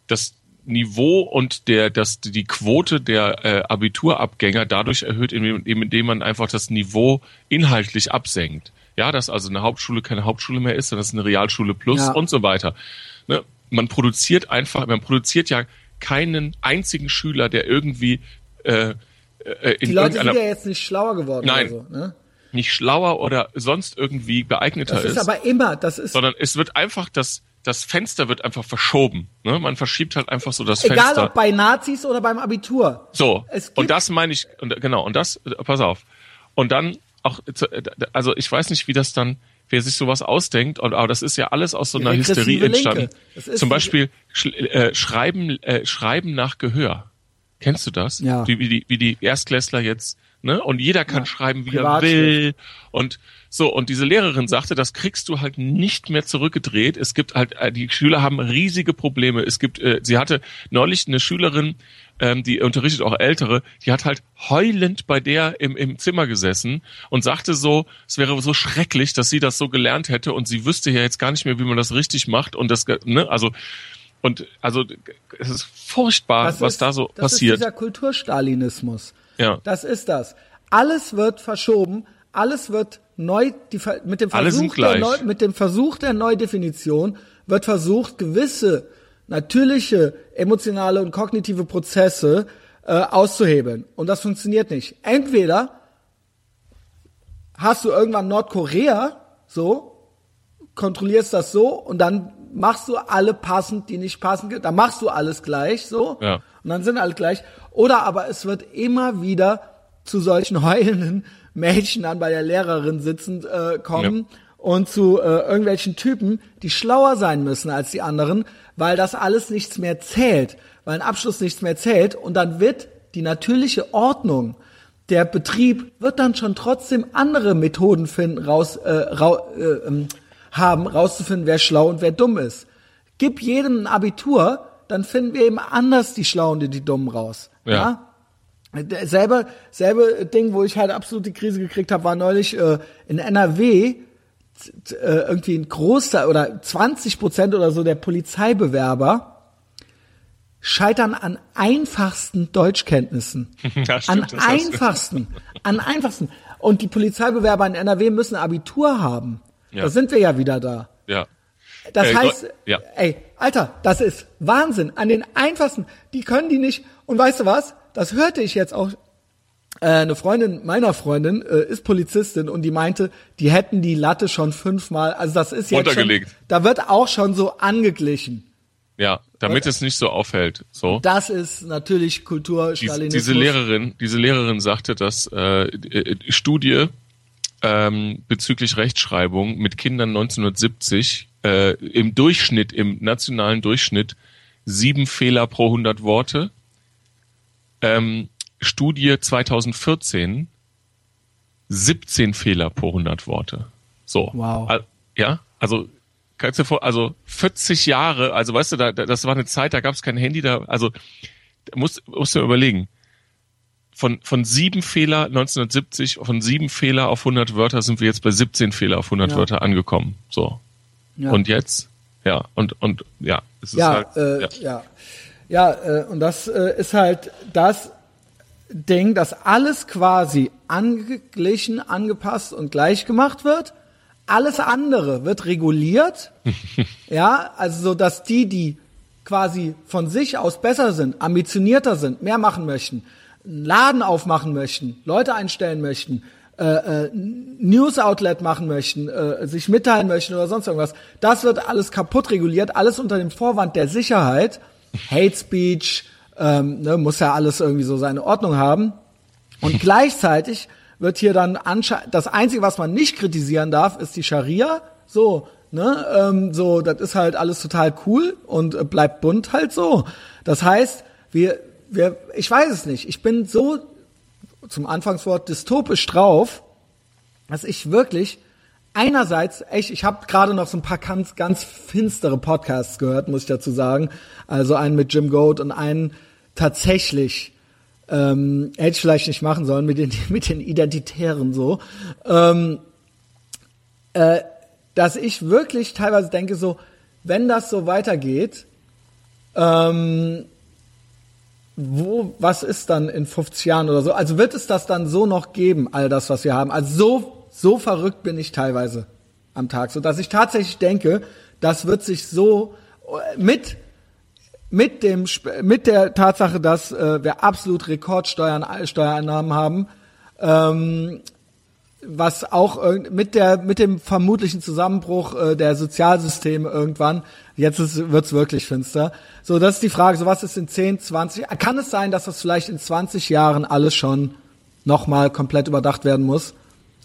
das Niveau und der das die Quote der äh, Abiturabgänger dadurch erhöht, indem, indem man einfach das Niveau inhaltlich absenkt. Ja, dass also eine Hauptschule keine Hauptschule mehr ist, sondern es ist eine Realschule plus Ja. und so weiter. Ne? Man produziert einfach, man produziert ja keinen einzigen Schüler, der irgendwie äh, äh, in Die Leute sind ja jetzt nicht schlauer geworden Nein. oder so. Ne? nicht schlauer oder sonst irgendwie geeigneter Das ist aber immer, das ist sondern es wird einfach das das Fenster wird einfach verschoben. Ne? Man verschiebt halt einfach so das egal Fenster. ob bei Nazis oder beim Abitur. So, und das meine ich, und genau, und das, äh, pass auf. Und dann auch, äh, also ich weiß nicht, wie das dann, wer sich sowas ausdenkt, und, aber das ist ja alles aus so einer Hysterie entstanden. Das ist Zum Beispiel sch, äh, Schreiben, äh, Schreiben nach Gehör. Kennst du das? Ja. Wie, wie, die, wie die Erstklässler jetzt, ne? Und jeder kann schreiben, wie er Privatschrift. will. Und so, und diese Lehrerin sagte, das kriegst du halt nicht mehr zurückgedreht. Es gibt halt, äh, die Schüler haben riesige Probleme. Es gibt, äh, sie hatte neulich eine Schülerin, ähm, die unterrichtet auch Ältere, die hat halt heulend bei der im, im Zimmer gesessen und sagte so, es wäre so schrecklich, dass sie das so gelernt hätte und sie wüsste ja jetzt gar nicht mehr, wie man das richtig macht und das, ne, also, und, also, es ist furchtbar, Das was ist, da so das passiert. ist dieser Kulturstalinismus. Ja. Das ist das. Alles wird verschoben, alles wird neu, die, mit dem Versuch der. Neu, mit dem Versuch der Neudefinition wird versucht, gewisse natürliche emotionale und kognitive Prozesse äh, auszuhebeln. Und das funktioniert nicht. Entweder hast du irgendwann Nordkorea so, kontrollierst das so und dann machst du alle passend, die nicht passen, dann machst du alles gleich so Ja. und dann sind alle gleich. Oder aber es wird immer wieder zu solchen heulenden Mädchen dann bei der Lehrerin sitzend äh, kommen und zu äh, irgendwelchen Typen, die schlauer sein müssen als die anderen, weil das alles nichts mehr zählt, weil ein Abschluss nichts mehr zählt und dann wird die natürliche Ordnung der Betrieb wird dann schon trotzdem andere Methoden finden, raus, äh, rau, äh, ähm, haben, rauszufinden, wer schlau und wer dumm ist. Gib jedem ein Abitur, dann finden wir eben anders die Schlauen und die Dummen raus. Ja. ja? Selbe, selbe Ding, wo ich halt absolut die Krise gekriegt habe, war neulich äh, in NRW äh, irgendwie ein Großteil oder 20 Prozent oder so der Polizeibewerber scheitern an einfachsten Deutschkenntnissen. Ja, an stimmt, du. einfachsten. An einfachsten. Und die Polizeibewerber in NRW müssen Abitur haben. Ja. Da sind wir ja wieder da. Ja. Das Äh, heißt, ja. ey, Alter, das ist Wahnsinn. An den einfachsten, die können die nicht. Und weißt du was? Das hörte ich jetzt auch. Äh, eine Freundin meiner Freundin äh, ist Polizistin und die meinte, die hätten die Latte schon fünfmal. Also das ist jetzt schon, da wird auch schon so angeglichen. Ja, damit es nicht so auffällt. So. Das ist natürlich Kultur Stalinismus. diese Lehrerin, diese Lehrerin sagte, dass äh, äh, Studie ähm, bezüglich Rechtschreibung mit Kindern 1970 äh, im Durchschnitt, im nationalen Durchschnitt sieben Fehler pro 100 Worte. Ähm, Studie 2014 17 Fehler pro 100 Worte. So. Wow. Al- Ja, also kannst du vor, also 40 Jahre, also weißt du, da, da- das war eine Zeit, da gab es kein Handy, da, also da musst, musst du mal überlegen. Von, von sieben Fehler 1970, von sieben Fehler auf 100 Wörter sind wir jetzt bei 17 Fehler auf 100 Ja. Wörter angekommen. So. Ja. Und jetzt? Ja, und, und, ja, es ist ja, halt, äh, ja. ja, ja, äh, und das äh, ist halt das Ding, dass alles quasi angeglichen, angepasst und gleich gemacht wird. Alles andere wird reguliert. ja, also so, dass die, die quasi von sich aus besser sind, ambitionierter sind, mehr machen möchten, einen Laden aufmachen möchten, Leute einstellen möchten, äh, äh, News Outlet machen möchten, äh, sich mitteilen möchten oder sonst irgendwas. Das wird alles kaputt reguliert, alles unter dem Vorwand der Sicherheit. Hate Speech, ähm, ne, muss ja alles irgendwie so seine Ordnung haben. Und gleichzeitig wird hier dann anscheinend, das Einzige, was man nicht kritisieren darf, ist die Scharia. So, ne, ähm, so, das ist halt alles total cool und äh, bleibt bunt halt so. Das heißt, wir, wir, ich weiß es nicht. Ich bin so zum Anfangswort dystopisch drauf, dass ich wirklich einerseits echt, ich habe gerade noch so ein paar ganz, ganz finstere Podcasts gehört, muss ich dazu sagen. Also einen mit Jim Goat und einen tatsächlich ähm, hätte ich vielleicht nicht machen sollen mit den mit den Identitären so, ähm, äh, dass ich wirklich teilweise denke so, wenn das so weitergeht, ähm, wo, was ist dann in 50 Jahren oder so? Also wird es das dann so noch geben, all das, was wir haben? Also so, so verrückt bin ich teilweise am Tag, so dass ich tatsächlich denke, das wird sich so äh, mit mit dem mit der Tatsache, dass äh, wir absolut Rekordsteuern Steuereinnahmen haben, ähm, was auch mit der mit dem vermutlichen Zusammenbruch äh, der Sozialsysteme irgendwann jetzt ist, wird's wirklich finster. So, das ist die Frage, so was ist in 10, 20 kann es sein, dass das vielleicht in 20 Jahren alles schon nochmal komplett überdacht werden muss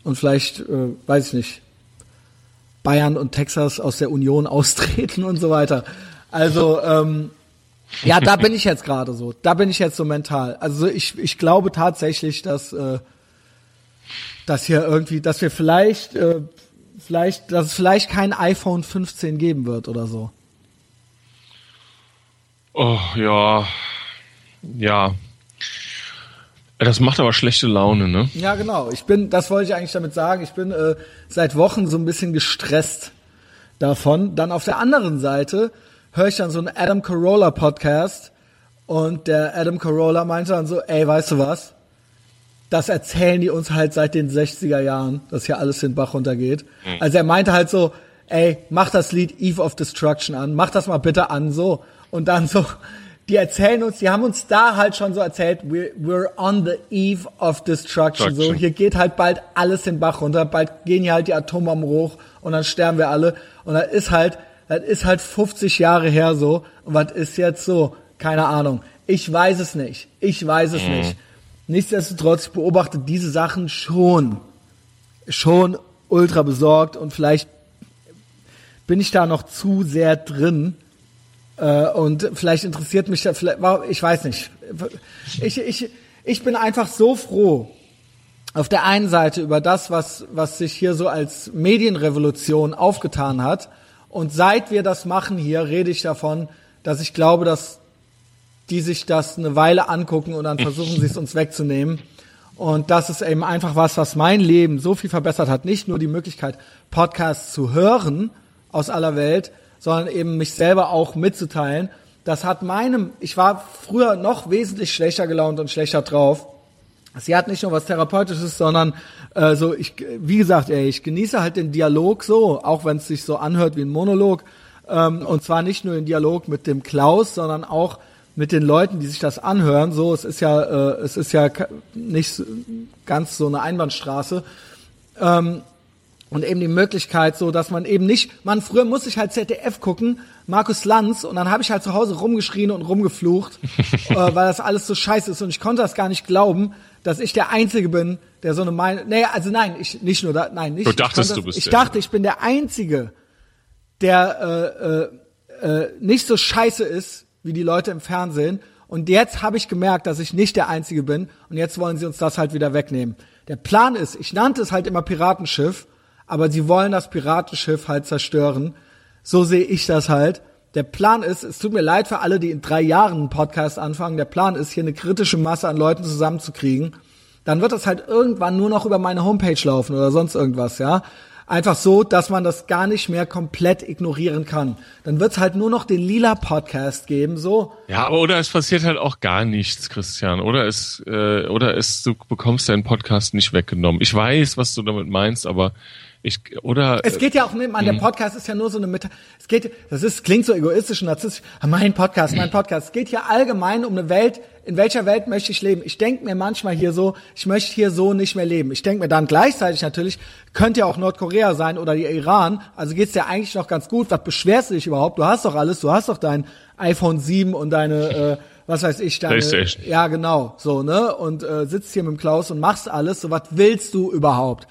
und vielleicht äh, weiß ich nicht Bayern und Texas aus der Union austreten und so weiter. Also ähm, ja, da bin ich jetzt gerade so. Da bin ich jetzt so mental. Also ich, ich glaube tatsächlich, dass, äh, dass hier irgendwie, dass wir vielleicht, äh, vielleicht, dass es vielleicht kein iPhone 15 geben wird oder so. Oh, ja. Ja. Das macht aber schlechte Laune, ne? Ja, genau. Ich bin, das wollte ich eigentlich damit sagen. Ich bin äh, seit Wochen so ein bisschen gestresst davon. Dann auf der anderen Seite höre ich dann so einen Adam Carolla Podcast und der Adam Carolla meinte dann so, ey, weißt du was? Das erzählen die uns halt seit den 60er Jahren, dass hier alles den Bach runtergeht. Also er meinte halt so, ey, mach das Lied Eve of Destruction an, mach das mal bitte an, so. Und dann so, die erzählen uns, die haben uns da halt schon so erzählt, we're, we're on the eve of destruction. So, hier geht halt bald alles den Bach runter, bald gehen hier halt die Atombomben hoch und dann sterben wir alle. Und das ist halt, das ist halt 50 Jahre her so. Und was ist jetzt so? Keine Ahnung. Ich weiß es nicht. Ich weiß es nicht. Nichtsdestotrotz, ich beobachte diese Sachen schon, schon ultra besorgt und vielleicht bin ich da noch zu sehr drin. Äh, und vielleicht interessiert mich vielleicht, ich weiß nicht. Ich, ich, ich bin einfach so froh, auf der einen Seite über das, was, was sich hier so als Medienrevolution aufgetan hat. Und seit wir das machen hier, rede ich davon, dass ich glaube, dass die sich das eine Weile angucken und dann versuchen sie es uns wegzunehmen. Und das ist eben einfach was, was mein Leben so viel verbessert hat. Nicht nur die Möglichkeit, Podcasts zu hören aus aller Welt, sondern eben mich selber auch mitzuteilen. Das hat meinem, ich war früher noch wesentlich schlechter gelaunt und schlechter drauf. Sie hat nicht nur was Therapeutisches, sondern äh, so, ich, wie gesagt, ey, ich genieße halt den Dialog so, auch wenn es sich so anhört wie ein Monolog. Ähm, und zwar nicht nur den Dialog mit dem Klaus, sondern auch mit den Leuten, die sich das anhören. So, es ist ja, äh, es ist ja nicht ganz so eine Einbahnstraße. Ähm, und eben die Möglichkeit so, dass man eben nicht, man früher musste ich halt ZDF gucken, Markus Lanz, und dann habe ich halt zu Hause rumgeschrien und rumgeflucht, äh, weil das alles so scheiße ist und ich konnte das gar nicht glauben, dass ich der Einzige bin, der so eine Meinung, nee, also nein, ich nicht nur da, nein, nicht. Du ich dachtest, konnte du bist Ich dachte, ich bin der Einzige, der äh, äh, äh, nicht so scheiße ist wie die Leute im Fernsehen. Und jetzt habe ich gemerkt, dass ich nicht der Einzige bin. Und jetzt wollen sie uns das halt wieder wegnehmen. Der Plan ist, ich nannte es halt immer Piratenschiff, aber sie wollen das Piratenschiff halt zerstören. So sehe ich das halt. Der Plan ist, es tut mir leid für alle, die in drei Jahren einen Podcast anfangen. Der Plan ist, hier eine kritische Masse an Leuten zusammenzukriegen. Dann wird das halt irgendwann nur noch über meine Homepage laufen oder sonst irgendwas, ja. Einfach so, dass man das gar nicht mehr komplett ignorieren kann. Dann wird's halt nur noch den lila Podcast geben, so. Ja, aber oder es passiert halt auch gar nichts, Christian. Oder es, äh, oder es, du bekommst deinen Podcast nicht weggenommen. Ich weiß, was du damit meinst, aber ich, oder. Es geht ja auch nicht, man, der Podcast ist ja nur so eine Mitte. Es geht, das ist, klingt so egoistisch und narzisstisch. Ah, Mein Podcast, mein Podcast. Es geht hier allgemein um eine Welt, in welcher Welt möchte ich leben? Ich denke mir manchmal hier so, ich möchte hier so nicht mehr leben. Ich denke mir dann gleichzeitig natürlich, könnte ja auch Nordkorea sein oder die Iran. Also geht's dir eigentlich noch ganz gut. Was beschwerst du dich überhaupt? Du hast doch alles, du hast doch dein iPhone 7 und deine, äh, was weiß ich, deine. Ja, genau, so, ne? Und äh, sitzt hier mit dem Klaus und machst alles. So, was willst du überhaupt?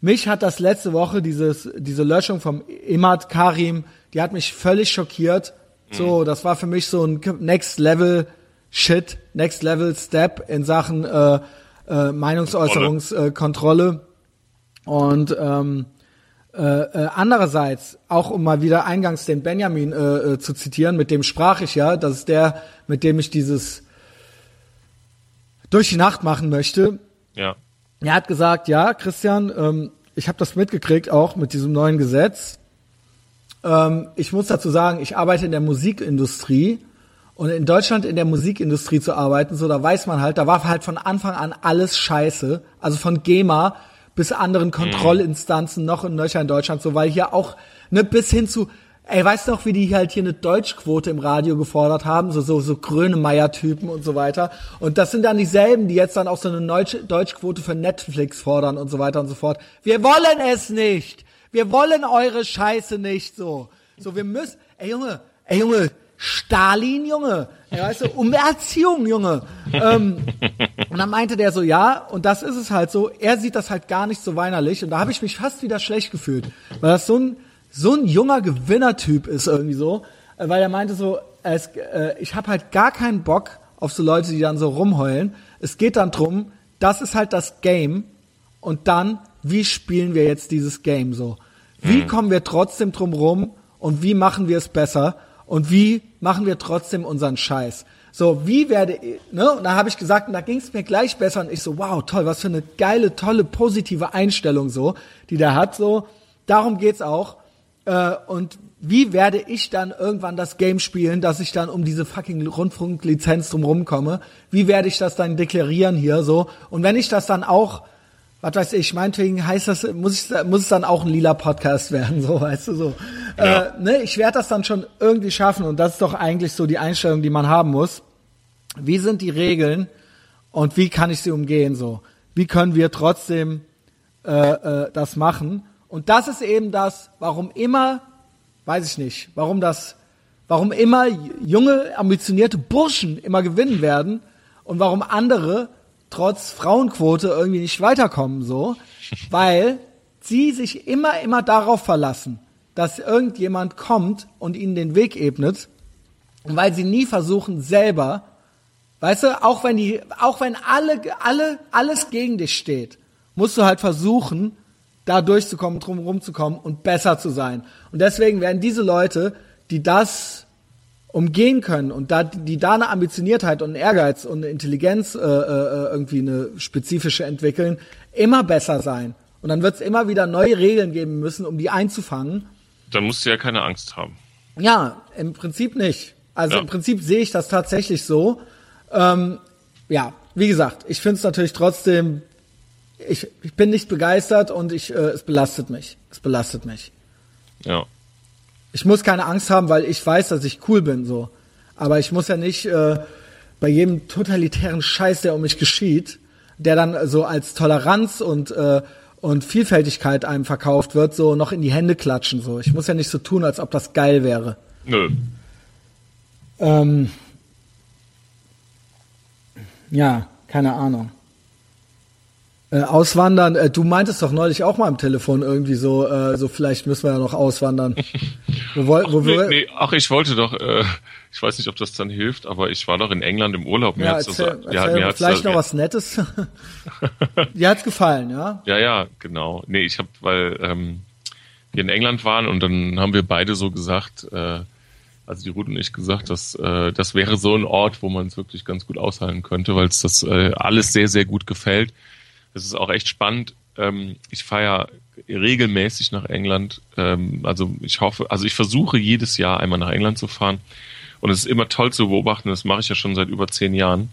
Mich hat das letzte Woche, dieses, diese Löschung vom Imad Karim, die hat mich völlig schockiert. So, das war für mich so ein Next Level Shit, Next Level Step in Sachen äh, äh, Meinungsäußerungskontrolle. Und ähm, äh, äh, andererseits, auch um mal wieder eingangs den Benjamin äh, äh, zu zitieren, mit dem sprach ich ja, das ist der, mit dem ich dieses durch die Nacht machen möchte. ja. Er hat gesagt, ja, Christian, ähm, ich habe das mitgekriegt auch mit diesem neuen Gesetz. Ähm, ich muss dazu sagen, ich arbeite in der Musikindustrie. Und in Deutschland in der Musikindustrie zu arbeiten, so da weiß man halt, da war halt von Anfang an alles Scheiße, also von GEMA bis anderen Kontrollinstanzen noch und nöcher in Deutschland, so weil hier auch ne bis hin zu Ey, weißt du noch, wie die halt hier eine Deutschquote im Radio gefordert haben? So, so, so Grönemeyer-Typen und so weiter. Und das sind dann dieselben, die jetzt dann auch so eine Deutsch Deutschquote für Netflix fordern und so weiter und so fort. Wir wollen es nicht! Wir wollen eure Scheiße nicht so. So, wir müssen, ey Junge, ey Junge, Stalin, Junge. Ey, weißt du, um Erziehung, Junge. ähm, und dann meinte der so, ja, und das ist es halt so, er sieht das halt gar nicht so weinerlich. Und da habe ich mich fast wieder schlecht gefühlt. Weil das so ein, so ein junger Gewinnertyp ist irgendwie so. Äh, weil er meinte so, es, äh, ich habe halt gar keinen Bock auf so Leute, die dann so rumheulen. Es geht dann drum, das ist halt das Game. Und dann, wie spielen wir jetzt dieses Game so? Wie mhm. kommen wir trotzdem drum rum und wie machen wir es besser? Und wie machen wir trotzdem unseren Scheiß? So, wie werde ich, ne? Und da habe ich gesagt, und da ging es mir gleich besser und ich so, wow, toll, was für eine geile, tolle, positive Einstellung so, die der hat, so. Darum geht's auch. Äh, und wie werde ich dann irgendwann das Game spielen, dass ich dann um diese fucking Rundfunklizenz drum rumkomme? Wie werde ich das dann deklarieren hier so? Und wenn ich das dann auch was weiß ich, meinetwegen heißt das, muss, ich, muss es dann auch ein lila Podcast werden, so, weißt du, so. Ja. Äh, ne, ich werde das dann schon irgendwie schaffen und das ist doch eigentlich so die Einstellung, die man haben muss. Wie sind die Regeln und wie kann ich sie umgehen, so? Wie können wir trotzdem äh, äh, das machen? Und das ist eben das, warum immer, weiß ich nicht, warum das, warum immer junge, ambitionierte Burschen immer gewinnen werden und warum andere trotz Frauenquote irgendwie nicht weiterkommen, so, weil sie sich immer, immer darauf verlassen, dass irgendjemand kommt und ihnen den Weg ebnet, und weil sie nie versuchen selber, weißt du, auch wenn die, auch wenn alle, alle, alles gegen dich steht, musst du halt versuchen, da durchzukommen, drum rumzukommen und besser zu sein. Und deswegen werden diese Leute, die das umgehen können und da die da eine Ambitioniertheit und einen Ehrgeiz und eine Intelligenz äh, äh, irgendwie eine spezifische entwickeln, immer besser sein. Und dann wird es immer wieder neue Regeln geben müssen, um die einzufangen. Dann musst du ja keine Angst haben. Ja, im Prinzip nicht. Also ja. im Prinzip sehe ich das tatsächlich so. Ähm, ja, wie gesagt, ich finde es natürlich trotzdem, ich, ich bin nicht begeistert und ich, äh, es belastet mich. Es belastet mich. Ja ich muss keine Angst haben, weil ich weiß, dass ich cool bin, so. Aber ich muss ja nicht äh, bei jedem totalitären Scheiß, der um mich geschieht, der dann so als Toleranz und äh, und Vielfältigkeit einem verkauft wird, so noch in die Hände klatschen. So, ich muss ja nicht so tun, als ob das geil wäre. Nö. Ähm, ja, keine Ahnung. Äh, auswandern, äh, du meintest doch neulich auch mal am Telefon irgendwie so, äh, so vielleicht müssen wir ja noch auswandern. wo, wo, ach, nee, nee, ach, ich wollte doch, äh, ich weiß nicht, ob das dann hilft, aber ich war doch in England im Urlaub. Mir ja, hat's erzähl, das, ja, mir vielleicht noch was Nettes. Dir hat's gefallen, ja? Ja, ja, genau. Nee, ich habe, weil ähm, wir in England waren und dann haben wir beide so gesagt, äh, also die Ruth und ich gesagt, dass äh, das wäre so ein Ort, wo man es wirklich ganz gut aushalten könnte, weil es das äh, alles sehr, sehr gut gefällt das ist auch echt spannend. Ähm, ich fahre ja regelmäßig nach England. Ähm, also ich hoffe, also ich versuche jedes Jahr einmal nach England zu fahren. Und es ist immer toll zu beobachten, das mache ich ja schon seit über zehn Jahren,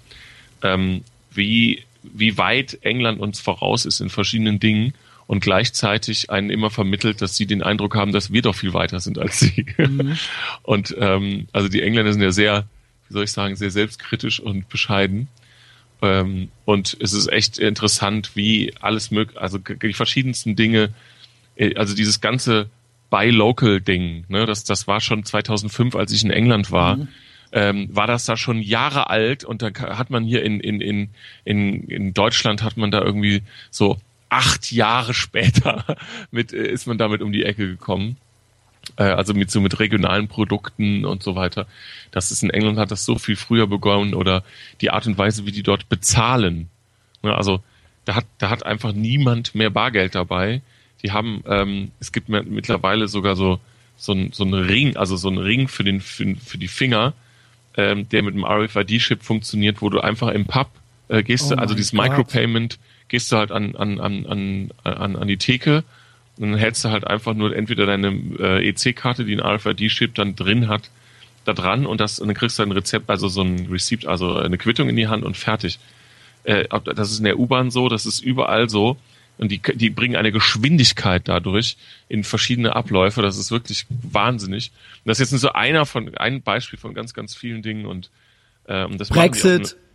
ähm, wie, wie weit England uns voraus ist in verschiedenen Dingen und gleichzeitig einen immer vermittelt, dass sie den Eindruck haben, dass wir doch viel weiter sind als sie. Mhm. Und ähm, also die Engländer sind ja sehr, wie soll ich sagen, sehr selbstkritisch und bescheiden. Ähm, und es ist echt interessant, wie alles möglich, also die verschiedensten Dinge, äh, also dieses ganze Buy Local Ding, ne, das, das war schon 2005, als ich in England war. Mhm. Ähm, war das da schon Jahre alt und da hat man hier in, in, in, in, in Deutschland hat man da irgendwie so acht Jahre später mit, äh, ist man damit um die Ecke gekommen also mit so mit regionalen Produkten und so weiter. Das ist in England hat das so viel früher begonnen oder die Art und Weise, wie die dort bezahlen. Ne, also da hat da hat einfach niemand mehr Bargeld dabei. Die haben ähm, es gibt mittlerweile sogar so so ein so ein Ring, also so ein Ring für den für, für die Finger, ähm, der mit dem RFID-Chip funktioniert, wo du einfach im Pub äh, gehst, oh also dieses Micropayment, gehst du halt an an an an an, an die Theke dann hältst du halt einfach nur entweder deine äh, EC-Karte, die ein RFID-Chip dann drin hat, da dran und, das, und dann kriegst du ein Rezept, also so ein Receipt, also eine Quittung in die Hand und fertig. Äh, das ist in der U-Bahn so, das ist überall so. Und die, die bringen eine Geschwindigkeit dadurch in verschiedene Abläufe. Das ist wirklich wahnsinnig. Und das ist jetzt nur so einer von, ein Beispiel von ganz, ganz vielen Dingen und, ähm, das Brexit.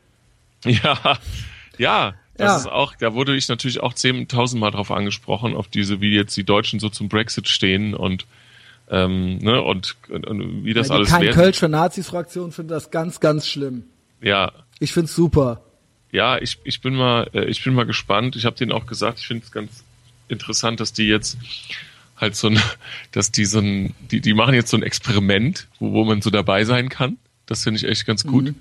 Ja, ja, das ja. ist auch, da wurde ich natürlich auch zehntausendmal drauf angesprochen, auf diese, wie jetzt die Deutschen so zum Brexit stehen und ähm, ne, und, und, und wie das ja, alles kein wird. Kölsch für Nazis-Fraktion findet das ganz, ganz schlimm. Ja. Ich find's super. Ja, ich, ich bin mal, äh, ich bin mal gespannt. Ich habe denen auch gesagt, ich finde es ganz interessant, dass die jetzt halt so ein, dass die so ein, die, die machen jetzt so ein Experiment, wo, wo man so dabei sein kann. Das finde ich echt ganz gut. Mhm.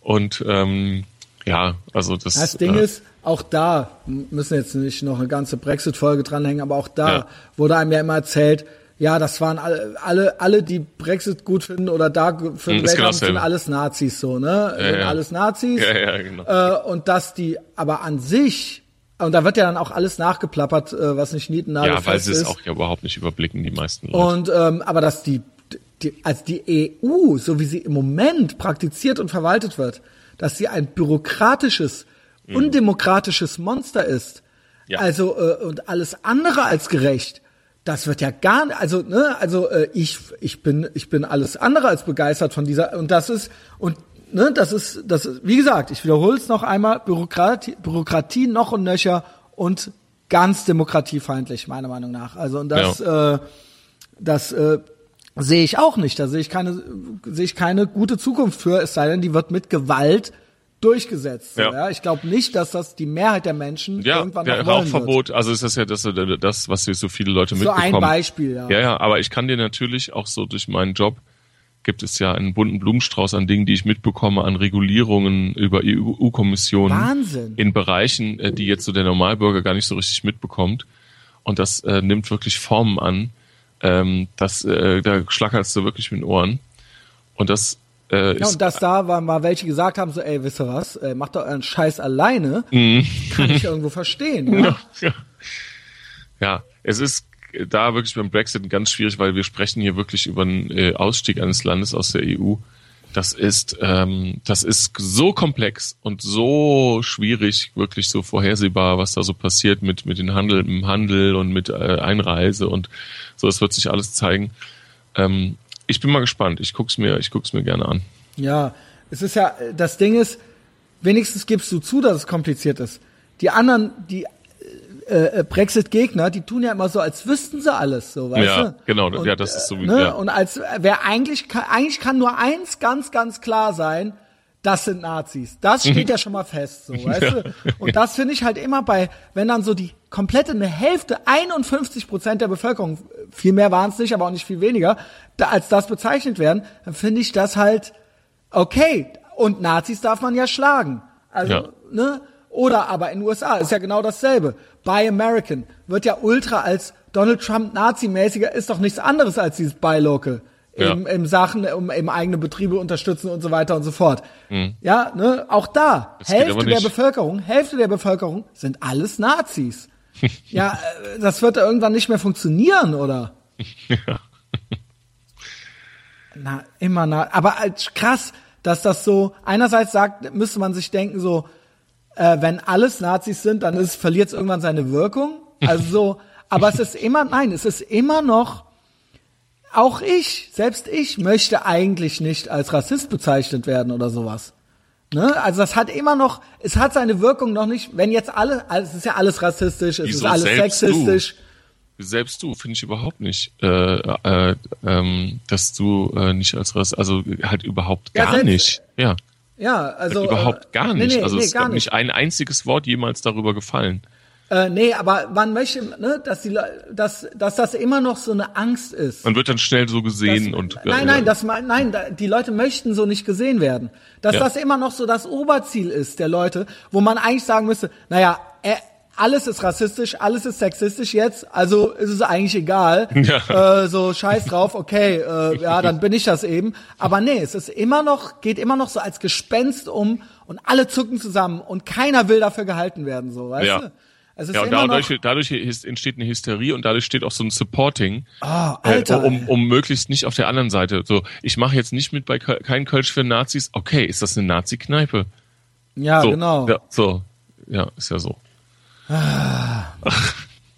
Und ähm, ja, also das. Das Ding äh, ist, auch da müssen jetzt nicht noch eine ganze Brexit-Folge dranhängen, aber auch da ja. wurde einem ja immer erzählt, ja, das waren alle, alle, alle, die Brexit gut finden oder da für den genau sind alles Nazis so, ne? Ja, ja. Alles Nazis. Ja, ja, genau. Äh, und dass die, aber an sich, und da wird ja dann auch alles nachgeplappert, äh, was nicht nietennagel Ja, weil sie es auch ja überhaupt nicht überblicken, die meisten Leute. Und ähm, aber dass die, die, als die EU, so wie sie im Moment praktiziert und verwaltet wird, dass sie ein bürokratisches, mhm. undemokratisches Monster ist. Ja. Also äh, und alles andere als gerecht das wird ja gar also ne also äh, ich ich bin ich bin alles andere als begeistert von dieser und das ist und ne das ist das ist, wie gesagt ich wiederhole es noch einmal Bürokratie Bürokratie noch und nöcher und ganz demokratiefeindlich meiner Meinung nach also und das ja. äh, das äh, sehe ich auch nicht da sehe ich keine sehe ich keine gute Zukunft für es sei denn die wird mit Gewalt durchgesetzt. Ja. ja. Ich glaube nicht, dass das die Mehrheit der Menschen ja, irgendwann ja, Rauchverbot, wird. also ist das ja das, das was so viele Leute so mitbekommen. So ein Beispiel, ja. Ja, ja, aber ich kann dir natürlich auch so durch meinen Job gibt es ja einen bunten Blumenstrauß an Dingen, die ich mitbekomme, an Regulierungen über EU-Kommissionen. Wahnsinn. In Bereichen, äh, die jetzt so der Normalbürger gar nicht so richtig mitbekommt. Und das äh, nimmt wirklich Formen an. Ähm, das, äh, da schlackerst du wirklich mit den Ohren. Und das äh, ja, und dass da war mal welche gesagt haben, so, ey, wisst ihr was, äh, macht doch euren Scheiß alleine, mhm. kann ich irgendwo verstehen. Ja? ja, ja, es ist da wirklich beim Brexit ganz schwierig, weil wir sprechen hier wirklich über einen äh, Ausstieg eines Landes aus der EU. Das ist, ähm, das ist so komplex und so schwierig, wirklich so vorhersehbar, was da so passiert mit mit den Handel, im Handel und mit äh, Einreise und so. Das wird sich alles zeigen. Ähm, ich bin mal gespannt. Ich guck's mir, ich guck's mir gerne an. Ja, es ist ja, das Ding ist, wenigstens gibst du zu, dass es kompliziert ist. Die anderen, die äh, äh Brexit-Gegner, die tun ja immer so, als wüssten sie alles, so, weißt ja, du? genau, und, ja, das ist so wie, ne? ja. Und als, wer eigentlich, kann, eigentlich kann nur eins ganz, ganz klar sein, das sind Nazis. Das steht ja schon mal fest, so, weißt ja. du? Und das finde ich halt immer bei, wenn dann so die komplette eine Hälfte, 51 Prozent der Bevölkerung, viel mehr waren es nicht, aber auch nicht viel weniger, da, als das bezeichnet werden, dann finde ich das halt okay. Und Nazis darf man ja schlagen. Also, ja. ne? Oder aber in den USA ist ja genau dasselbe. Buy American wird ja ultra als Donald Trump Nazi-mäßiger, ist doch nichts anderes als dieses Buy Local ja. im, im Sachen, um im eigene Betriebe unterstützen und so weiter und so fort. Mhm. Ja, ne, auch da, das Hälfte der Bevölkerung, Hälfte der Bevölkerung sind alles Nazis. ja, äh, das wird irgendwann nicht mehr funktionieren, oder? ja. Na, immer na, aber als krass, dass das so, einerseits sagt, müsste man sich denken so, äh, wenn alles Nazis sind, dann ist, verliert es irgendwann seine Wirkung. Also so, aber es ist immer, nein, es ist immer noch auch ich, selbst ich möchte eigentlich nicht als Rassist bezeichnet werden oder sowas. Ne? Also das hat immer noch, es hat seine Wirkung noch nicht, wenn jetzt alle, also es ist ja alles rassistisch, es Wieso ist alles sexistisch. Du? Selbst du finde ich überhaupt nicht, äh, äh, ähm, dass du äh, nicht als Rassist, also halt überhaupt gar ja, nicht. Ja. Ja, also überhaupt gar nicht. Nee, nee, also nee, es ist nicht ein einziges Wort jemals darüber gefallen. Äh, nee, aber man möchte, ne, dass, die, dass, dass das immer noch so eine Angst ist. Man wird dann schnell so gesehen dass, und. Nein, nein, das, nein, die Leute möchten so nicht gesehen werden. Dass ja. das immer noch so das Oberziel ist der Leute, wo man eigentlich sagen müsste, naja, äh, alles ist rassistisch, alles ist sexistisch jetzt, also ist es eigentlich egal. Ja. Äh, so scheiß drauf, okay, äh, ja, dann bin ich das eben. Aber nee, es ist immer noch, geht immer noch so als Gespenst um und alle zucken zusammen und keiner will dafür gehalten werden, so, weißt ja. du? Ja, und dadurch, dadurch entsteht eine Hysterie und dadurch steht auch so ein Supporting, oh, Alter, äh, um, um möglichst nicht auf der anderen Seite. So, ich mache jetzt nicht mit bei kein Kölsch für Nazis. Okay, ist das eine Nazi-Kneipe? Ja, so, genau. Ja, so, ja, ist ja so.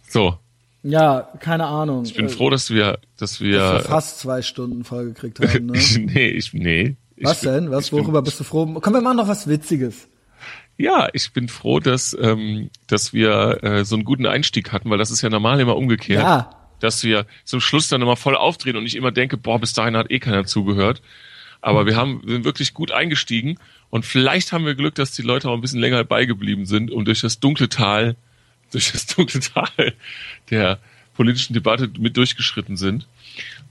So, Ja, keine Ahnung. ich bin froh, dass wir, dass wir. dass wir fast zwei Stunden vollgekriegt haben. Ne? ich, nee, ich, nee. Ich Was bin- denn? Was, ich bin- worüber bist du froh? Komm, wir machen noch was Witziges. Ja, ich bin froh, dass, ähm, dass wir äh, so einen guten Einstieg hatten, weil das ist ja normal immer umgekehrt. Ja. Dass wir zum Schluss dann immer voll aufdrehen und ich immer denke, boah, bis dahin hat eh keiner zugehört. Aber wir haben wir sind wirklich gut eingestiegen und vielleicht haben wir Glück, dass die Leute auch ein bisschen länger beigeblieben sind und durch das dunkle Tal, durch das dunkle Tal der politischen Debatte mit durchgeschritten sind.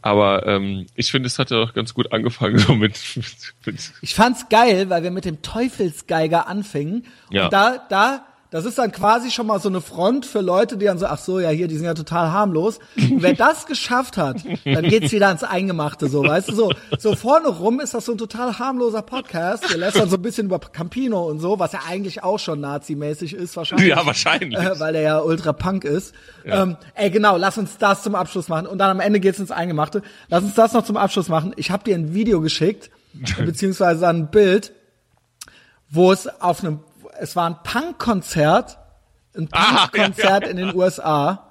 Aber ähm, ich finde, es hat ja auch ganz gut angefangen so mit, mit, mit Ich fand's geil, weil wir mit dem Teufelsgeiger anfingen. Ja. Und da, da, das ist dann quasi schon mal so eine Front für Leute, die dann so, ach so, ja, hier, die sind ja total harmlos. Und wer das geschafft hat, dann geht's wieder ans Eingemachte, so, weißt du, so, so vorne rum ist das so ein total harmloser Podcast. Der lässt dann so ein bisschen über Campino und so, was ja eigentlich auch schon nazimäßig ist, wahrscheinlich. Ja, wahrscheinlich. Äh, weil er ja ultra punk ist. Ähm, ey, genau, lass uns das zum Abschluss machen. Und dann am Ende geht's ins Eingemachte. Lass uns das noch zum Abschluss machen. Ich habe dir ein Video geschickt, beziehungsweise ein Bild, wo es auf einem, es war ein Punk-Konzert, ein Ah, Punk-Konzert ja, ja, in den USA.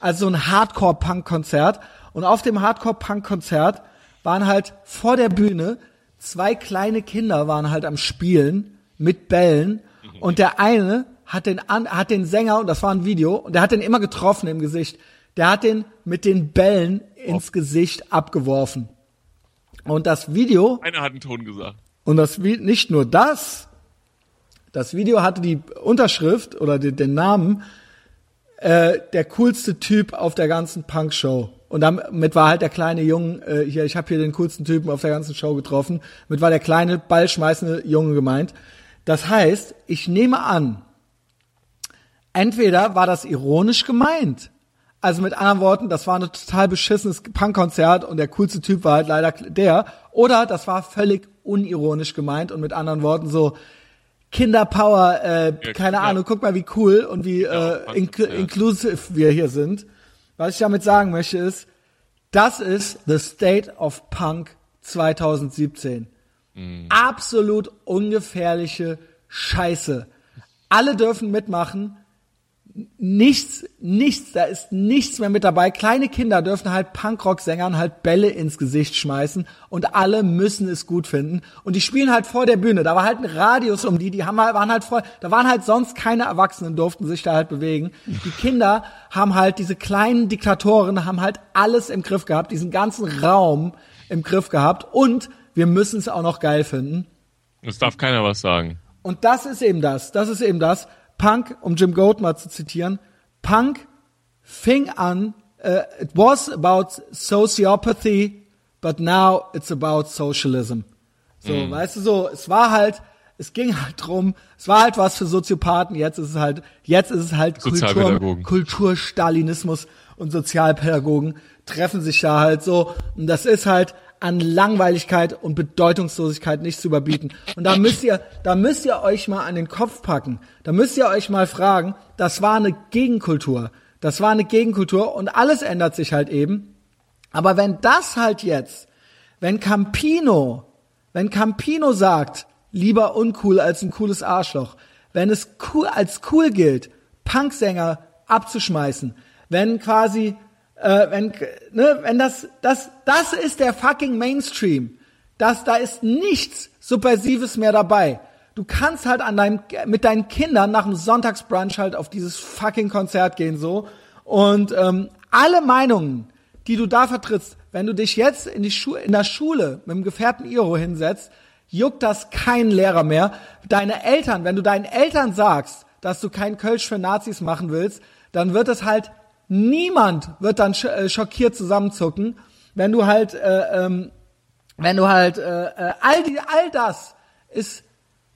Also ein Hardcore-Punk-Konzert. Und auf dem Hardcore-Punk-Konzert waren halt vor der Bühne zwei kleine Kinder waren halt am Spielen mit Bällen. Und der eine hat den, hat den Sänger, und das war ein Video, und der hat den immer getroffen im Gesicht. Der hat den mit den Bällen ins Gesicht abgeworfen. Und das Video einer hat einen Ton gesagt. und das Vi- nicht nur das, das Video hatte die Unterschrift oder den, den Namen äh, der coolste Typ auf der ganzen Punk-Show. Und damit war halt der kleine Junge, äh, hier, ich habe hier den coolsten Typen auf der ganzen Show getroffen. Mit war der kleine, ballschmeißende Junge gemeint. Das heißt, ich nehme an, entweder war das ironisch gemeint. Also mit anderen Worten, das war ein total beschissenes Punkkonzert und der coolste Typ war halt leider der. Oder das war völlig unironisch gemeint und mit anderen Worten so Kinderpower, äh, keine ja. Ahnung, guck mal wie cool und wie Ja, äh, ja. inclusive wir hier sind. Was ich damit sagen möchte ist, das ist the state of Punk 2017. Mhm. Absolut ungefährliche Scheiße. Alle dürfen mitmachen. Nichts, nichts, da ist nichts mehr mit dabei. Kleine Kinder dürfen halt Punkrock-Sängern halt Bälle ins Gesicht schmeißen und alle müssen es gut finden. Und die spielen halt vor der Bühne. Da war halt ein Radius um die, die haben halt, waren halt voll, da waren halt sonst keine Erwachsenen, durften sich da halt bewegen. Die Kinder haben halt, diese kleinen Diktatoren haben halt alles im Griff gehabt, diesen ganzen Raum im Griff gehabt und wir müssen es auch noch geil finden. Es darf keiner was sagen. Und das ist eben das. Das ist eben das. Punk, um Jim Goat mal zu zitieren, Punk fing an, uh, it was about sociopathy, but now it's about socialism. So, weißt du so, es war halt, es ging halt drum, es war halt was für Soziopathen, jetzt ist es halt, jetzt ist es halt Kultur. Kulturstalinismus und Sozialpädagogen treffen sich da halt so und das ist halt an Langweiligkeit und Bedeutungslosigkeit nicht zu überbieten. Und da müsst ihr, da müsst ihr euch mal an den Kopf packen. Da müsst ihr euch mal fragen, das war eine Gegenkultur. Das war eine Gegenkultur und alles ändert sich halt eben. Aber wenn das halt jetzt, wenn Campino, wenn Campino sagt, lieber uncool als ein cooles Arschloch, wenn es cool als cool gilt, Punksänger abzuschmeißen, wenn quasi, äh, wenn, ne, wenn das, das, das ist der fucking Mainstream. Das, da ist nichts Subversives mehr dabei. Du kannst halt an deinem, mit deinen Kindern nach dem Sonntagsbrunch halt auf dieses fucking Konzert gehen so und ähm, alle Meinungen, die du da vertrittst, wenn du dich jetzt in die Schu in der Schule mit dem gefärbten Iro hinsetzt, juckt das keinen Lehrer mehr. Deine Eltern, wenn du deinen Eltern sagst, dass du kein Kölsch für Nazis machen willst, dann wird es halt niemand wird dann äh, schockiert zusammenzucken, wenn du halt äh, ähm, wenn du halt äh, äh, all die all das ist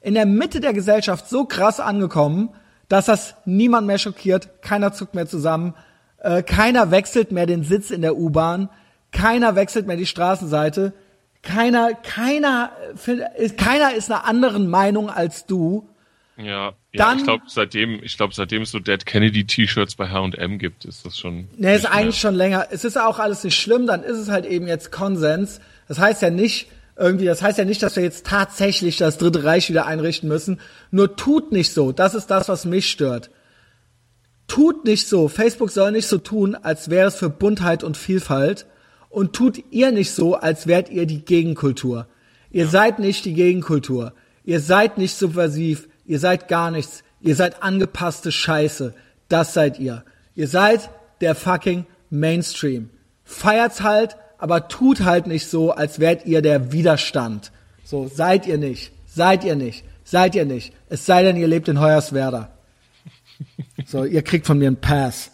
in der Mitte der Gesellschaft so krass angekommen, dass das niemand mehr schockiert, keiner zuckt mehr zusammen, äh, keiner wechselt mehr den Sitz in der U-Bahn, keiner wechselt mehr die Straßenseite, keiner, keiner, äh, ist- keiner ist einer anderen Meinung als du. Ja, ja Dann- ich glaube, seitdem, ich glaube, seitdem es so Dead Kennedy T-Shirts bei H&M gibt, ist das schon. Nee, ist eigentlich schon länger. Es ist auch alles nicht schlimm, dann ist es halt eben jetzt Konsens. Das heißt ja nicht, irgendwie, das heißt ja nicht, dass wir jetzt tatsächlich das Dritte Reich wieder einrichten müssen. Nur tut nicht so. Das ist das, was mich stört. tut nicht so, Facebook soll nicht so tun, als wäre es für Buntheit und Vielfalt und tut ihr nicht so, als wärt ihr die Gegenkultur. Ihr seid nicht die Gegenkultur. Ihr seid nicht subversiv. Ihr seid gar nichts. Ihr seid angepasste Scheiße. Das seid ihr. Ihr seid der fucking Mainstream. Feiert's halt, aber tut halt nicht so, als wärt ihr der Widerstand. So, seid ihr nicht. Seid ihr nicht. Seid ihr nicht. Es sei denn, ihr lebt in Hoyerswerda. So, ihr kriegt von mir einen Pass.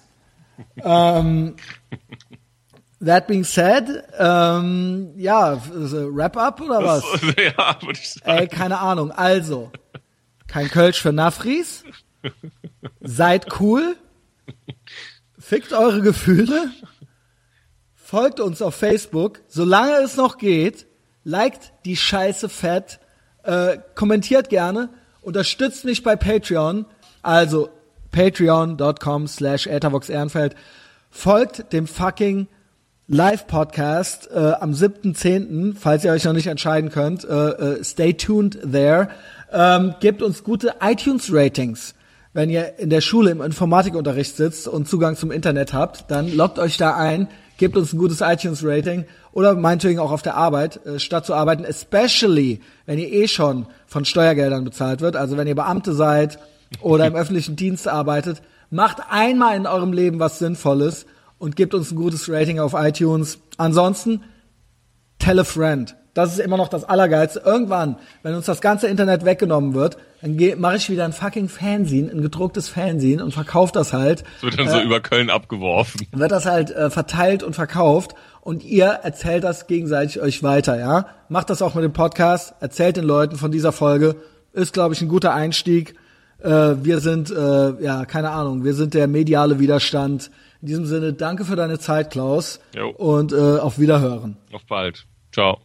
Ähm, that being said, ähm, ja, Wrap-up oder was? ja, würde ich sagen. Ey, keine Ahnung. Also, kein Kölsch für Nafris. Seid cool. Fickt eure Gefühle. Folgt uns auf Facebook, solange es noch geht. Liked die Scheiße fett. Äh, kommentiert gerne. Unterstützt mich bei Patreon. Also patreon.com slash Ehrenfeld. Folgt dem fucking Live-Podcast äh, am 7.10., falls ihr euch noch nicht entscheiden könnt. Äh, äh, stay tuned there. Ähm, gebt uns gute iTunes-Ratings. Wenn ihr in der Schule im Informatikunterricht sitzt und Zugang zum Internet habt, dann loggt euch da ein, gebt uns ein gutes iTunes-Rating oder meinetwegen auch auf der Arbeit, äh, statt zu arbeiten, especially, wenn ihr eh schon von Steuergeldern bezahlt wird, also wenn ihr Beamte seid oder im öffentlichen Dienst arbeitet, macht einmal in eurem Leben was Sinnvolles und gebt uns ein gutes Rating auf iTunes. Ansonsten, tell a friend. Das ist immer noch das Allergeilste. Irgendwann, wenn uns das ganze Internet weggenommen wird, dann mache ich wieder ein fucking Fanzine, ein gedrucktes Fanzine und verkaufe das halt. Das wird dann äh, so über Köln abgeworfen. Wird das halt äh, verteilt und verkauft und ihr erzählt das gegenseitig euch weiter, ja? Macht das auch mit dem Podcast, erzählt den Leuten von dieser Folge. Ist, glaube ich, ein guter Einstieg. Äh, wir sind, äh, ja, keine Ahnung, wir sind der mediale Widerstand. In diesem Sinne, danke für deine Zeit, Klaus. Jo. Und äh, auf Wiederhören. Auf bald. Ciao.